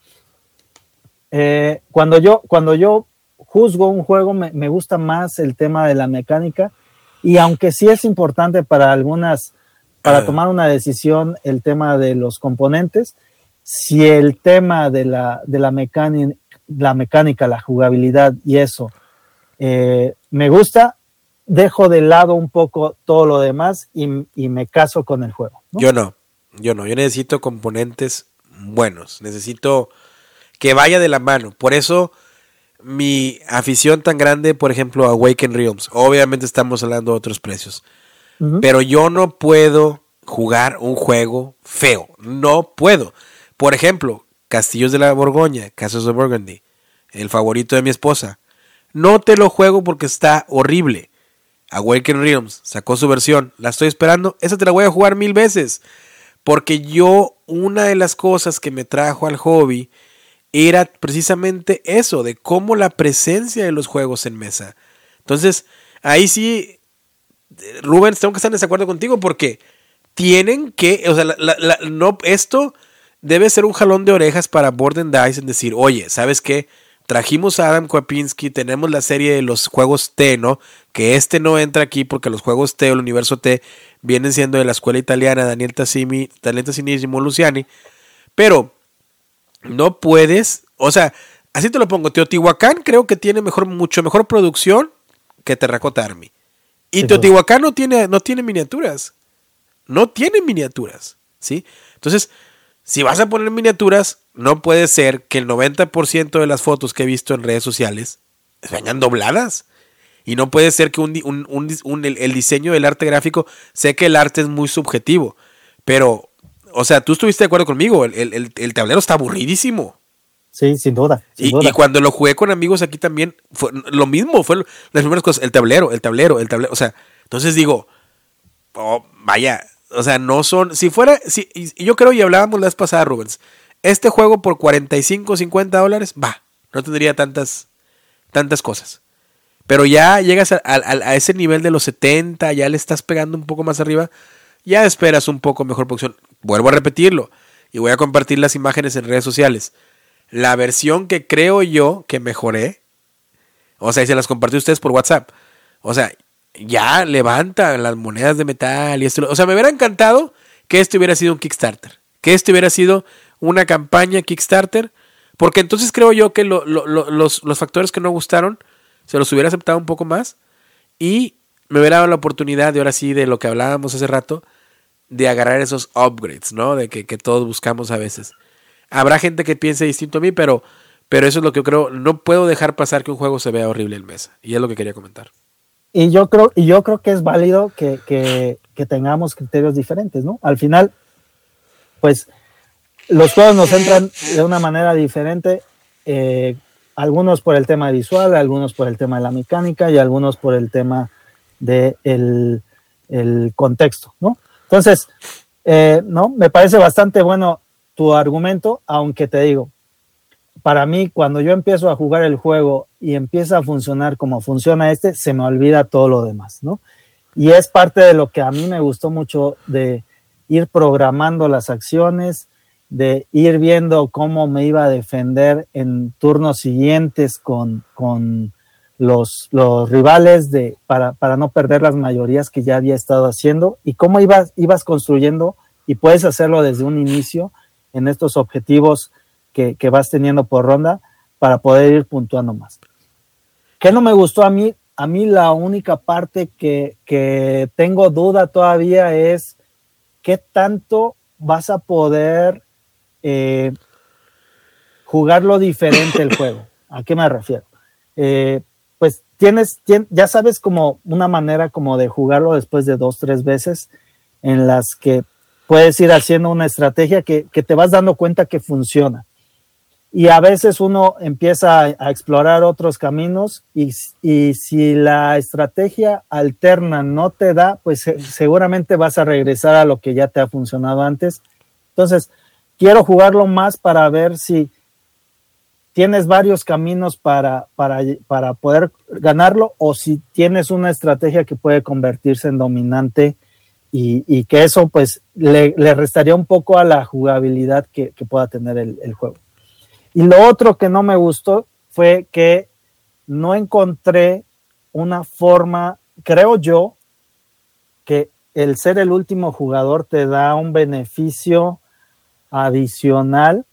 Eh, cuando, yo, cuando yo juzgo un juego, me, me, gusta más el tema de la mecánica y aunque sí es importante para algunas, para tomar una decisión, el tema de los componentes, si el tema de la, de la, mecánica, la mecánica, la jugabilidad y eso eh, me gusta, dejo de lado un poco todo lo demás y, y me caso con el juego. ¿no? Yo no, yo no, yo necesito componentes buenos, necesito que vaya de la mano. Por eso mi afición tan grande, por ejemplo, a Awaken Realms. Obviamente estamos hablando de otros precios. Uh -huh. Pero yo no puedo jugar un juego feo. No puedo. Por ejemplo, Castillos de la Borgoña, Casos de Burgundy, el favorito de mi esposa. No te lo juego porque está horrible. Awaken Realms sacó su versión, la estoy esperando. Esa te la voy a jugar mil veces. Porque yo, una de las cosas que me trajo al hobby era precisamente eso, de cómo la presencia de los juegos en mesa. Entonces, ahí sí, Rubens, tengo que estar en desacuerdo contigo porque tienen que, o sea, no, esto debe ser un jalón de orejas para Borden Dice en decir, oye, ¿sabes qué? Trajimos a Adam Kwapinski, tenemos la serie de los juegos T, ¿no? Que este no entra aquí porque los juegos T o el universo T vienen siendo de la escuela italiana Daniel Tassimi, Daniel Tassini y Luciani. Pero no puedes, o sea, así te lo pongo, Teotihuacán creo que tiene mejor, mucho mejor producción que Terracota Army. Y Teotihuacán no tiene, no tiene miniaturas. No tiene miniaturas, ¿sí? Entonces, si vas a poner miniaturas, no puede ser que el 90% de las fotos que he visto en redes sociales vengan dobladas. Y no puede ser que un, el, diseño del arte gráfico, sé que el arte es muy subjetivo, pero, o sea, tú estuviste de acuerdo conmigo, el, tablero está aburridísimo. Sí, sin duda. y, cuando lo jugué con amigos aquí también, fue lo mismo, fue las primeras cosas, el tablero, el tablero, el tablero, o sea, entonces digo, oh, vaya, o sea, no son, si fuera, si, y yo creo y hablábamos la vez pasada, Rubens, este juego por 45, 50 dólares, va, no tendría tantas, tantas cosas. Pero ya llegas a, a, ese nivel de los 70, ya le estás pegando un poco más arriba, ya esperas un poco mejor producción. Vuelvo a repetirlo y voy a compartir las imágenes en redes sociales. La versión que creo yo que mejoré, o sea, y se las compartí a ustedes por WhatsApp. O sea, ya levanta las monedas de metal y esto. O sea, me hubiera encantado que este hubiera sido un Kickstarter. Que este hubiera sido una campaña Kickstarter, porque entonces creo yo que los, los, factores que no gustaron se los hubiera aceptado un poco más y me hubiera dado la oportunidad de ahora sí, de lo que hablábamos hace rato, de agarrar esos upgrades, ¿no? De que, todos buscamos a veces. Habrá gente que piense distinto a mí, pero, pero eso es lo que yo creo. No puedo dejar pasar que un juego se vea horrible en mesa. Y es lo que quería comentar. Y yo creo, y yo creo que es válido que, que, que tengamos criterios diferentes, ¿no? Al final, pues los juegos nos entran de una manera diferente, eh, algunos por el tema visual, algunos por el tema de la mecánica y algunos por el tema del de el contexto, ¿no? Entonces, eh, no, me parece bastante bueno tu argumento, aunque te digo, para mí cuando yo empiezo a jugar el juego y empieza a funcionar como funciona este, se me olvida todo lo demás, ¿no? Y es parte de lo que a mí me gustó mucho de ir programando las acciones, de ir viendo cómo me iba a defender en turnos siguientes con, con los, los, rivales de, para, para, no perder las mayorías que ya había estado haciendo y cómo ibas, ibas construyendo y puedes hacerlo desde un inicio en estos objetivos que, que vas teniendo por ronda para poder ir puntuando más. ¿Qué no me gustó a mí? A mí la única parte que, que tengo duda todavía es qué tanto vas a poder eh, jugarlo diferente el juego. ¿A qué me refiero? Eh, pues tienes, ya sabes como una manera como de jugarlo después de dos, tres veces en las que puedes ir haciendo una estrategia que, te vas dando cuenta que funciona. Y a veces uno empieza a, explorar otros caminos y, y, si la estrategia alterna no te da, pues seguramente vas a regresar a lo que ya te ha funcionado antes. Entonces, quiero jugarlo más para ver si tienes varios caminos para, para, poder ganarlo o si tienes una estrategia que puede convertirse en dominante y, que eso pues le, restaría un poco a la jugabilidad que, pueda tener el, el, juego. Y lo otro que no me gustó fue que no encontré una forma, creo yo, que el ser el último jugador te da un beneficio adicional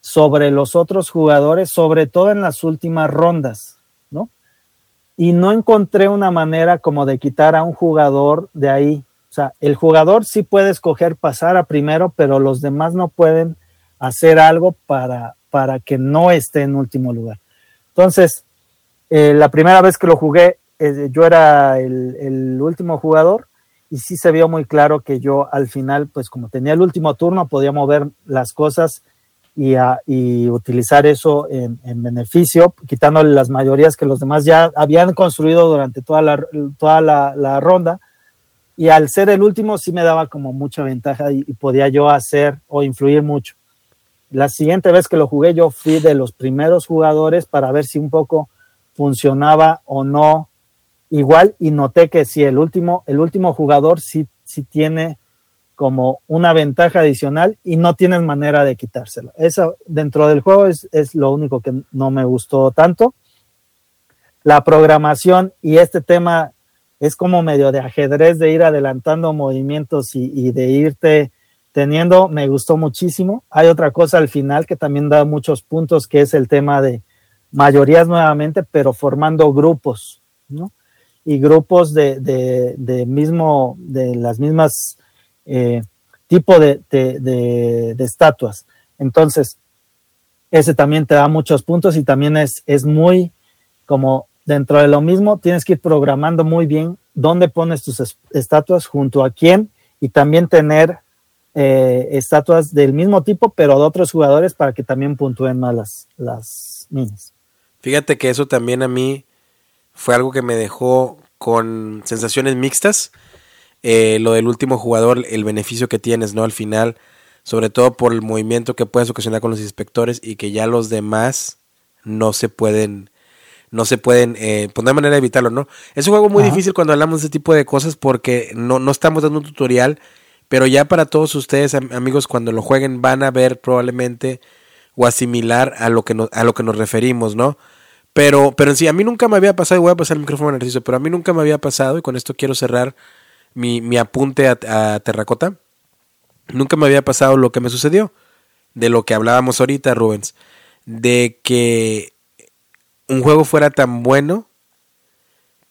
sobre los otros jugadores, sobre todo en las últimas rondas, ¿no? Y no encontré una manera como de quitar a un jugador de ahí. O sea, el jugador sí puede escoger pasar a primero, pero los demás no pueden hacer algo para, para que no esté en último lugar. Entonces, eh, la primera vez que lo jugué, eh, yo era el, el último jugador y sí se vio muy claro que yo al final, pues como tenía el último turno, podía mover las cosas y, y utilizar eso en, beneficio, quitándole las mayorías que los demás ya habían construido durante toda la, toda la, ronda. Y al ser el último sí me daba como mucha ventaja y, podía yo hacer o influir mucho. La siguiente vez que lo jugué yo fui de los primeros jugadores para ver si un poco funcionaba o no igual y noté que si el último, el último jugador sí, sí tiene como una ventaja adicional y no tienes manera de quitárselo. Eso dentro del juego es, es, lo único que no me gustó tanto. La programación y este tema es como medio de ajedrez de ir adelantando movimientos y de irte teniendo, me gustó muchísimo. Hay otra cosa al final que también da muchos puntos, que es el tema de mayorías nuevamente, pero formando grupos, ¿no? Y grupos de, de, de mismo, de las mismas eh, tipo de, estatuas. Entonces, ese también te da muchos puntos y también es, es muy como dentro de lo mismo, tienes que ir programando muy bien dónde pones tus estatuas, junto a quién y también tener eh, estatuas del mismo tipo, pero de otros jugadores para que también puntúen más las, las. Fíjate que eso también a mí fue algo que me dejó con sensaciones mixtas eh, lo del último jugador, el beneficio que tienes, ¿no? Al final, sobre todo por el movimiento que puedes ocasionar con los inspectores y que ya los demás no se pueden, no se pueden, eh, pues no hay manera de evitarlo, ¿no? Es un juego muy difícil cuando hablamos de este tipo de cosas porque no, no estamos dando un tutorial, pero ya para todos ustedes, amigos, cuando lo jueguen van a ver probablemente o asimilar a lo que, a lo que nos referimos, ¿no? Pero, pero en sí, a mí nunca me había pasado, y voy a pasar el micrófono en ejercicio, pero a mí nunca me había pasado, y con esto quiero cerrar mi, apunte a, Terracota, nunca me había pasado lo que me sucedió, de lo que hablábamos ahorita, Rubens, de que un juego fuera tan bueno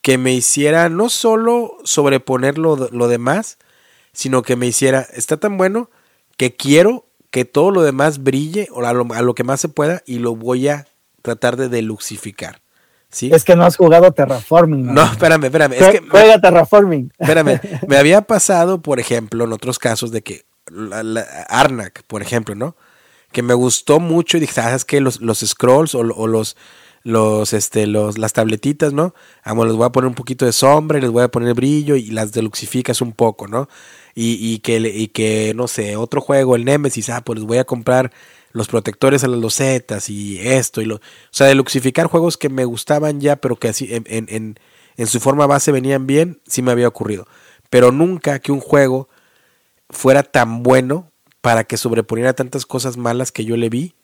que me hiciera no solo sobreponer lo, demás, sino que me hiciera, está tan bueno que quiero que todo lo demás brille o a lo, a lo que más se pueda y lo voy a tratar de deluxificar. Es que no has jugado Terraforming. No, espérame, espérame. Es que juega Terraforming. Espérame. Me había pasado, por ejemplo, en otros casos de que Arnak, por ejemplo, ¿no? Que me gustó mucho y dije, ah, ¿sabes qué? Los, los scrolls o, los, los, este, los, las tabletitas, ¿no? Vamos, les voy a poner un poquito de sombra y les voy a poner brillo y las deluxificas un poco, ¿no? Y, y, que, y que, no sé, otro juego, el Nemesis, ah, pues les voy a comprar los protectores a las losetas y esto y lo, o sea, de luxificar juegos que me gustaban ya, pero que así en, en, en, su forma base venían bien, sí me había ocurrido. Pero nunca que un juego fuera tan bueno para que sobreponiera tantas cosas malas que yo le vi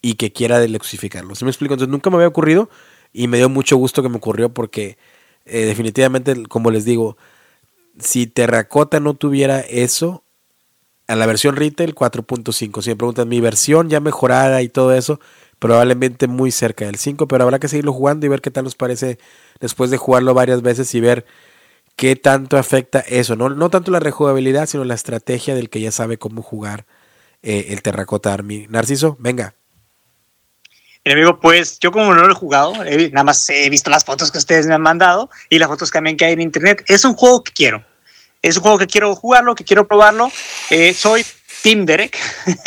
y que quiera deluxificarlo. ¿Sí me explico? Entonces nunca me había ocurrido y me dio mucho gusto que me ocurrió porque eh, definitivamente, como les digo, si Terracota no tuviera eso, a la versión retail 4.5. Si me preguntan mi versión ya mejorada y todo eso, probablemente muy cerca del 5, pero habrá que seguirlo jugando y ver qué tal nos parece después de jugarlo varias veces y ver qué tanto afecta eso. No, no tanto la rejugabilidad, sino la estrategia del que ya sabe cómo jugar eh, el Terracota Army. Narciso, venga. amigo, pues yo como no lo he jugado, nada más he visto las fotos que ustedes me han mandado y las fotos también que hay en internet. Es un juego que quiero es un juego que quiero jugarlo, que quiero probarlo. Eh, soy Team Derek,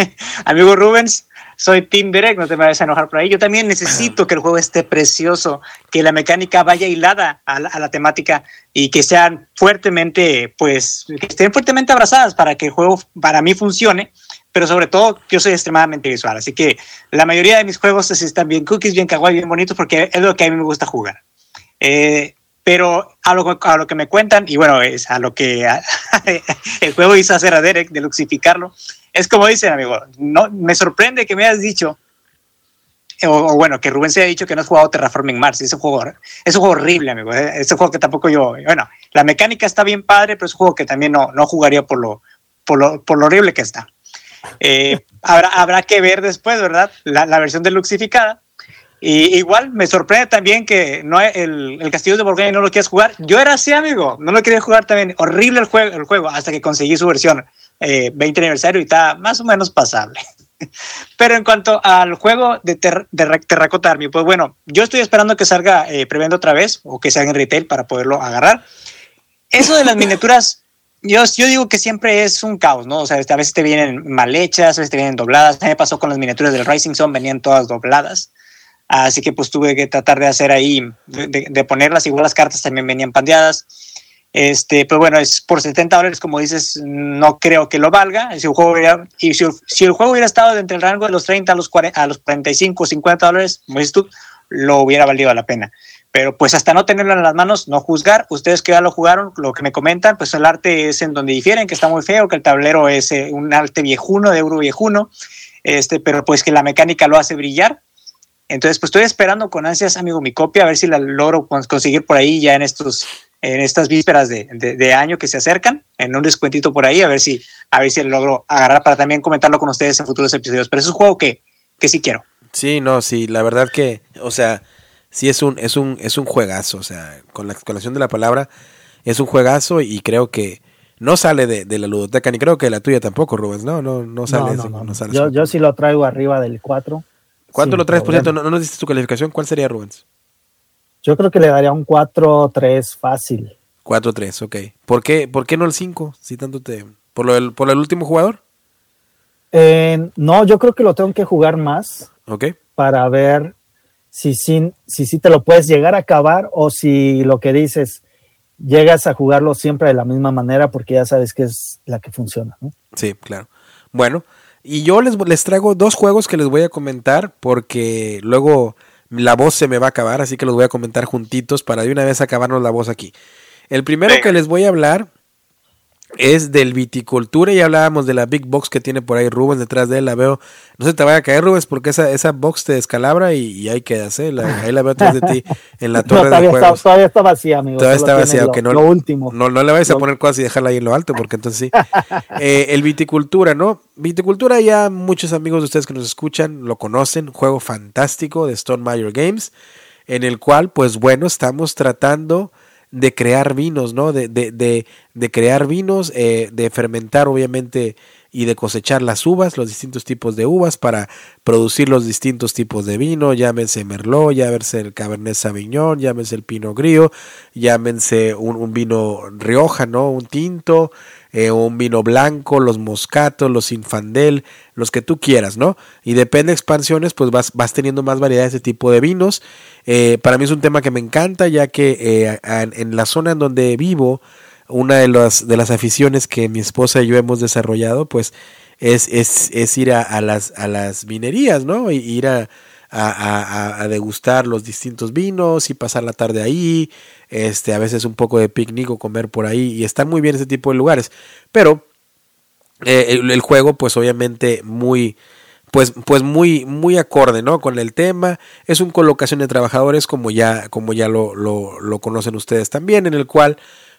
amigo Rubens, soy Team Derek, no te vayas a enojar por ahí. Yo también necesito que el juego esté precioso, que la mecánica vaya hilada a la, temática y que sean fuertemente, pues, que estén fuertemente abrazadas para que el juego para mí funcione. Pero sobre todo, yo soy extremadamente visual, así que la mayoría de mis juegos están bien cookies, bien kawaii, bien bonitos, porque es lo que a mí me gusta jugar. Eh, pero a lo, a lo que me cuentan, y bueno, es a lo que el juego hizo hacer a Derek, de luxificarlo, es como dicen, amigo, no, me sorprende que me hayas dicho, o, bueno, que Rubén se haya dicho que no has jugado Terraforming Mars, es un juego, es un juego horrible, amigo, es un juego que tampoco yo, bueno, la mecánica está bien padre, pero es un juego que también no, no jugaría por lo, por lo, por lo horrible que está. Eh, habrá, habrá que ver después, ¿verdad? La, la versión deluxificada y igual me sorprende también que no el, el Castillo de Borgoña no lo quieras jugar. Yo era así, amigo, no lo quería jugar también. Horrible el juego, el juego hasta que conseguí su versión 20 eh, aniversario y está más o menos pasable. Pero en cuanto al juego de, ter, de Terracotta Army, pues bueno, yo estoy esperando que salga eh, otra vez o que salga en retail para poderlo agarrar. Eso de las miniaturas yo, yo digo que siempre es un caos, ¿no? O sea, a veces te vienen mal hechas, a veces te vienen dobladas. A mí me pasó con las miniaturas del Rising Sun, venían todas dobladas. Así que pues tuve que tratar de hacer ahí, de, de ponerlas. Igual las cartas también venían pandeadas. Este, pero bueno, es por 70 dólares, como dices, no creo que lo valga. Si el juego hubiera, y si, si el juego hubiera estado entre el rango de los 30 a los, 40, a los 45 o 50 dólares, como dices tú, lo hubiera valido la pena. Pero pues hasta no tenerlo en las manos, no juzgar. Ustedes que ya lo jugaron, lo que me comentan, pues el arte es en donde difieren, que está muy feo, que el tablero es eh, un arte viejuno, de euro viejuno, este, pero pues que la mecánica lo hace brillar. Entonces, pues estoy esperando con ansias, amigo, mi copia, a ver si la logro conseguir por ahí ya en estos, en estas vísperas de, de, de año que se acercan, en un descuentito por ahí, a ver si, a ver si logro agarrar para también comentarlo con ustedes en futuros episodios. Pero es un juego que, que sí quiero. Sí, no, sí, la verdad que, o sea, sí es un, es un, es un juegazo, o sea, con la exclamación de la palabra, es un juegazo y creo que no sale de, de la ludoteca, ni creo que la tuya tampoco, Rubens, no, no, no sale. No, eso, no, no. sale yo, eso. yo sí lo traigo arriba del 4. ¿Cuánto lo traes, por? ¿No, no nos diste tu calificación? ¿Cuál sería, Rubens? Yo creo que le daría un 4-3 fácil. 4-3, ok. ¿Por qué, ¿Por qué no el 5? Si tanto te... ¿Por, lo del, ¿Por el último jugador? Eh, no, yo creo que lo tengo que jugar más Ok. para ver si sí si, si te lo puedes llegar a acabar o si lo que dices llegas a jugarlo siempre de la misma manera porque ya sabes que es la que funciona. ¿no? Sí, claro. Bueno, y yo les, les traigo dos juegos que les voy a comentar porque luego la voz se me va a acabar, así que los voy a comentar juntitos para de una vez acabarnos la voz aquí. El primero que les voy a hablar es del viticultura y hablábamos de la big box que tiene por ahí Rubens detrás de él, la veo, no se te vaya a caer Rubens porque esa, esa box te descalabra y, y ahí quedas, ¿eh? La- ahí la veo atrás de ti en la No, torre de todavía, está, juegos. todavía está vacía, amigo. Todavía está vacía, lo, no, lo último. no, no le vayas a poner cosas y dejarla ahí en lo alto, porque entonces sí. Eh, el viticultura, ¿no? Viticultura ya muchos amigos de ustedes que nos escuchan lo conocen, juego fantástico de Stone Major Games, en el cual, pues bueno, estamos tratando de crear vinos, ¿no? De, de, de, de crear vinos, eh, de fermentar, obviamente, y de cosechar las uvas, los distintos tipos de uvas para producir los distintos tipos de vino, llámense Merlot, llámense el Cabernet Sauvignon, llámense el Pinot Grillo, llámense un, un vino Rioja, ¿no? Un tinto, eh, un vino blanco, los moscatos, los infandel, los que tú quieras, ¿no? Y depende de expansiones, pues vas, vas teniendo más variedad de ese tipo de vinos. Eh, para mí es un tema que me encanta, ya que eh, en, la zona en donde vivo, una de las, de las aficiones que mi esposa y yo hemos desarrollado, pues es, es, es ir a, las, a las vinerías, ¿no? Y ir a- a degustar los distintos vinos y pasar la tarde ahí, este, a veces un poco de picnic o comer por ahí, y están muy bien ese tipo de lugares. Pero eh, el, juego, pues obviamente muy, pues, pues muy, muy acorde, ¿no? Con el tema. Es un colocación de trabajadores, como ya, como ya lo, lo, lo conocen ustedes también, en el cual,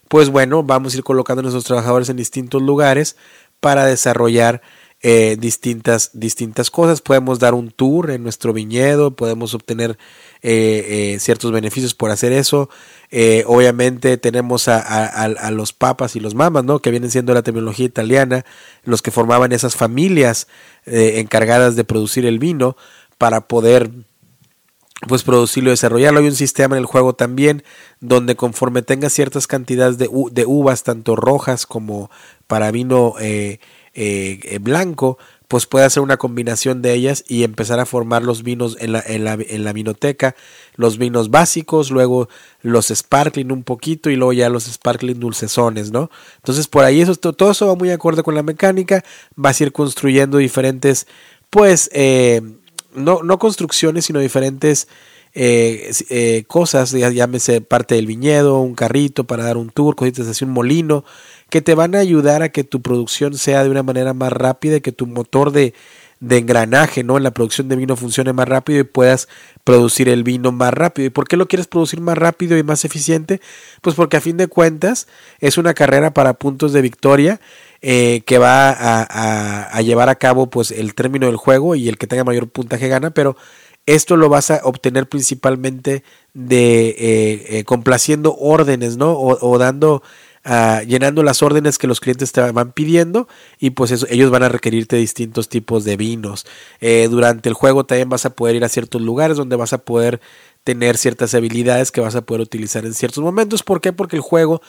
pues bueno, vamos a ir colocando a nuestros trabajadores en distintos lugares para desarrollar eh, distintas, distintas cosas. Podemos dar un tour en nuestro viñedo, podemos obtener eh, eh, ciertos beneficios por hacer eso. Obviamente tenemos a, los papas y los mamas, ¿no? Que vienen siendo la terminología italiana, los que formaban esas familias encargadas de producir el vino para poder pues producirlo y desarrollarlo. Hay un sistema en el juego también donde conforme tengas ciertas cantidades de, uvas, tanto rojas como para vino eh, eh, blanco, pues puede hacer una combinación de ellas y empezar a formar los vinos en la, en la, en la vinoteca, los vinos básicos, luego los sparkling un poquito y luego ya los sparkling dulcezones, ¿no? Entonces por ahí eso, to- todo eso va muy acorde con la mecánica, vas a ir construyendo diferentes, pues, eh, no, no construcciones, sino diferentes eh, cosas, ya- llámese parte del viñedo, un carrito para dar un tour, cositas así, un molino, que te van a ayudar a que tu producción sea de una manera más rápida, y que tu motor de, engranaje, ¿no? En la producción de vino funcione más rápido y puedas producir el vino más rápido. ¿Y por qué lo quieres producir más rápido y más eficiente? Pues porque a fin de cuentas es una carrera para puntos de victoria eh, que va a, llevar a cabo pues el término del juego y el que tenga mayor puntaje gana, pero esto lo vas a obtener principalmente de eh, eh, complaciendo órdenes, ¿no? O dando, ah, llenando las órdenes que los clientes te van pidiendo y pues eso, ellos van a requerirte distintos tipos de vinos. Eh, durante el juego también vas a poder ir a ciertos lugares donde vas a poder tener ciertas habilidades que vas a poder utilizar en ciertos momentos. ¿Por qué? Porque el juego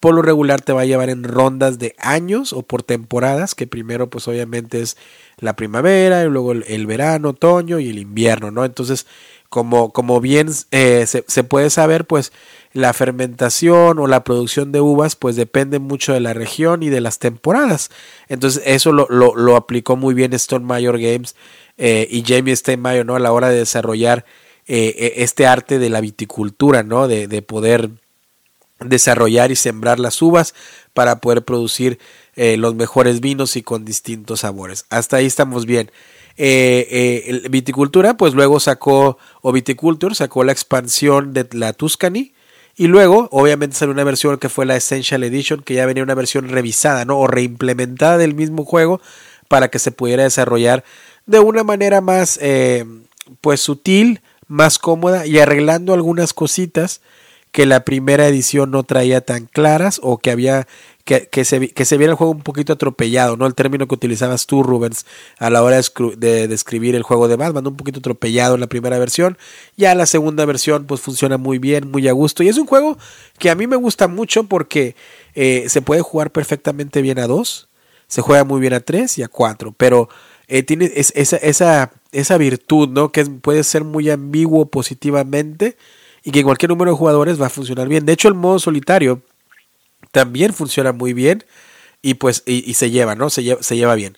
por lo regular te va a llevar en rondas de años o por temporadas, que primero pues obviamente es la primavera y luego el, verano, otoño y el invierno, ¿no? Entonces, como, como bien eh, se, se, puede saber, pues la fermentación o la producción de uvas pues depende mucho de la región y de las temporadas. Entonces eso lo, lo, aplicó muy bien Stone Mayor Games eh, y Jamie Steinmeier, ¿no? A la hora de desarrollar eh, e, este arte de la viticultura, ¿no? De, de, poder desarrollar y sembrar las uvas para poder producir eh, los mejores vinos y con distintos sabores. Hasta ahí estamos bien. Viticultura, pues luego sacó, o Viticulture sacó la expansión de la Tuscany, y luego, obviamente, salió una versión que fue la Essential Edition, que ya venía una versión revisada, ¿no? O reimplementada del mismo juego para que se pudiera desarrollar de una manera más eh, pues sutil, más cómoda y arreglando algunas cositas que la primera edición no traía tan claras o que había que, se, que se viera el juego un poquito atropellado, ¿no? El término que utilizabas tú, Rubens, a la hora de, describir el juego de Batman, un poquito atropellado en la primera versión. Ya la segunda versión, pues funciona muy bien, muy a gusto. Y es un juego que a mí me gusta mucho porque eh, se puede jugar perfectamente bien a dos, se juega muy bien a tres y a cuatro, pero eh, tiene esa, esa, esa virtud, ¿no? Que puede ser muy ambiguo positivamente y que en cualquier número de jugadores va a funcionar bien. De hecho, el modo solitario también funciona muy bien y pues y, se lleva, ¿no? Se lleva, se lleva bien.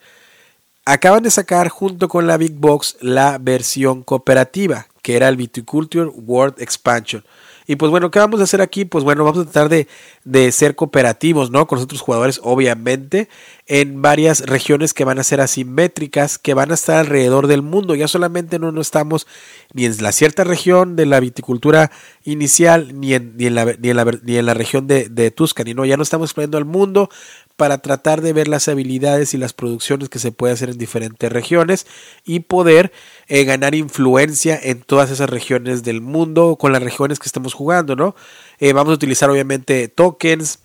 Acaban de sacar junto con la Big Box la versión cooperativa, que era el Viticulture World Expansion. Y pues bueno, ¿qué vamos a hacer aquí? Pues bueno, vamos a tratar de, de, ser cooperativos, ¿no? Con los otros jugadores, obviamente, en varias regiones que van a ser asimétricas, que van a estar alrededor del mundo. Ya solamente no, no estamos ni en la cierta región de la viticultura inicial, ni en, ni en, la, ni en, la, ni en la región de, Tuscany, ¿no? Ya no estamos explorando el mundo, para tratar de ver las habilidades y las producciones que se puede hacer en diferentes regiones y poder eh, ganar influencia en todas esas regiones del mundo con las regiones que estemos jugando, ¿no? Eh, vamos a utilizar obviamente tokens,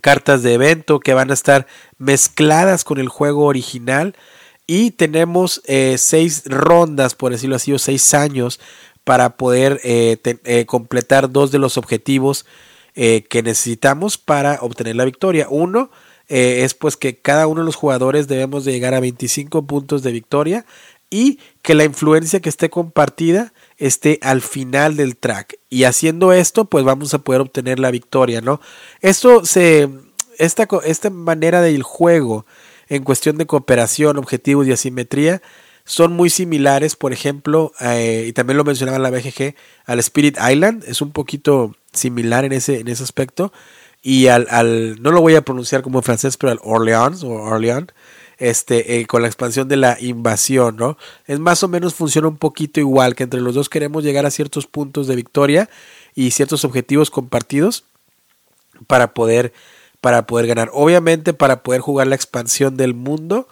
cartas de evento que van a estar mezcladas con el juego original y tenemos eh, seis rondas, por decirlo así, o seis años para poder completar dos de los objetivos eh, que necesitamos para obtener la victoria. Uno eh, es pues que cada uno de los jugadores debemos de llegar a 25 puntos de victoria y que la influencia que esté compartida esté al final del track. Y haciendo esto, pues vamos a poder obtener la victoria, ¿no? Esto se. Esta, esta manera del juego en cuestión de cooperación, objetivos y asimetría son muy similares, por ejemplo, eh, y también lo mencionaba la BGG, al Spirit Island, es un poquito similar en ese, en ese aspecto, y al, al, no lo voy a pronunciar como francés, pero al Orleans o Orleans, este, eh, con la expansión de la invasión, ¿no? Es más o menos funciona un poquito igual, que entre los dos queremos llegar a ciertos puntos de victoria y ciertos objetivos compartidos para poder, para poder ganar. Obviamente, para poder jugar la expansión del mundo,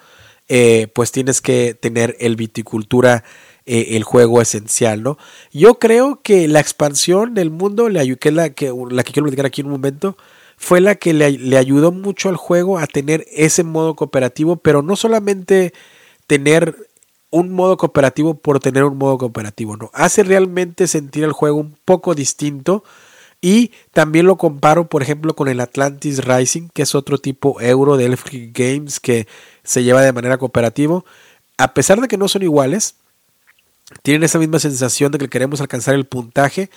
eh, pues tienes que tener el viticultura, eh, el juego esencial, ¿no? Yo creo que la expansión del mundo, que es la que, la que quiero platicar aquí en un momento, fue la que le, ayudó mucho al juego a tener ese modo cooperativo, pero no solamente tener un modo cooperativo por tener un modo cooperativo, ¿no? Hace realmente sentir el juego un poco distinto y también lo comparo, por ejemplo, con el Atlantis Rising, que es otro tipo euro de Electric Games que se lleva de manera cooperativa. A pesar de que no son iguales, tienen esa misma sensación de que queremos alcanzar el puntaje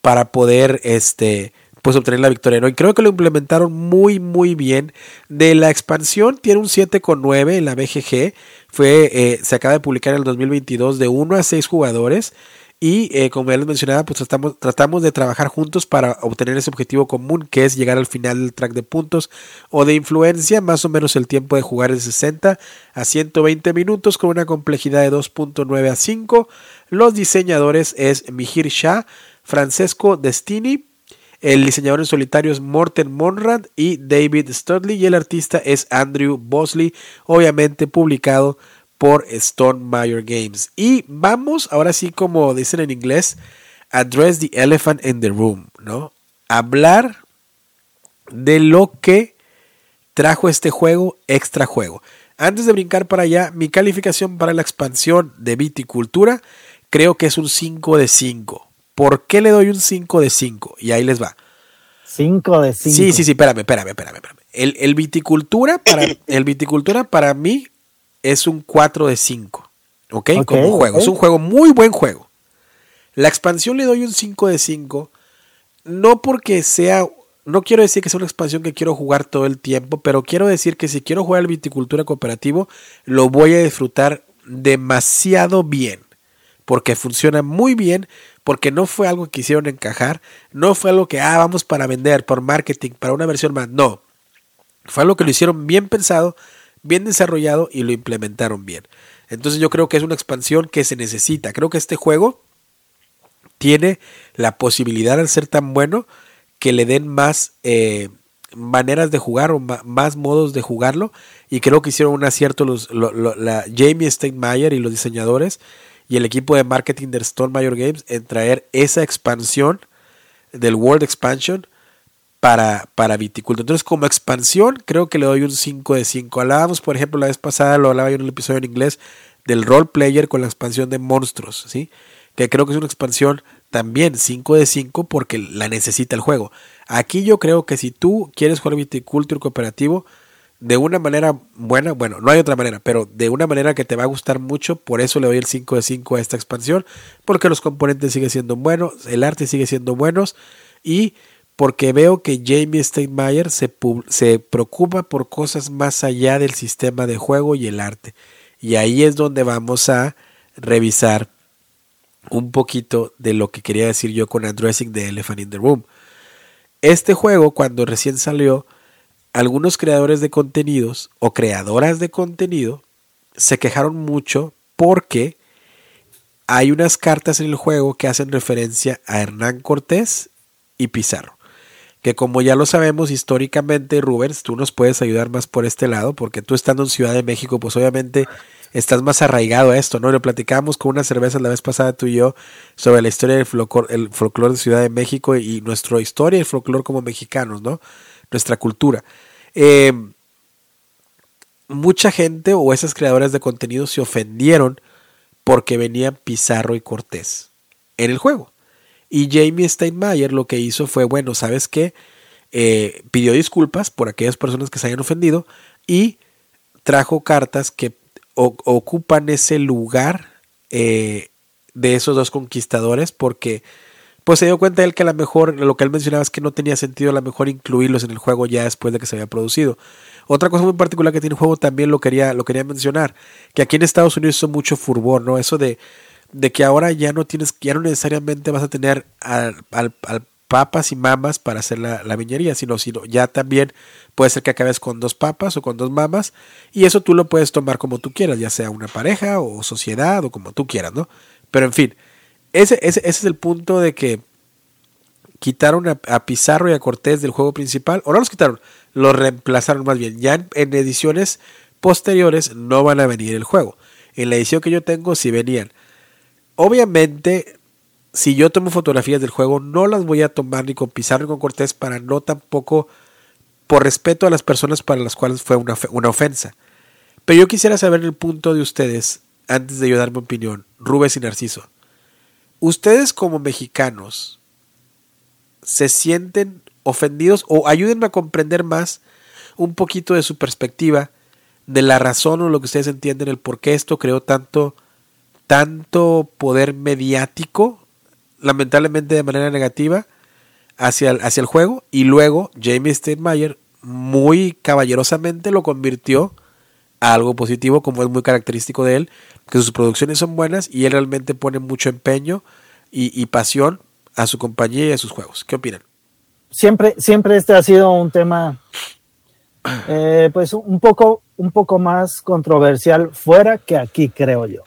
para poder este pues obtener la victoria. ¿no? Y creo que lo implementaron muy, muy bien. De la expansión tiene un 7,9 en la BGG. Fue, eh, se acaba de publicar en el 2022 de 1 a 6 jugadores. Y eh, como ya les mencionaba, pues tratamos, tratamos de trabajar juntos para obtener ese objetivo común, que es llegar al final del track de puntos o de influencia. Más o menos el tiempo de jugar es 60 a 120 minutos con una complejidad de 2.9 a 5. Los diseñadores es Mihir Shah, Francesco Destini. El diseñador en solitario es Morten Monrad y David Studley. Y el artista es Andrew Bosley, obviamente publicado por Stone Mayor Games. Y vamos, ahora sí, como dicen en inglés, address the elephant in the room, ¿no? Hablar de lo que trajo este juego, extra juego. Antes de brincar para allá, mi calificación para la expansión de viticultura creo que es un 5 de 5. ¿Por qué le doy un 5 de 5? Y ahí les va. 5 de 5. Sí, sí, sí, espérame, espérame, espérame. espérame. El, el, viticultura para, el viticultura para mí es un 4 de 5. ¿ok? okay Como juego. Okay. Es un juego muy buen juego. La expansión le doy un 5 de 5. No porque sea. No quiero decir que sea una expansión que quiero jugar todo el tiempo, pero quiero decir que si quiero jugar el viticultura cooperativo, lo voy a disfrutar demasiado bien. Porque funciona muy bien, porque no fue algo que quisieron encajar, no fue algo que, ah, vamos para vender, por marketing, para una versión más. No. Fue algo que lo hicieron bien pensado, bien desarrollado y lo implementaron bien. Entonces yo creo que es una expansión que se necesita. Creo que este juego tiene la posibilidad de ser tan bueno que le den más eh, maneras de jugar o más modos de jugarlo. Y creo que hicieron un acierto los, lo, lo, la Jamie Steinmeier y los diseñadores y el equipo de marketing de Stone Mayor Games en traer esa expansión del World Expansion para, para. Entonces, como expansión, creo que le doy un 5 de 5. Hablábamos, por ejemplo, la vez pasada, lo hablaba yo en el episodio en inglés, del role player con la expansión de monstruos, ¿sí? Que creo que es una expansión también 5 de 5 porque la necesita el juego. Aquí yo creo que si tú quieres jugar Viticulture cooperativo de una manera buena, bueno, no hay otra manera, pero de una manera que te va a gustar mucho, por eso le doy el 5 de 5 a esta expansión, porque los componentes siguen siendo buenos, el arte sigue siendo buenos y porque veo que Jamie Steinmeier se, se preocupa por cosas más allá del sistema de juego y el arte. Y ahí es donde vamos a revisar un poquito de lo que quería decir yo con Addressing the Elephant in the Room. Este juego, cuando recién salió, algunos creadores de contenidos o creadoras de contenido se quejaron mucho porque hay unas cartas en el juego que hacen referencia a Hernán Cortés y Pizarro que como ya lo sabemos históricamente, Rubens, tú nos puedes ayudar más por este lado, porque tú estando en Ciudad de México, pues obviamente estás más arraigado a esto, ¿no? lo platicamos con una cerveza la vez pasada tú y yo sobre la historia del folclore, folclore de Ciudad de México y nuestra historia y el folclore como mexicanos, ¿no? Nuestra cultura. Eh, mucha gente o esas creadoras de contenido se ofendieron porque venían Pizarro y Cortés en el juego. Y Jamie Steinmeier lo que hizo fue, bueno, ¿sabes qué? Eh, pidió disculpas por aquellas personas que se hayan ofendido y trajo cartas que ocupan ese lugar eh, de esos dos conquistadores porque pues se dio cuenta él que a lo mejor lo que él mencionaba es que no tenía sentido a lo mejor incluirlos en el juego ya después de que se había producido. Otra cosa muy particular que tiene el juego también lo quería, lo quería mencionar, que aquí en Estados Unidos hizo mucho furor, ¿no? Eso de de que ahora ya no tienes, ya no necesariamente vas a tener al, al, papas y mamas para hacer la, la, viñería, sino, sino ya también puede ser que acabes con dos papas o con dos mamas y eso tú lo puedes tomar como tú quieras, ya sea una pareja o sociedad o como tú quieras, ¿no? Pero en fin, ese, es el punto de que quitaron a, Pizarro y a Cortés del juego principal, o no los quitaron, los reemplazaron más bien. Ya en, ediciones posteriores no van a venir el juego. En la edición que yo tengo sí venían. Obviamente, si yo tomo fotografías del juego, no las voy a tomar ni con Pizarro ni con Cortés para no tampoco, por respeto a las personas para las cuales fue una, una ofensa. Pero yo quisiera saber el punto de ustedes, antes de yo dar mi opinión, Rubens y Narciso. Ustedes como mexicanos, ¿se sienten ofendidos o ayúdenme a comprender más un poquito de su perspectiva de la razón o lo que ustedes entienden, el por qué esto creó tanto tanto poder mediático, lamentablemente de manera negativa, hacia el, hacia el juego. Y luego Jamie Steinmeier muy caballerosamente lo convirtió a algo positivo, como es muy característico de él, que sus producciones son buenas y él realmente pone mucho empeño y, pasión a su compañía y a sus juegos. ¿Qué opinan? Siempre, siempre este ha sido un tema, eh, pues un poco, un poco más controversial fuera que aquí, creo yo,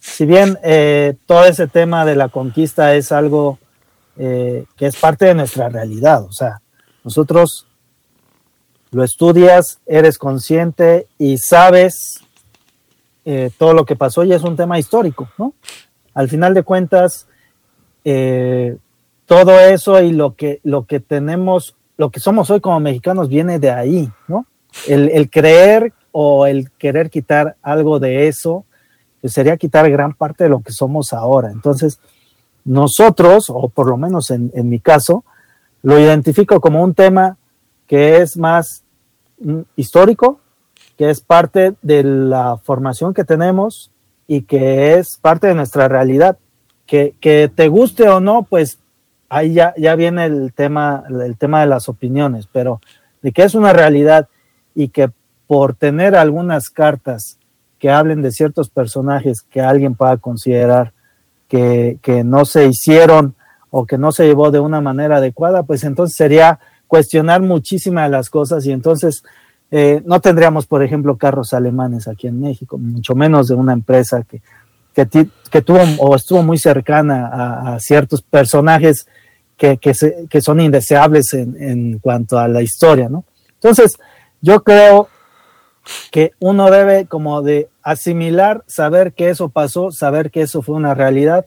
si bien eh, todo ese tema de la conquista es algo eh, que es parte de nuestra realidad, o sea, nosotros lo estudias, eres consciente y sabes eh, todo lo que pasó y es un tema histórico, ¿no? Al final de cuentas, todo eso y lo que, lo que tenemos, lo que somos hoy como mexicanos viene de ahí, ¿no? El, creer o el querer quitar algo de eso pues, sería quitar gran parte de lo que somos ahora. Entonces, nosotros, o por lo menos en, mi caso, lo identifico como un tema que es más mm, histórico, que es parte de la formación que tenemos y que es parte de nuestra realidad. Que, que te guste o no, pues ahí ya, ya viene el tema, el tema de las opiniones, pero de que es una realidad y que por tener algunas cartas que hablen de ciertos personajes que alguien pueda considerar que, que no se hicieron o que no se llevó de una manera adecuada, pues entonces sería cuestionar muchísimas de las cosas y entonces eh, no tendríamos, por ejemplo, carros alemanes aquí en México, mucho menos de una empresa que, que, tuvo o estuvo muy cercana a, ciertos personajes que, que son indeseables en, en, cuanto a la historia, ¿no? Entonces, yo creo que uno debe como de asimilar, saber que eso pasó, saber que eso fue una realidad,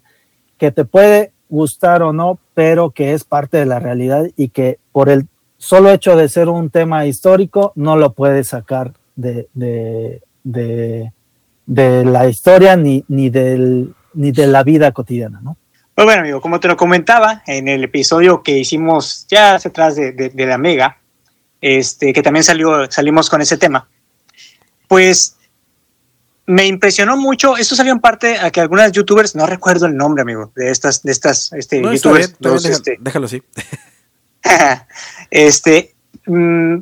que te puede gustar o no, pero que es parte de la realidad y que por el solo hecho de ser un tema histórico no lo puedes sacar de, de, de, de la historia ni, ni, del, ni de la vida cotidiana, ¿no? Pues bueno, amigo, como te lo comentaba en el episodio que hicimos ya hace atrás de, de, de, la Mega, este, que también salió, salimos con ese tema, pues me impresionó mucho. Esto salió en parte a que algunas youtubers, no recuerdo el nombre, amigo, de estas, de estas este, no, youtubers. Bien, dos, déjalo, este, déjalo así. este, mmm,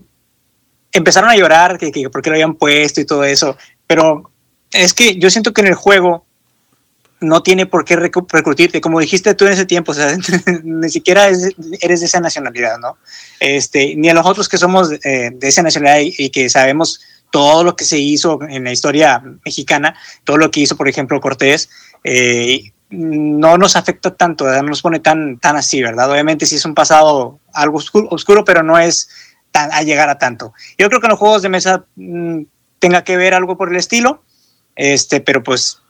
empezaron a llorar que, que por qué lo habían puesto y todo eso, pero es que yo siento que en el juego no tiene por qué reclutirte, como dijiste tú en ese tiempo, o sea, ni siquiera es, eres de esa nacionalidad, ¿no? Este, ni a nosotros que somos eh, de esa nacionalidad y, y, que sabemos todo lo que se hizo en la historia mexicana, todo lo que hizo, por ejemplo, Cortés, eh, no nos afecta tanto, no nos pone tan, tan así, ¿verdad? Obviamente sí es un pasado algo oscuro, oscuro pero no es tan, a llegar a tanto. Yo creo que en los juegos de mesa mmm, tenga que ver algo por el estilo, este, pero pues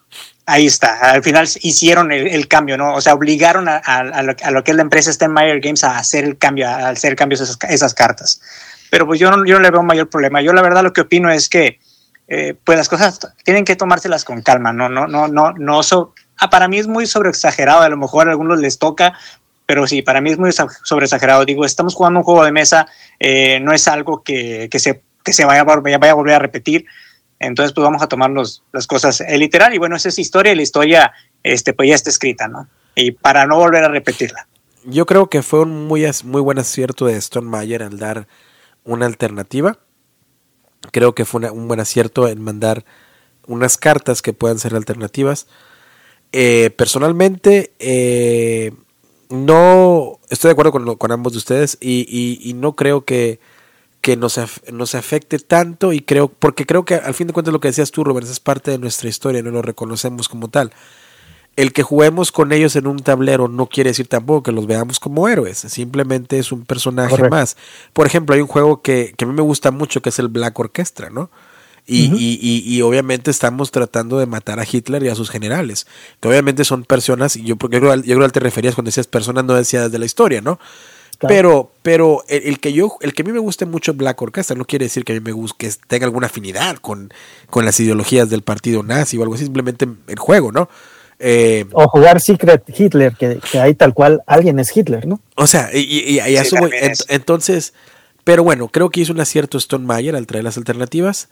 ahí está. Al final hicieron el, cambio, ¿no? O sea, obligaron a, lo, que es la empresa Stenmeyer Games a hacer el cambio, a hacer cambios esas, esas cartas. Pero pues yo no, yo no le veo mayor problema. Yo la verdad lo que opino es que eh, pues las cosas tienen que tomárselas con calma, no, no, no, no, no. So, ah, para mí es muy sobreexagerado, a lo mejor a algunos les toca, pero sí, para mí es muy sobreexagerado. Digo, estamos jugando un juego de mesa, eh, no es algo que, que, se, que se vaya, vaya, a volver a repetir. Entonces, pues vamos a tomar los, las cosas eh, literal. Y bueno, esa es historia y la historia este, pues ya está escrita, ¿no? Y para no volver a repetirla. Yo creo que fue un muy, muy buen acierto de Stone Mayer al dar una alternativa. Creo que fue un buen acierto en mandar unas cartas que puedan ser alternativas. Eh, personalmente, eh, no estoy de acuerdo con, con ambos de ustedes y, y, y no creo que que nos, nos afecte tanto y creo, porque creo que al fin de cuentas lo que decías tú, Robert, es parte de nuestra historia, no lo reconocemos como tal. El que juguemos con ellos en un tablero no quiere decir tampoco que los veamos como héroes, simplemente es un personaje Correcto. más. Por ejemplo, hay un juego que, que, a mí me gusta mucho que es el Black Orchestra, ¿no? Y, uh -huh. y, y, y, obviamente estamos tratando de matar a Hitler y a sus generales, que obviamente son personas, y yo, yo, creo, yo creo que te referías cuando decías personas no decías de la historia, ¿no? Claro. Pero, pero el, el, que yo, el que a mí me guste mucho Black Orchestra no quiere decir que a mí me guste, que tenga alguna afinidad con, con las ideologías del partido nazi o algo así, simplemente el juego, ¿no? Eh, o jugar Secret Hitler, que, que, ahí tal cual alguien es Hitler, ¿no? O sea, y, y, y eso sí, ent, entonces, pero bueno, creo que hizo un acierto Stone Mayer al traer las alternativas.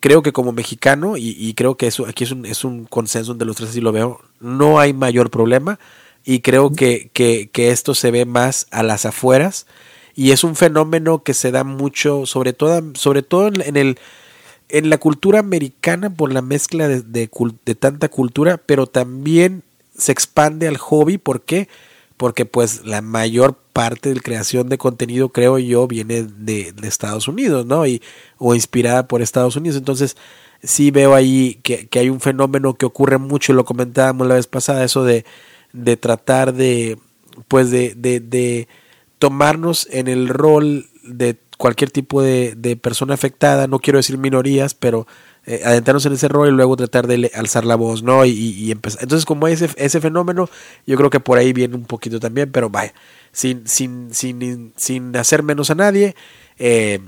Creo que como mexicano, y, y creo que eso aquí es un, es un consenso de los tres, así lo veo, no hay mayor problema y creo que, que, que, esto se ve más a las afueras y es un fenómeno que se da mucho, sobre todo, sobre todo en el en la cultura americana por la mezcla de, de, de, tanta cultura, pero también se expande al hobby, ¿por qué? Porque pues la mayor parte de creación de contenido, creo yo, viene de, Estados Unidos, ¿no? Y, o inspirada por Estados Unidos. Entonces, sí veo ahí que, que hay un fenómeno que ocurre mucho, lo comentábamos la vez pasada, eso de, de tratar de, pues de, de, de tomarnos en el rol de cualquier tipo de, persona afectada, no quiero decir minorías, pero eh, adentrarnos en ese rol y luego tratar de alzar la voz, ¿no? Y, y, empezar. Entonces, como ese, ese fenómeno, yo creo que por ahí viene un poquito también, pero vaya, sin, sin, sin, sin hacer menos a nadie, eh,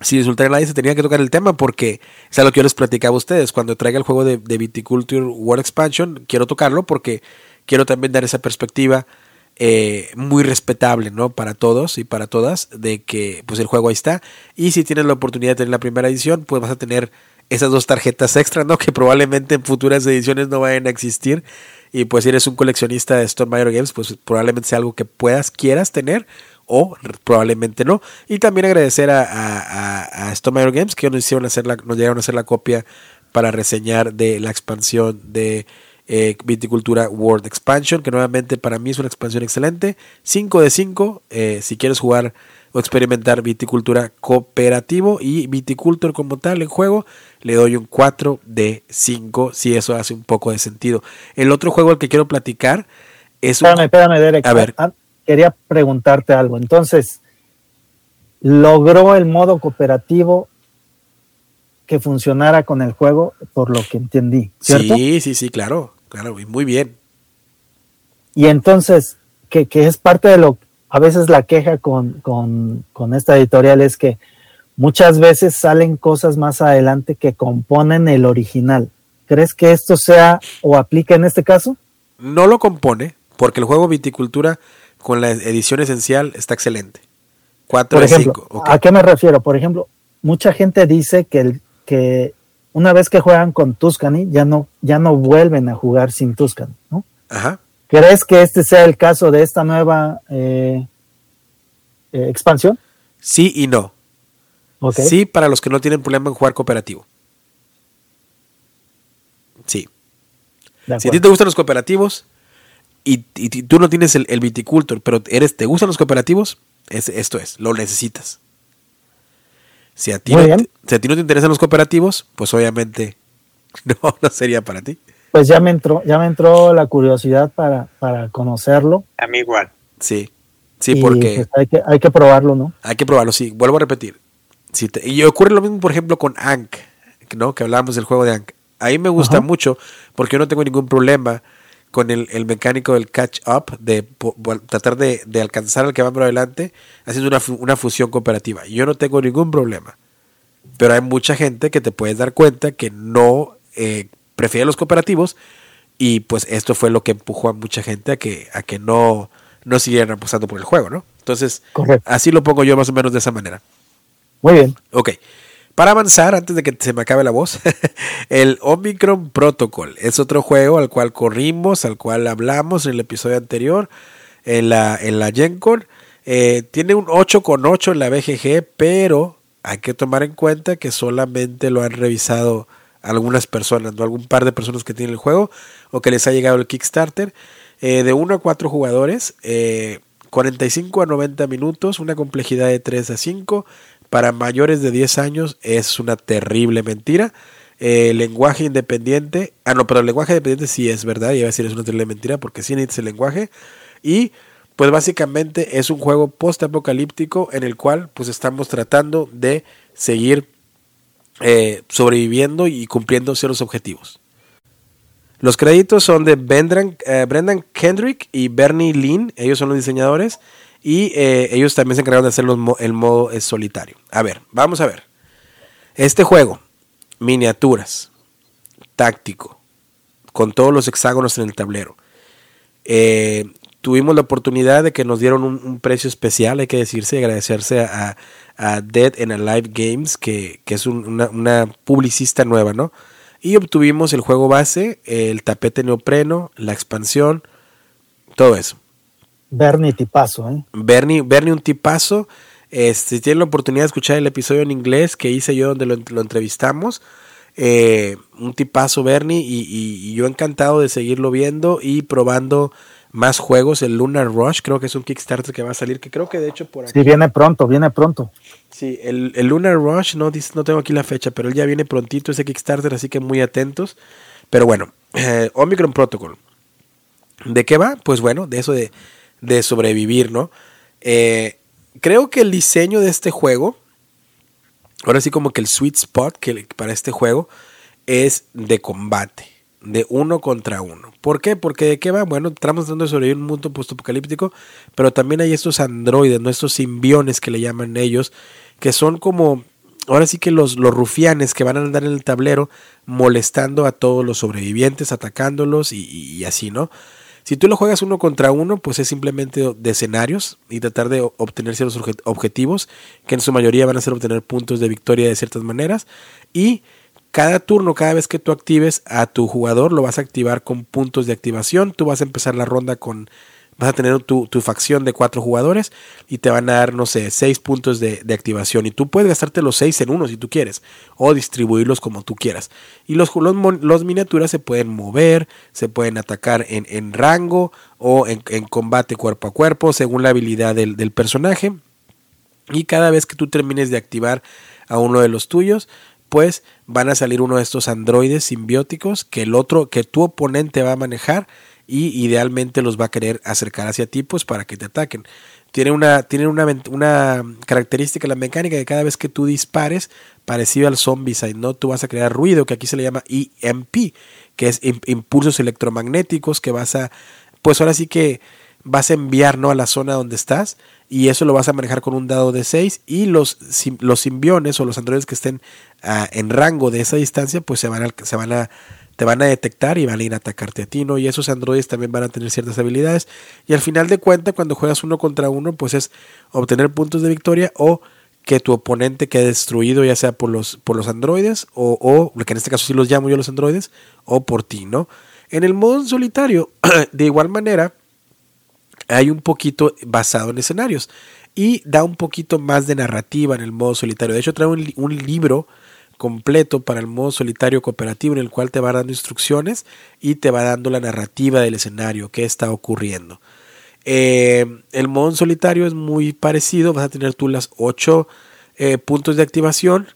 sin insultar a nadie, se tenía que tocar el tema porque es algo que yo les platicaba a ustedes. Cuando traiga el juego de, de Viticulture World Expansion, quiero tocarlo porque quiero también dar esa perspectiva eh, muy respetable, ¿no? Para todos y para todas, de que pues el juego ahí está. Y si tienes la oportunidad de tener la primera edición, pues vas a tener esas dos tarjetas extra, ¿no? Que probablemente en futuras ediciones no vayan a existir. Y pues si eres un coleccionista de Stone Games, pues probablemente sea algo que puedas, quieras tener o probablemente no. Y también agradecer a, a, a Games que nos hicieron hacer la, nos llegaron a hacer la copia para reseñar de la expansión de eh, Viticultura World Expansion, que nuevamente para mí es una expansión excelente. 5 de 5, eh, si quieres jugar o experimentar viticultura cooperativo y viticultor como tal en juego, le doy un 4 de 5, si eso hace un poco de sentido. El otro juego al que quiero platicar es un... Espérame, espérame, Derek. A ver. Ah, quería preguntarte algo. Entonces, ¿logró el modo cooperativo que funcionara con el juego, por lo que entendí, ¿cierto? Sí, sí, sí, claro, claro, y muy bien. Y entonces, que, es parte de lo, a veces la queja con, con, esta editorial es que muchas veces salen cosas más adelante que componen el original. ¿Crees que esto sea o aplica en este caso? No lo compone, porque el juego Viticultura con la edición esencial está excelente. 4 de 5. ¿A qué me refiero? Por ejemplo, mucha gente dice que el, que una vez que juegan con Tuscany ya no, ya no vuelven a jugar sin Tuscany, ¿no? Ajá. ¿Crees que este sea el caso de esta nueva eh, eh, expansión? Sí y no. Sí, para los que no tienen problema en jugar cooperativo. Sí. Si a ti te gustan los cooperativos y, tú no tienes el, viticultor, pero eres, te gustan los cooperativos, es, esto es, lo necesitas. Si a, ti no, si a ti no te interesan los cooperativos, pues obviamente no, no sería para ti. Pues ya me entró, ya me entró la curiosidad para, para conocerlo. A mí igual. Sí, sí, porque... Pues hay, que, hay que probarlo, ¿no? Hay que probarlo, sí. Vuelvo a repetir. Si y ocurre lo mismo, por ejemplo, con Ank, ¿no? Que hablábamos del juego de Ank. Ahí me gusta mucho porque yo no tengo ningún problema con el, el mecánico del catch up, de tratar de, de, alcanzar al que va por adelante, haciendo una, una fusión cooperativa. Yo no tengo ningún problema. Pero hay mucha gente que te puedes dar cuenta que no eh, prefiere los cooperativos y pues esto fue lo que empujó a mucha gente a que, a que no, no siguieran apostando por el juego, ¿no? Entonces, así lo pongo yo más o menos de esa manera. Muy bien. Ok. Para avanzar, antes de que se me acabe la voz, el Omicron Protocol es otro juego al cual corrimos, al cual hablamos en el episodio anterior, en la, en la GenCon. Eh, tiene un 8,8 en la BGG, pero hay que tomar en cuenta que solamente lo han revisado algunas personas, ¿no? algún par de personas que tienen el juego o que les ha llegado el Kickstarter. Eh, de 1 a 4 jugadores, 45 eh, a 90 minutos, una complejidad de 3 a 5 para mayores de 10 años es una terrible mentira. Eh, lenguaje independiente, ah no, pero el lenguaje independiente sí es verdad, iba a decir es una terrible mentira porque sí necesita el lenguaje. Y pues básicamente es un juego post-apocalíptico en el cual pues estamos tratando de seguir eh, sobreviviendo y cumpliendo ciertos objetivos. Los créditos son de Brendan, eh, Brendan Kendrick y Bernie Lin, ellos son los diseñadores. Y eh, ellos también se encargaron de hacer el modo solitario. A ver, vamos a ver. Este juego, miniaturas, táctico, con todos los hexágonos en el tablero. Tuvimos la oportunidad de que nos dieron un, precio especial, hay que decirse, agradecerse a, Dead and Alive Games, que, es una, una, publicista nueva, ¿no? Y obtuvimos el juego base, el tapete neopreno, la expansión, todo eso. Bernie tipazo, ¿eh? Bernie, Bernie un tipazo. Este, si tienen la oportunidad de escuchar el episodio en inglés que hice yo donde lo, entrevistamos, eh, un tipazo Bernie y, yo encantado de seguirlo viendo y probando más juegos. El Lunar Rush creo que es un Kickstarter que va a salir, que creo que de hecho por aquí. Sí, viene pronto, viene pronto. Sí, el, el Lunar Rush, no, no tengo aquí la fecha, pero él ya viene prontito ese Kickstarter, así que muy atentos. Pero bueno, eh, Omicron Protocol. ¿De qué va? Pues bueno, de eso de de sobrevivir, ¿no? Eh, creo que el diseño de este juego, ahora sí como que el sweet spot que, para este juego es de combate, de uno contra uno. ¿Por qué? Porque de qué va? Bueno, estamos tratando de sobrevivir un mundo postapocalíptico, pero también hay estos androides, nuestros simbiones que le llaman ellos, que son como, ahora sí que los, los rufianes que van a andar en el tablero molestando a todos los sobrevivientes, atacándolos y así, ¿no? Si tú lo juegas uno contra uno, pues es simplemente de escenarios y tratar de obtener ciertos objetivos, que en su mayoría van a ser obtener puntos de victoria de ciertas maneras. Y cada turno, cada vez que tú actives a tu jugador, lo vas a activar con puntos de activación. Tú vas a empezar la ronda con vas a tener tu, facción de cuatro jugadores y te van a dar, no sé, seis puntos de, activación. Y tú puedes gastarte los seis en uno si tú quieres, o distribuirlos como tú quieras. Y los, los, miniaturas se pueden mover, se pueden atacar en, en rango o en, combate cuerpo a cuerpo, según la habilidad del, del personaje. Y cada vez que tú termines de activar a uno de los tuyos, van a salir uno de estos androides simbióticos que el otro, que tu oponente va a manejar y idealmente los va a querer acercar hacia ti pues para que te ataquen. Tiene una, tiene una, una característica la mecánica que cada vez que tú dispares, parecido al Zombicide, ¿no? Tú vas a crear ruido, que aquí se le llama EMP, que es impulsos electromagnéticos que vas a, pues ahora sí que vas a enviar ¿no? a la zona donde estás y eso lo vas a manejar con un dado de 6 y los, los simbiones o los androides que estén ah, en rango de esa distancia pues se van se van a te van a detectar y van a ir a atacarte a ti, ¿no? Y esos androides también van a tener ciertas habilidades. Y al final de cuentas, cuando juegas uno contra uno, pues es obtener puntos de victoria o que tu oponente quede destruido, ya sea por los, por los androides, o, o, que en este caso sí los llamo yo los androides, o por ti, ¿no? En el modo solitario, de igual manera, hay un poquito basado en escenarios y da un poquito más de narrativa en el modo solitario. De hecho, trae un, libro completo para el modo solitario cooperativo en el cual te va dando instrucciones y te va dando la narrativa del escenario, qué está ocurriendo. Eh, el modo solitario es muy parecido, vas a tener tú las 8 eh, puntos de activación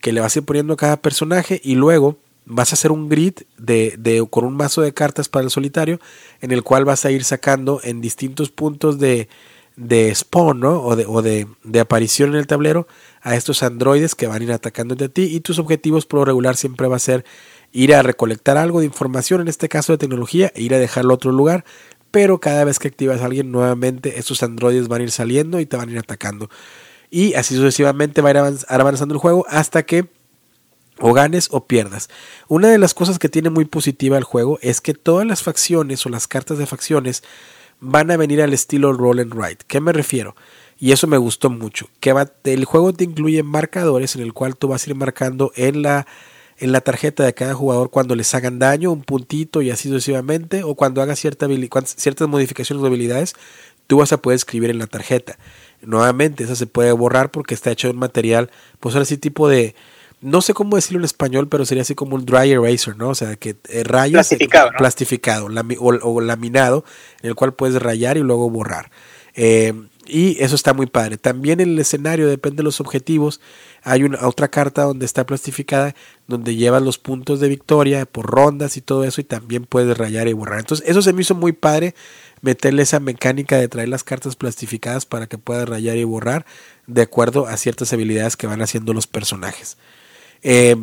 que le vas a ir poniendo a cada personaje y luego vas a hacer un grid de, de, con un mazo de cartas para el solitario en el cual vas a ir sacando en distintos puntos de, de spawn ¿no? o, de, o de, de, aparición en el tablero a estos androides que van a ir atacando de ti y tus objetivos por regular siempre va a ser ir a recolectar algo de información, en este caso de tecnología, e ir a dejarlo a otro lugar, pero cada vez que activas a alguien nuevamente estos androides van a ir saliendo y te van a ir atacando. Y así sucesivamente va a ir avanzando el juego hasta que o ganes o pierdas. Una de las cosas que tiene muy positiva el juego es que todas las facciones o las cartas de facciones van a venir al estilo roll and write. ¿Qué me refiero? Y eso me gustó mucho. Que el juego te incluye marcadores en el cual tú vas a ir marcando en la, en la tarjeta de cada jugador cuando les hagan daño, un puntito y así sucesivamente, o cuando cierta ciertas modificaciones de habilidades, tú vas a poder escribir en la tarjeta. Nuevamente, eso se puede borrar porque está hecho de un material, pues ahora sí tipo de, no sé cómo decirlo en español, pero sería así como un dry eraser, ¿no? O sea, que eh, rayas plastificado, plastificado o, laminado, en el cual puedes rayar y luego borrar. Eh, y eso está muy padre. También en el escenario, depende de los objetivos, hay una otra carta donde está plastificada, donde llevas los puntos de victoria por rondas y todo eso, y también puedes rayar y borrar. Entonces, eso se me hizo muy padre, meterle esa mecánica de traer las cartas plastificadas para que puedas rayar y borrar de acuerdo a ciertas habilidades que van haciendo los personajes. Eh,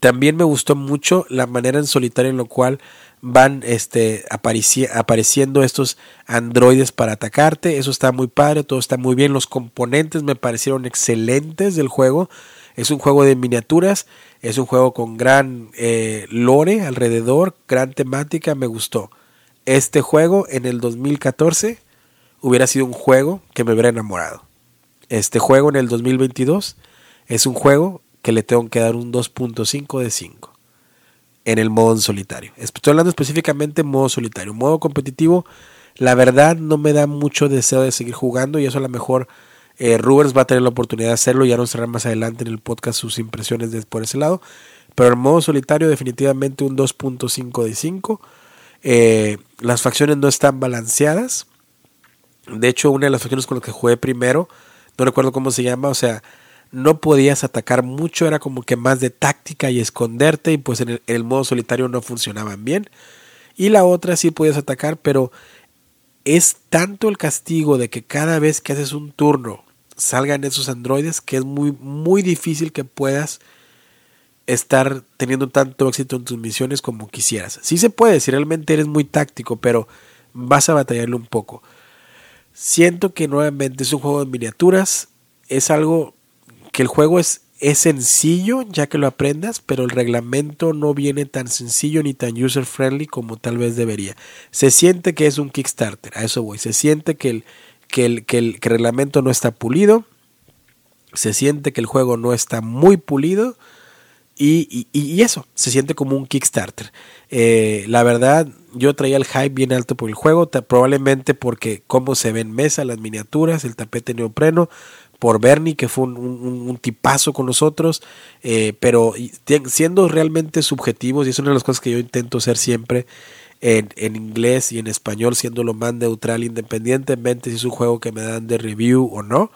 también me gustó mucho la manera en solitario en lo cual van este, apareciendo estos androides para atacarte. Eso está muy padre, todo está muy bien. Los componentes me parecieron excelentes del juego. Es un juego de miniaturas, es un juego con gran eh, lore alrededor, gran temática, me gustó. Este juego en el 2014 hubiera sido un juego que me hubiera enamorado. Este juego en el 2022 es un juego que le tengo que dar un 2.5 de 5 en el modo solitario. Estoy hablando específicamente en modo solitario. Modo competitivo, la verdad no me da mucho deseo de seguir jugando y eso a lo mejor eh, Rubers va a tener la oportunidad de hacerlo. Ya nos traerá más adelante en el podcast sus impresiones de, por ese lado. Pero en modo solitario definitivamente un 2.5 de 5. Eh, las facciones no están balanceadas. De hecho, una de las facciones con las que jugué primero, no recuerdo cómo se llama, o sea, no podías atacar mucho, era como que más de táctica y esconderte y pues en el, modo solitario no funcionaban bien. Y la otra sí podías atacar, pero es tanto el castigo de que cada vez que haces un turno salgan esos androides que es muy, muy difícil que puedas estar teniendo tanto éxito en tus misiones como quisieras. Sí se puede, si realmente eres muy táctico, pero vas a batallarle un poco. Siento que nuevamente es un juego de miniaturas, es algo que el juego es, es sencillo ya que lo aprendas, pero el reglamento no viene tan sencillo ni tan user friendly como tal vez debería. Se siente que es un Kickstarter, a eso voy. Se siente que el, que el, que el, reglamento no está pulido, se siente que el juego no está muy pulido y, y, eso, se siente como un Kickstarter. Eh, la verdad, yo traía el hype bien alto por el juego, probablemente porque cómo se ve en mesa, las miniaturas, el tapete neopreno, por Bernie, que fue un, tipazo con nosotros, eh, pero siendo realmente subjetivos, y es una de las cosas que yo intento ser siempre en, inglés y en español, siendo lo más neutral, independientemente si es un juego que me dan de review o no,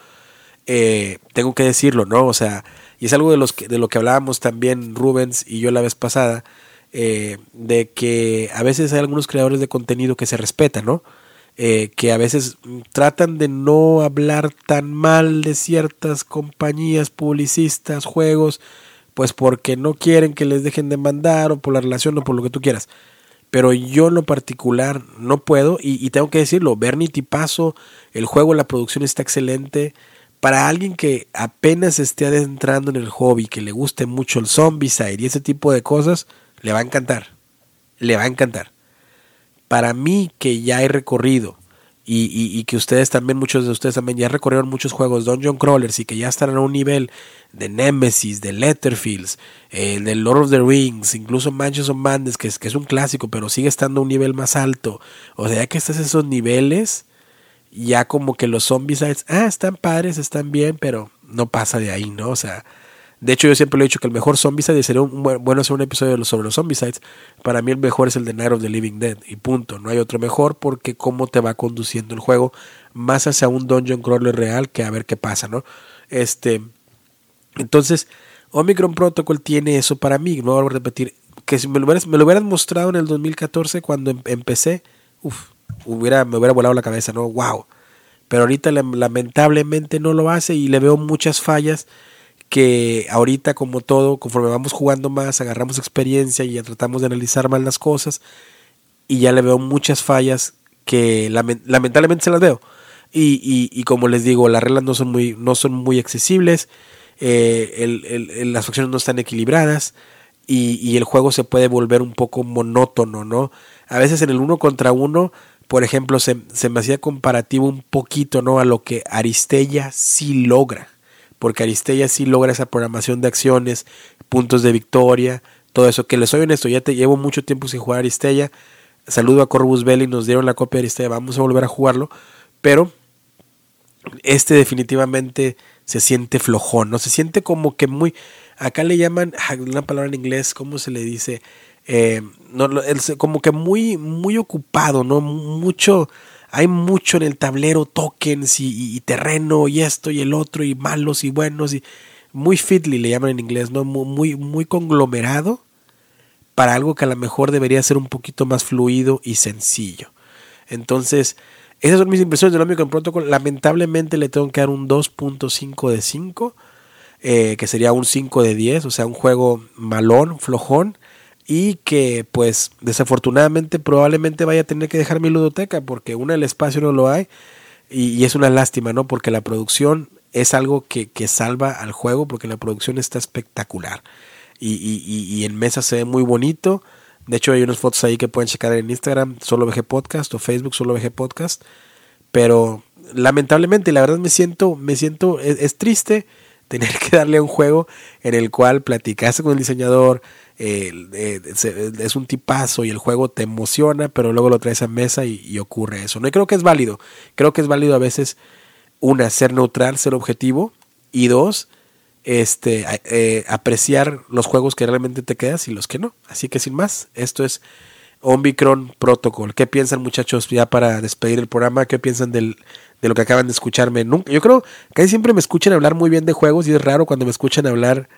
eh, tengo que decirlo, ¿no? O sea, y es algo de, los de lo que hablábamos también Rubens y yo la vez pasada, eh, de que a veces hay algunos creadores de contenido que se respetan, ¿no? Eh, que a veces tratan de no hablar tan mal de ciertas compañías, publicistas, juegos, pues porque no quieren que les dejen de mandar o por la relación o por lo que tú quieras. Pero yo en lo particular no puedo y, tengo que decirlo, Bernie Tipazo, el juego, la producción está excelente. Para alguien que apenas esté adentrando en el hobby, que le guste mucho el Zombicide y ese tipo de cosas, le va a encantar. Le va a encantar para mí que ya he recorrido y, que ustedes también, muchos de ustedes también ya recorrieron muchos juegos Dungeon Crawlers y que ya están a un nivel de Nemesis, de Letterfields, eh, de Lord of the Rings, incluso Mansions of Madness, que es, que es un clásico, pero sigue estando a un nivel más alto. O sea, ya que estás en esos niveles, ya como que los zombies, ah, están padres, están bien, pero no pasa de ahí, ¿no? O sea, de hecho, yo siempre le he dicho que el mejor Zombicide sería un, bueno hacer un episodio sobre los Zombicides. Para mí el mejor es el de Night of the Living Dead. Y punto. No hay otro mejor porque cómo te va conduciendo el juego más hacia un dungeon crawler real que a ver qué pasa, ¿no? Este. Entonces, Omicron Protocol tiene eso para mí. No voy a repetir. Que si me lo hubieras, lo hubieran mostrado en el 2014 cuando em, empecé, uf, hubiera, me hubiera volado la cabeza, ¿no? ¡Wow! Pero ahorita lamentablemente no lo hace y le veo muchas fallas que ahorita como todo, conforme vamos jugando más, agarramos experiencia y ya tratamos de analizar más las cosas y ya le veo muchas fallas que lamentablemente se las veo. Y, y, como les digo, las reglas no son muy, no son muy accesibles, eh, las facciones no están equilibradas y, y, el juego se puede volver un poco monótono, ¿no? A veces en el uno contra uno, por ejemplo, se, se me hacía comparativo un poquito, ¿no? A lo que Aristella sí logra porque Aristella sí logra esa programación de acciones, puntos de victoria, todo eso. Que les soy honesto, ya te llevo mucho tiempo sin jugar Aristella. Saludo a Corvus Belli, nos dieron la copia de Aristella, vamos a volver a jugarlo, pero este definitivamente se siente flojón, ¿no? Se siente como que muy. Acá le llaman una palabra en inglés, ¿cómo se le dice? Eh, como que muy, muy ocupado, ¿no? Mucho hay mucho en el tablero, tokens y, terreno y esto y el otro y malos y buenos y muy fitly le llaman en inglés, ¿no? Muy, muy conglomerado para algo que a lo mejor debería ser un poquito más fluido y sencillo. Entonces, esas son mis impresiones del Omicron Protocol. Lamentablemente le tengo que dar un 2.5 de 5, eh, que sería un 5 de 10, o sea, un juego malón, flojón y que pues desafortunadamente probablemente vaya a tener que dejar mi ludoteca porque una el espacio no lo hay y, es una lástima, ¿no? Porque la producción es algo que, que, salva al juego porque la producción está espectacular y, y, en mesa se ve muy bonito. De hecho hay unas fotos ahí que pueden checar en Instagram, solo VG Podcast o Facebook, solo VG Podcast. Pero lamentablemente, la verdad me siento, me siento, es triste tener que darle un juego en el cual platicaste con el diseñador, eh, es un tipazo y el juego te emociona, pero luego lo traes a mesa y, ocurre eso. No, y creo que es válido. Creo que es válido a veces, una, ser neutral, ser objetivo, y dos, este, eh, apreciar los juegos que realmente te quedas y los que no. Así que sin más, esto es Omicron Protocol. ¿Qué piensan muchachos ya para despedir el programa? ¿Qué piensan del, de lo que acaban de escucharme? Nunca, yo creo que siempre me escuchan hablar muy bien de juegos y es raro cuando me escuchan hablar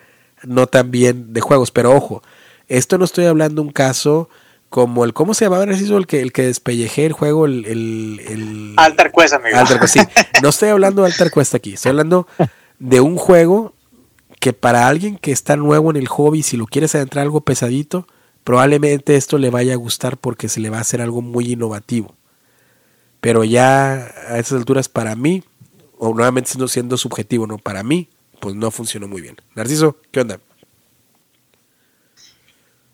no tan bien de juegos. Pero ojo, esto no estoy hablando un caso como el, ¿cómo se llamaba? El que, el que despellejé el juego, el... el, Altar Quest, amigo. Altar sí. No estoy hablando de Altar Quest aquí, estoy hablando de un juego que para alguien que está nuevo en el hobby, si lo quieres adentrar algo pesadito, probablemente esto le vaya a gustar porque se le va a hacer algo muy innovativo. Pero ya a esas alturas para mí, o nuevamente siendo, siendo subjetivo, no, para mí, pues no funcionó muy bien. Narciso, ¿qué onda?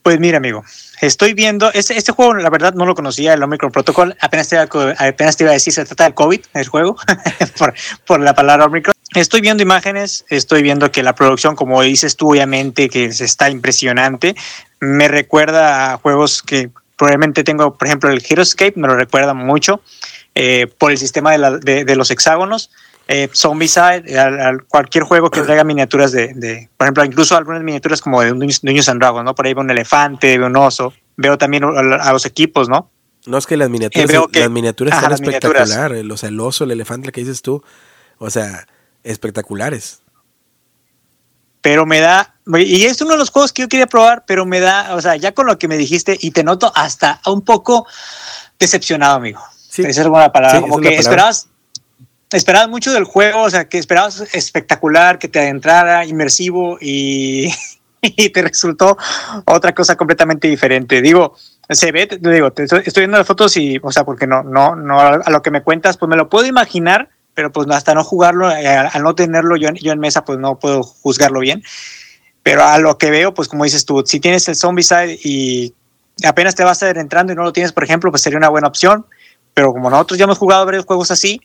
Pues mira, amigo, estoy viendo, este, este juego la verdad no lo conocía, el Omicron Protocol, apenas te, iba, a decir, se trata del COVID, el juego, por, la palabra Omicron. Estoy viendo imágenes, estoy viendo que la producción, como dices tú, obviamente, que está impresionante, me recuerda a juegos que probablemente tengo, por ejemplo, el Heroescape, me lo recuerda mucho eh, por el sistema de, de los hexágonos, eh, Zombicide, cualquier juego que traiga miniaturas de, por ejemplo, incluso algunas miniaturas como de Niños and Dragons, ¿no? Por ahí veo un elefante, veo un oso, veo también a, los equipos, ¿no? No es que las miniaturas, eh, las miniaturas están espectaculares, o sea, el oso, el elefante, el que dices tú, o sea, espectaculares. Pero me da, y es uno de los juegos que yo quería probar, pero me da, o sea, ya con lo que me dijiste, y te noto hasta un poco decepcionado, amigo. Sí. Esa es buena palabra, como que esperabas esperabas mucho del juego, o sea, que esperabas espectacular, que te adentrara, inmersivo y, y te resultó otra cosa completamente diferente. Digo, se ve, te, digo, te estoy, viendo las fotos y, o sea, porque no, no, no, a lo que me cuentas, pues me lo puedo imaginar, pero pues hasta no jugarlo, eh, al no tenerlo yo yo en mesa, pues no puedo juzgarlo bien. Pero a lo que veo, pues como dices tú, si tienes el zombie side y apenas te vas a ir entrando y no lo tienes, por ejemplo, pues sería una buena opción. Pero como nosotros ya hemos jugado varios juegos así,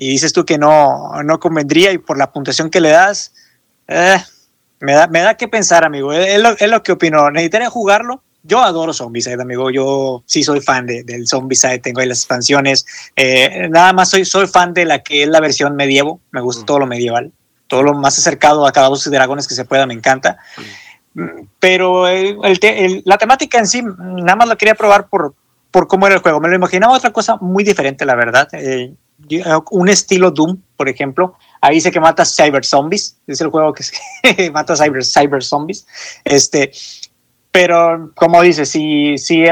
y dices tú que no, no convendría y por la puntuación que le das, eh, me, da, me da que pensar, amigo. Es lo, es lo que opino. Necesitaría jugarlo. Yo adoro Zombicide, amigo. Yo sí soy fan de, del Zombicide. Tengo ahí las expansiones. Eh, nada más soy, soy fan de la que es la versión medievo. Me gusta mm. todo lo medieval. Todo lo más acercado a cada dos dragones que se pueda, me encanta. Mm. Pero el, el, la temática en sí, nada más lo quería probar por, por cómo era el juego. Me lo imaginaba otra cosa muy diferente, la verdad. Eh, un estilo Doom, por ejemplo. Ahí dice que mata cyber zombies. Es el juego que mata cyber, cyber zombies. Este, pero como dices, si, si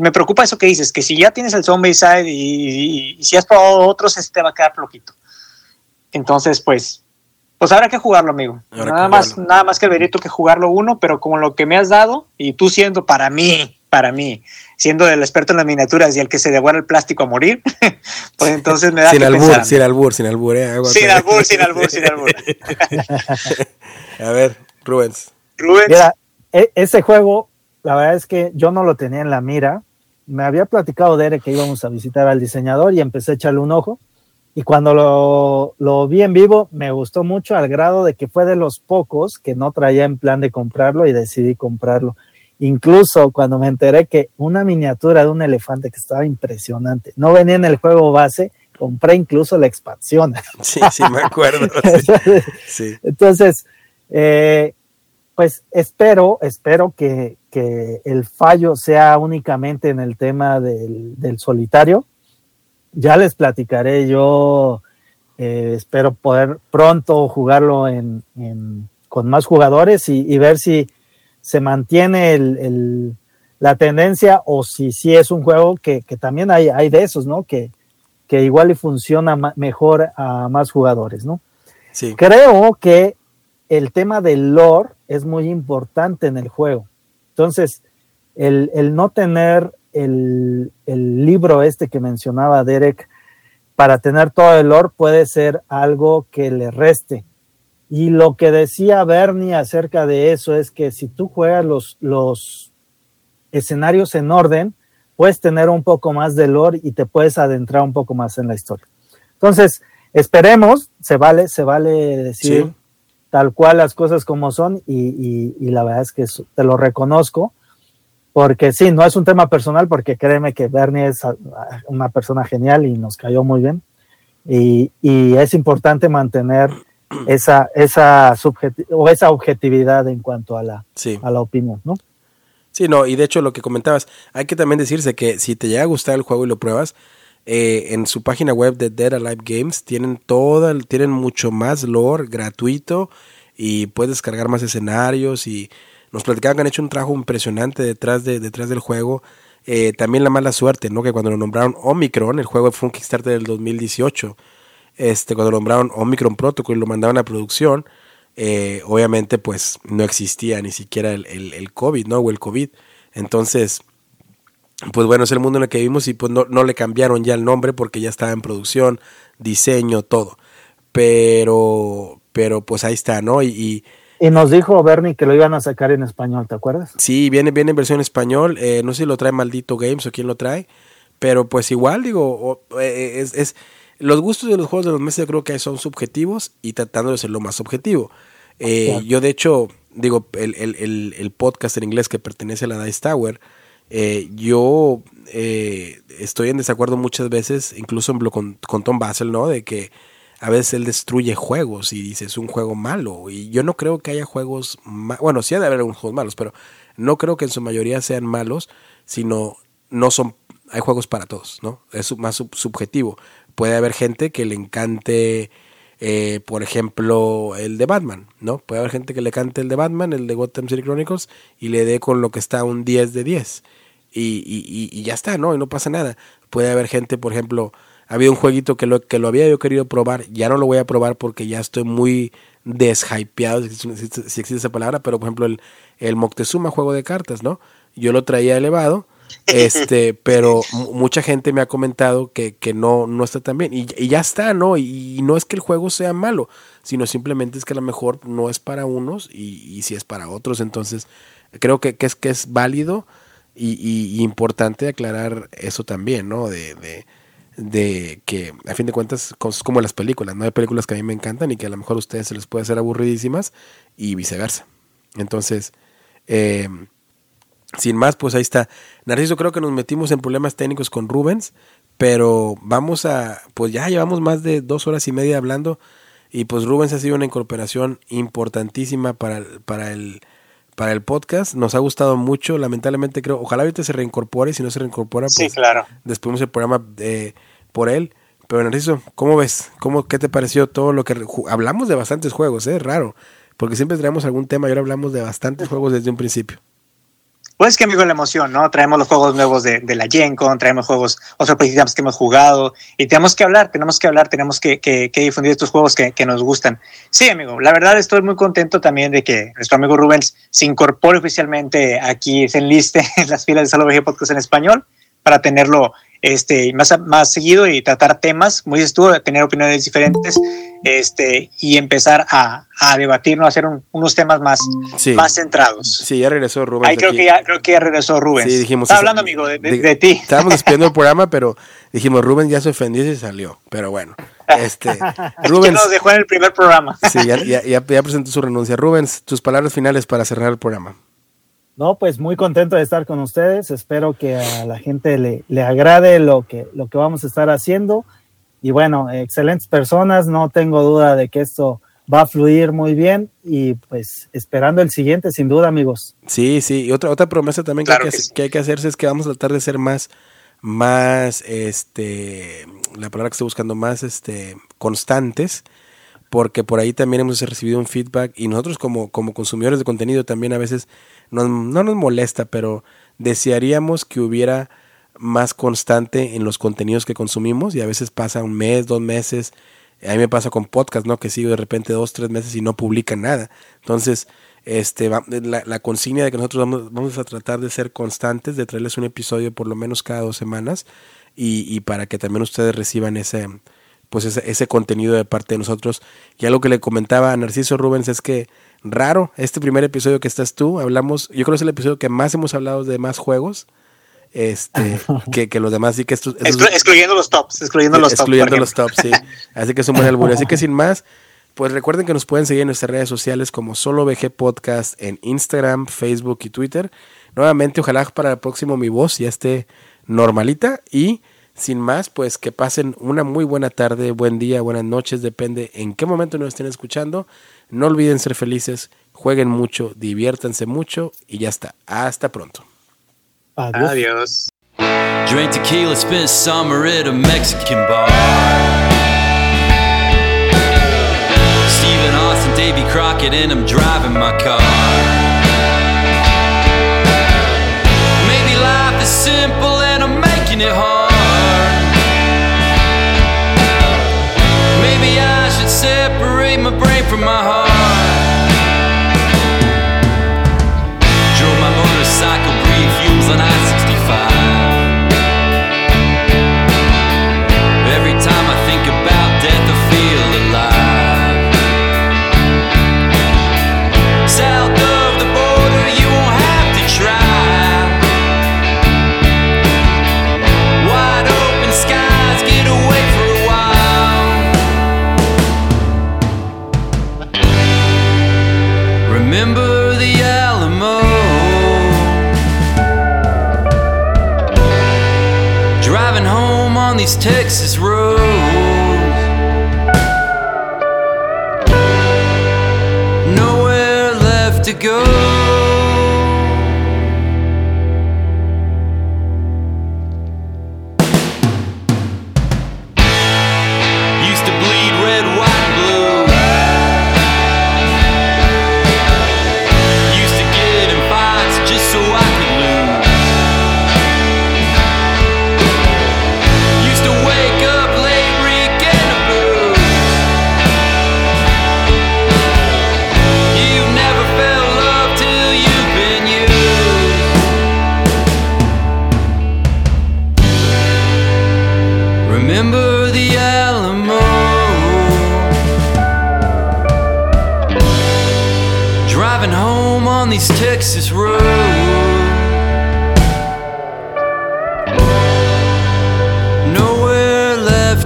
me preocupa eso que dices, que si ya tienes el zombie side y, si has probado otros, este te va a quedar floquito. Entonces, pues, pues habrá que jugarlo, amigo. nada más, nada más que el verito que jugarlo uno, pero como lo que me has dado y tú siendo para mí, para mí, siendo el experto en las miniaturas y el que se devora el plástico a morir, pues entonces me da sin que albur, pensar. Sin albur, sin albur, eh, sin albur, sin albur, sin albur. a ver, Rubens. Rubens. Mira, e ese juego, la verdad es que yo no lo tenía en la mira. Me había platicado de que íbamos a visitar al diseñador y empecé a echarle un ojo. Y cuando lo, lo, vi en vivo, me gustó mucho al grado de que fue de los pocos que no traía en plan de comprarlo y decidí comprarlo. Incluso cuando me enteré que una miniatura de un elefante que estaba impresionante, no venía en el juego base, compré incluso la expansión. Sí, sí, me acuerdo. Sí. Entonces, eh, pues espero, espero que, que, el fallo sea únicamente en el tema del, del solitario. Ya les platicaré, yo eh, espero poder pronto jugarlo en, en, con más jugadores y, y ver si se mantiene el, el, la tendencia o si sí es un juego que, que también hay, hay, de esos, ¿no? Que, que igual y funciona mejor a más jugadores, ¿no? Sí. Creo que el tema del lore es muy importante en el juego. Entonces, el, el no tener el, el, libro este que mencionaba Derek para tener todo el lore puede ser algo que le reste. Y lo que decía Bernie acerca de eso es que si tú juegas los, los escenarios en orden, puedes tener un poco más de lore y te puedes adentrar un poco más en la historia. Entonces, esperemos, se vale, se vale decir sí. tal cual las cosas como son y, y, y, la verdad es que te lo reconozco, porque sí, no es un tema personal, porque créeme que Bernie es una persona genial y nos cayó muy bien. Y, y es importante mantener esa, esa, o esa objetividad en cuanto a la, sí. a la opinión, ¿no? Sí, no, y de hecho lo que comentabas, hay que también decirse que si te llega a gustar el juego y lo pruebas, eh, en su página web de Dead Alive Games tienen toda, tienen mucho más lore gratuito y puedes descargar más escenarios y nos platicaban que han hecho un trabajo impresionante detrás, de, detrás del juego. Eh, también la mala suerte, ¿no? Que cuando lo nombraron Omicron, el juego fue un Kickstarter del 2018 este, cuando nombraron Omicron Protocol y lo mandaban a producción, eh, obviamente pues no existía ni siquiera el, el, el, COVID, ¿no? O el COVID. Entonces, pues bueno, es el mundo en el que vivimos y pues no, no le cambiaron ya el nombre porque ya estaba en producción, diseño, todo. Pero, pero pues ahí está, ¿no? Y, y, nos dijo Bernie que lo iban a sacar en español, ¿te acuerdas? Sí, viene, viene en versión español, eh, no sé si lo trae Maldito Games o quién lo trae, pero pues igual, digo, eh, es, es, los gustos de los juegos de los meses yo creo que son subjetivos y tratando de ser lo más objetivo. Eh, yo de hecho, digo, el, el, el, podcast en inglés que pertenece a la Dice Tower, eh, yo eh, estoy en desacuerdo muchas veces, incluso con, con, Tom Basel, ¿no? De que a veces él destruye juegos y dice es un juego malo. Y yo no creo que haya juegos, bueno, sí ha de haber algunos juegos malos, pero no creo que en su mayoría sean malos, sino no son, hay juegos para todos, ¿no? Es más subjetivo. Puede haber gente que le encante eh, por ejemplo, el de Batman, ¿no? Puede haber gente que le cante el de Batman, el de Gotham City Chronicles, y le dé con lo que está un 10 de 10. Y, y, y, ya está, ¿no? Y no pasa nada. Puede haber gente, por ejemplo, había un jueguito que lo, que lo había yo querido probar, ya no lo voy a probar porque ya estoy muy deshypeado, si, existe esa palabra, pero por ejemplo el, el Moctezuma juego de cartas, ¿no? Yo lo traía elevado este, pero mucha gente me ha comentado que, que no, no está tan bien. Y, ya está, ¿no? Y, no es que el juego sea malo, sino simplemente es que a lo mejor no es para unos y, y si es para otros. Entonces, creo que, que, es, que es válido y, importante aclarar eso también, ¿no? De, de, de, que, a fin de cuentas, es como las películas, ¿no? Hay películas que a mí me encantan y que a lo mejor a ustedes se les puede hacer aburridísimas y viceversa. Entonces, eh, sin más, pues ahí está. Narciso, creo que nos metimos en problemas técnicos con Rubens, pero vamos a, pues ya llevamos más de dos horas y media hablando y pues Rubens ha sido una incorporación importantísima para el, para el, para el podcast. Nos ha gustado mucho, lamentablemente creo, ojalá ahorita se reincorpore, si no se reincorpora, pues sí, claro. despedimos el programa eh, por él. Pero Narciso, ¿cómo ves? ¿Cómo, ¿Qué te pareció todo lo que... Hablamos de bastantes juegos, es ¿eh? raro, porque siempre traemos algún tema y ahora hablamos de bastantes juegos desde un principio. Pues que amigo la emoción, ¿no? Traemos los juegos nuevos de, de la Gen Con, traemos juegos, otros precisamente que hemos jugado y tenemos que hablar, tenemos que hablar, tenemos que, que, que difundir estos juegos que, que, nos gustan. Sí, amigo, la verdad estoy muy contento también de que nuestro amigo Rubens se incorpore oficialmente aquí, se enliste en las filas de Salvo Podcast en español para tenerlo este, más, más seguido y tratar temas, muy estuvo, tener opiniones diferentes este, y empezar a, a debatir, ¿no? hacer unos temas más, más centrados. Sí, ya regresó Rubén. Ahí creo que, ya, creo que ya regresó Rubén. Sí, dijimos. Estaba hablando, amigo, de, de, ti. Estábamos despidiendo el programa, pero dijimos, Rubén ya se ofendió y se salió. Pero bueno, este, Rubens. nos dejó en el primer programa. Sí, ya, ya, ya presentó su renuncia. Rubens, tus palabras finales para cerrar el programa. No, pues muy contento de estar con ustedes. Espero que a la gente le, le agrade lo que, lo que vamos a estar haciendo. Y bueno, excelentes personas. No tengo duda de que esto va a fluir muy bien y pues esperando el siguiente, sin duda, amigos. Sí, sí. Y otra, otra promesa también que, hay que, que, hay que hacerse es que vamos a tratar de ser más, más, este, la palabra que estoy buscando, más, este, constantes porque por ahí también hemos recibido un feedback y nosotros como, como consumidores de contenido también a veces no nos molesta, pero desearíamos que hubiera más constante en los contenidos que consumimos y a veces pasa un mes, dos meses. A mí me pasa con podcast, ¿no? Que sigo de repente dos, tres meses y no publican nada. Entonces, este, la, la consigna de que nosotros vamos, vamos, a tratar de ser constantes, de traerles un episodio por lo menos cada dos semanas y, y para que también ustedes reciban ese, pues ese, ese contenido de parte de nosotros. Y algo que le comentaba a Narciso Rubens es que raro, este primer episodio que estás tú, hablamos, yo creo que es el episodio que más hemos hablado de más juegos. Este, que, que los demás sí que esto, excluyendo los tops, excluyendo los excluyendo tops. los tops, sí. Así que es un buen albur. Así que sin más, pues recuerden que nos pueden seguir en nuestras redes sociales como Solo VG Podcast en Instagram, Facebook y Twitter. Nuevamente, ojalá para el próximo mi voz ya esté normalita y sin más, pues que pasen una muy buena tarde, buen día, buenas noches, depende en qué momento nos estén escuchando. No olviden ser felices, jueguen mucho, diviértanse mucho y ya está. Hasta pronto. Adiós. Adiós. Drink tequila, spent summer at a Mexican bar. Stephen Austin, Davy Crockett, and I'm driving my car. Maybe life is simple and I'm making it hard. Texas roads. Nowhere left to go.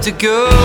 To go.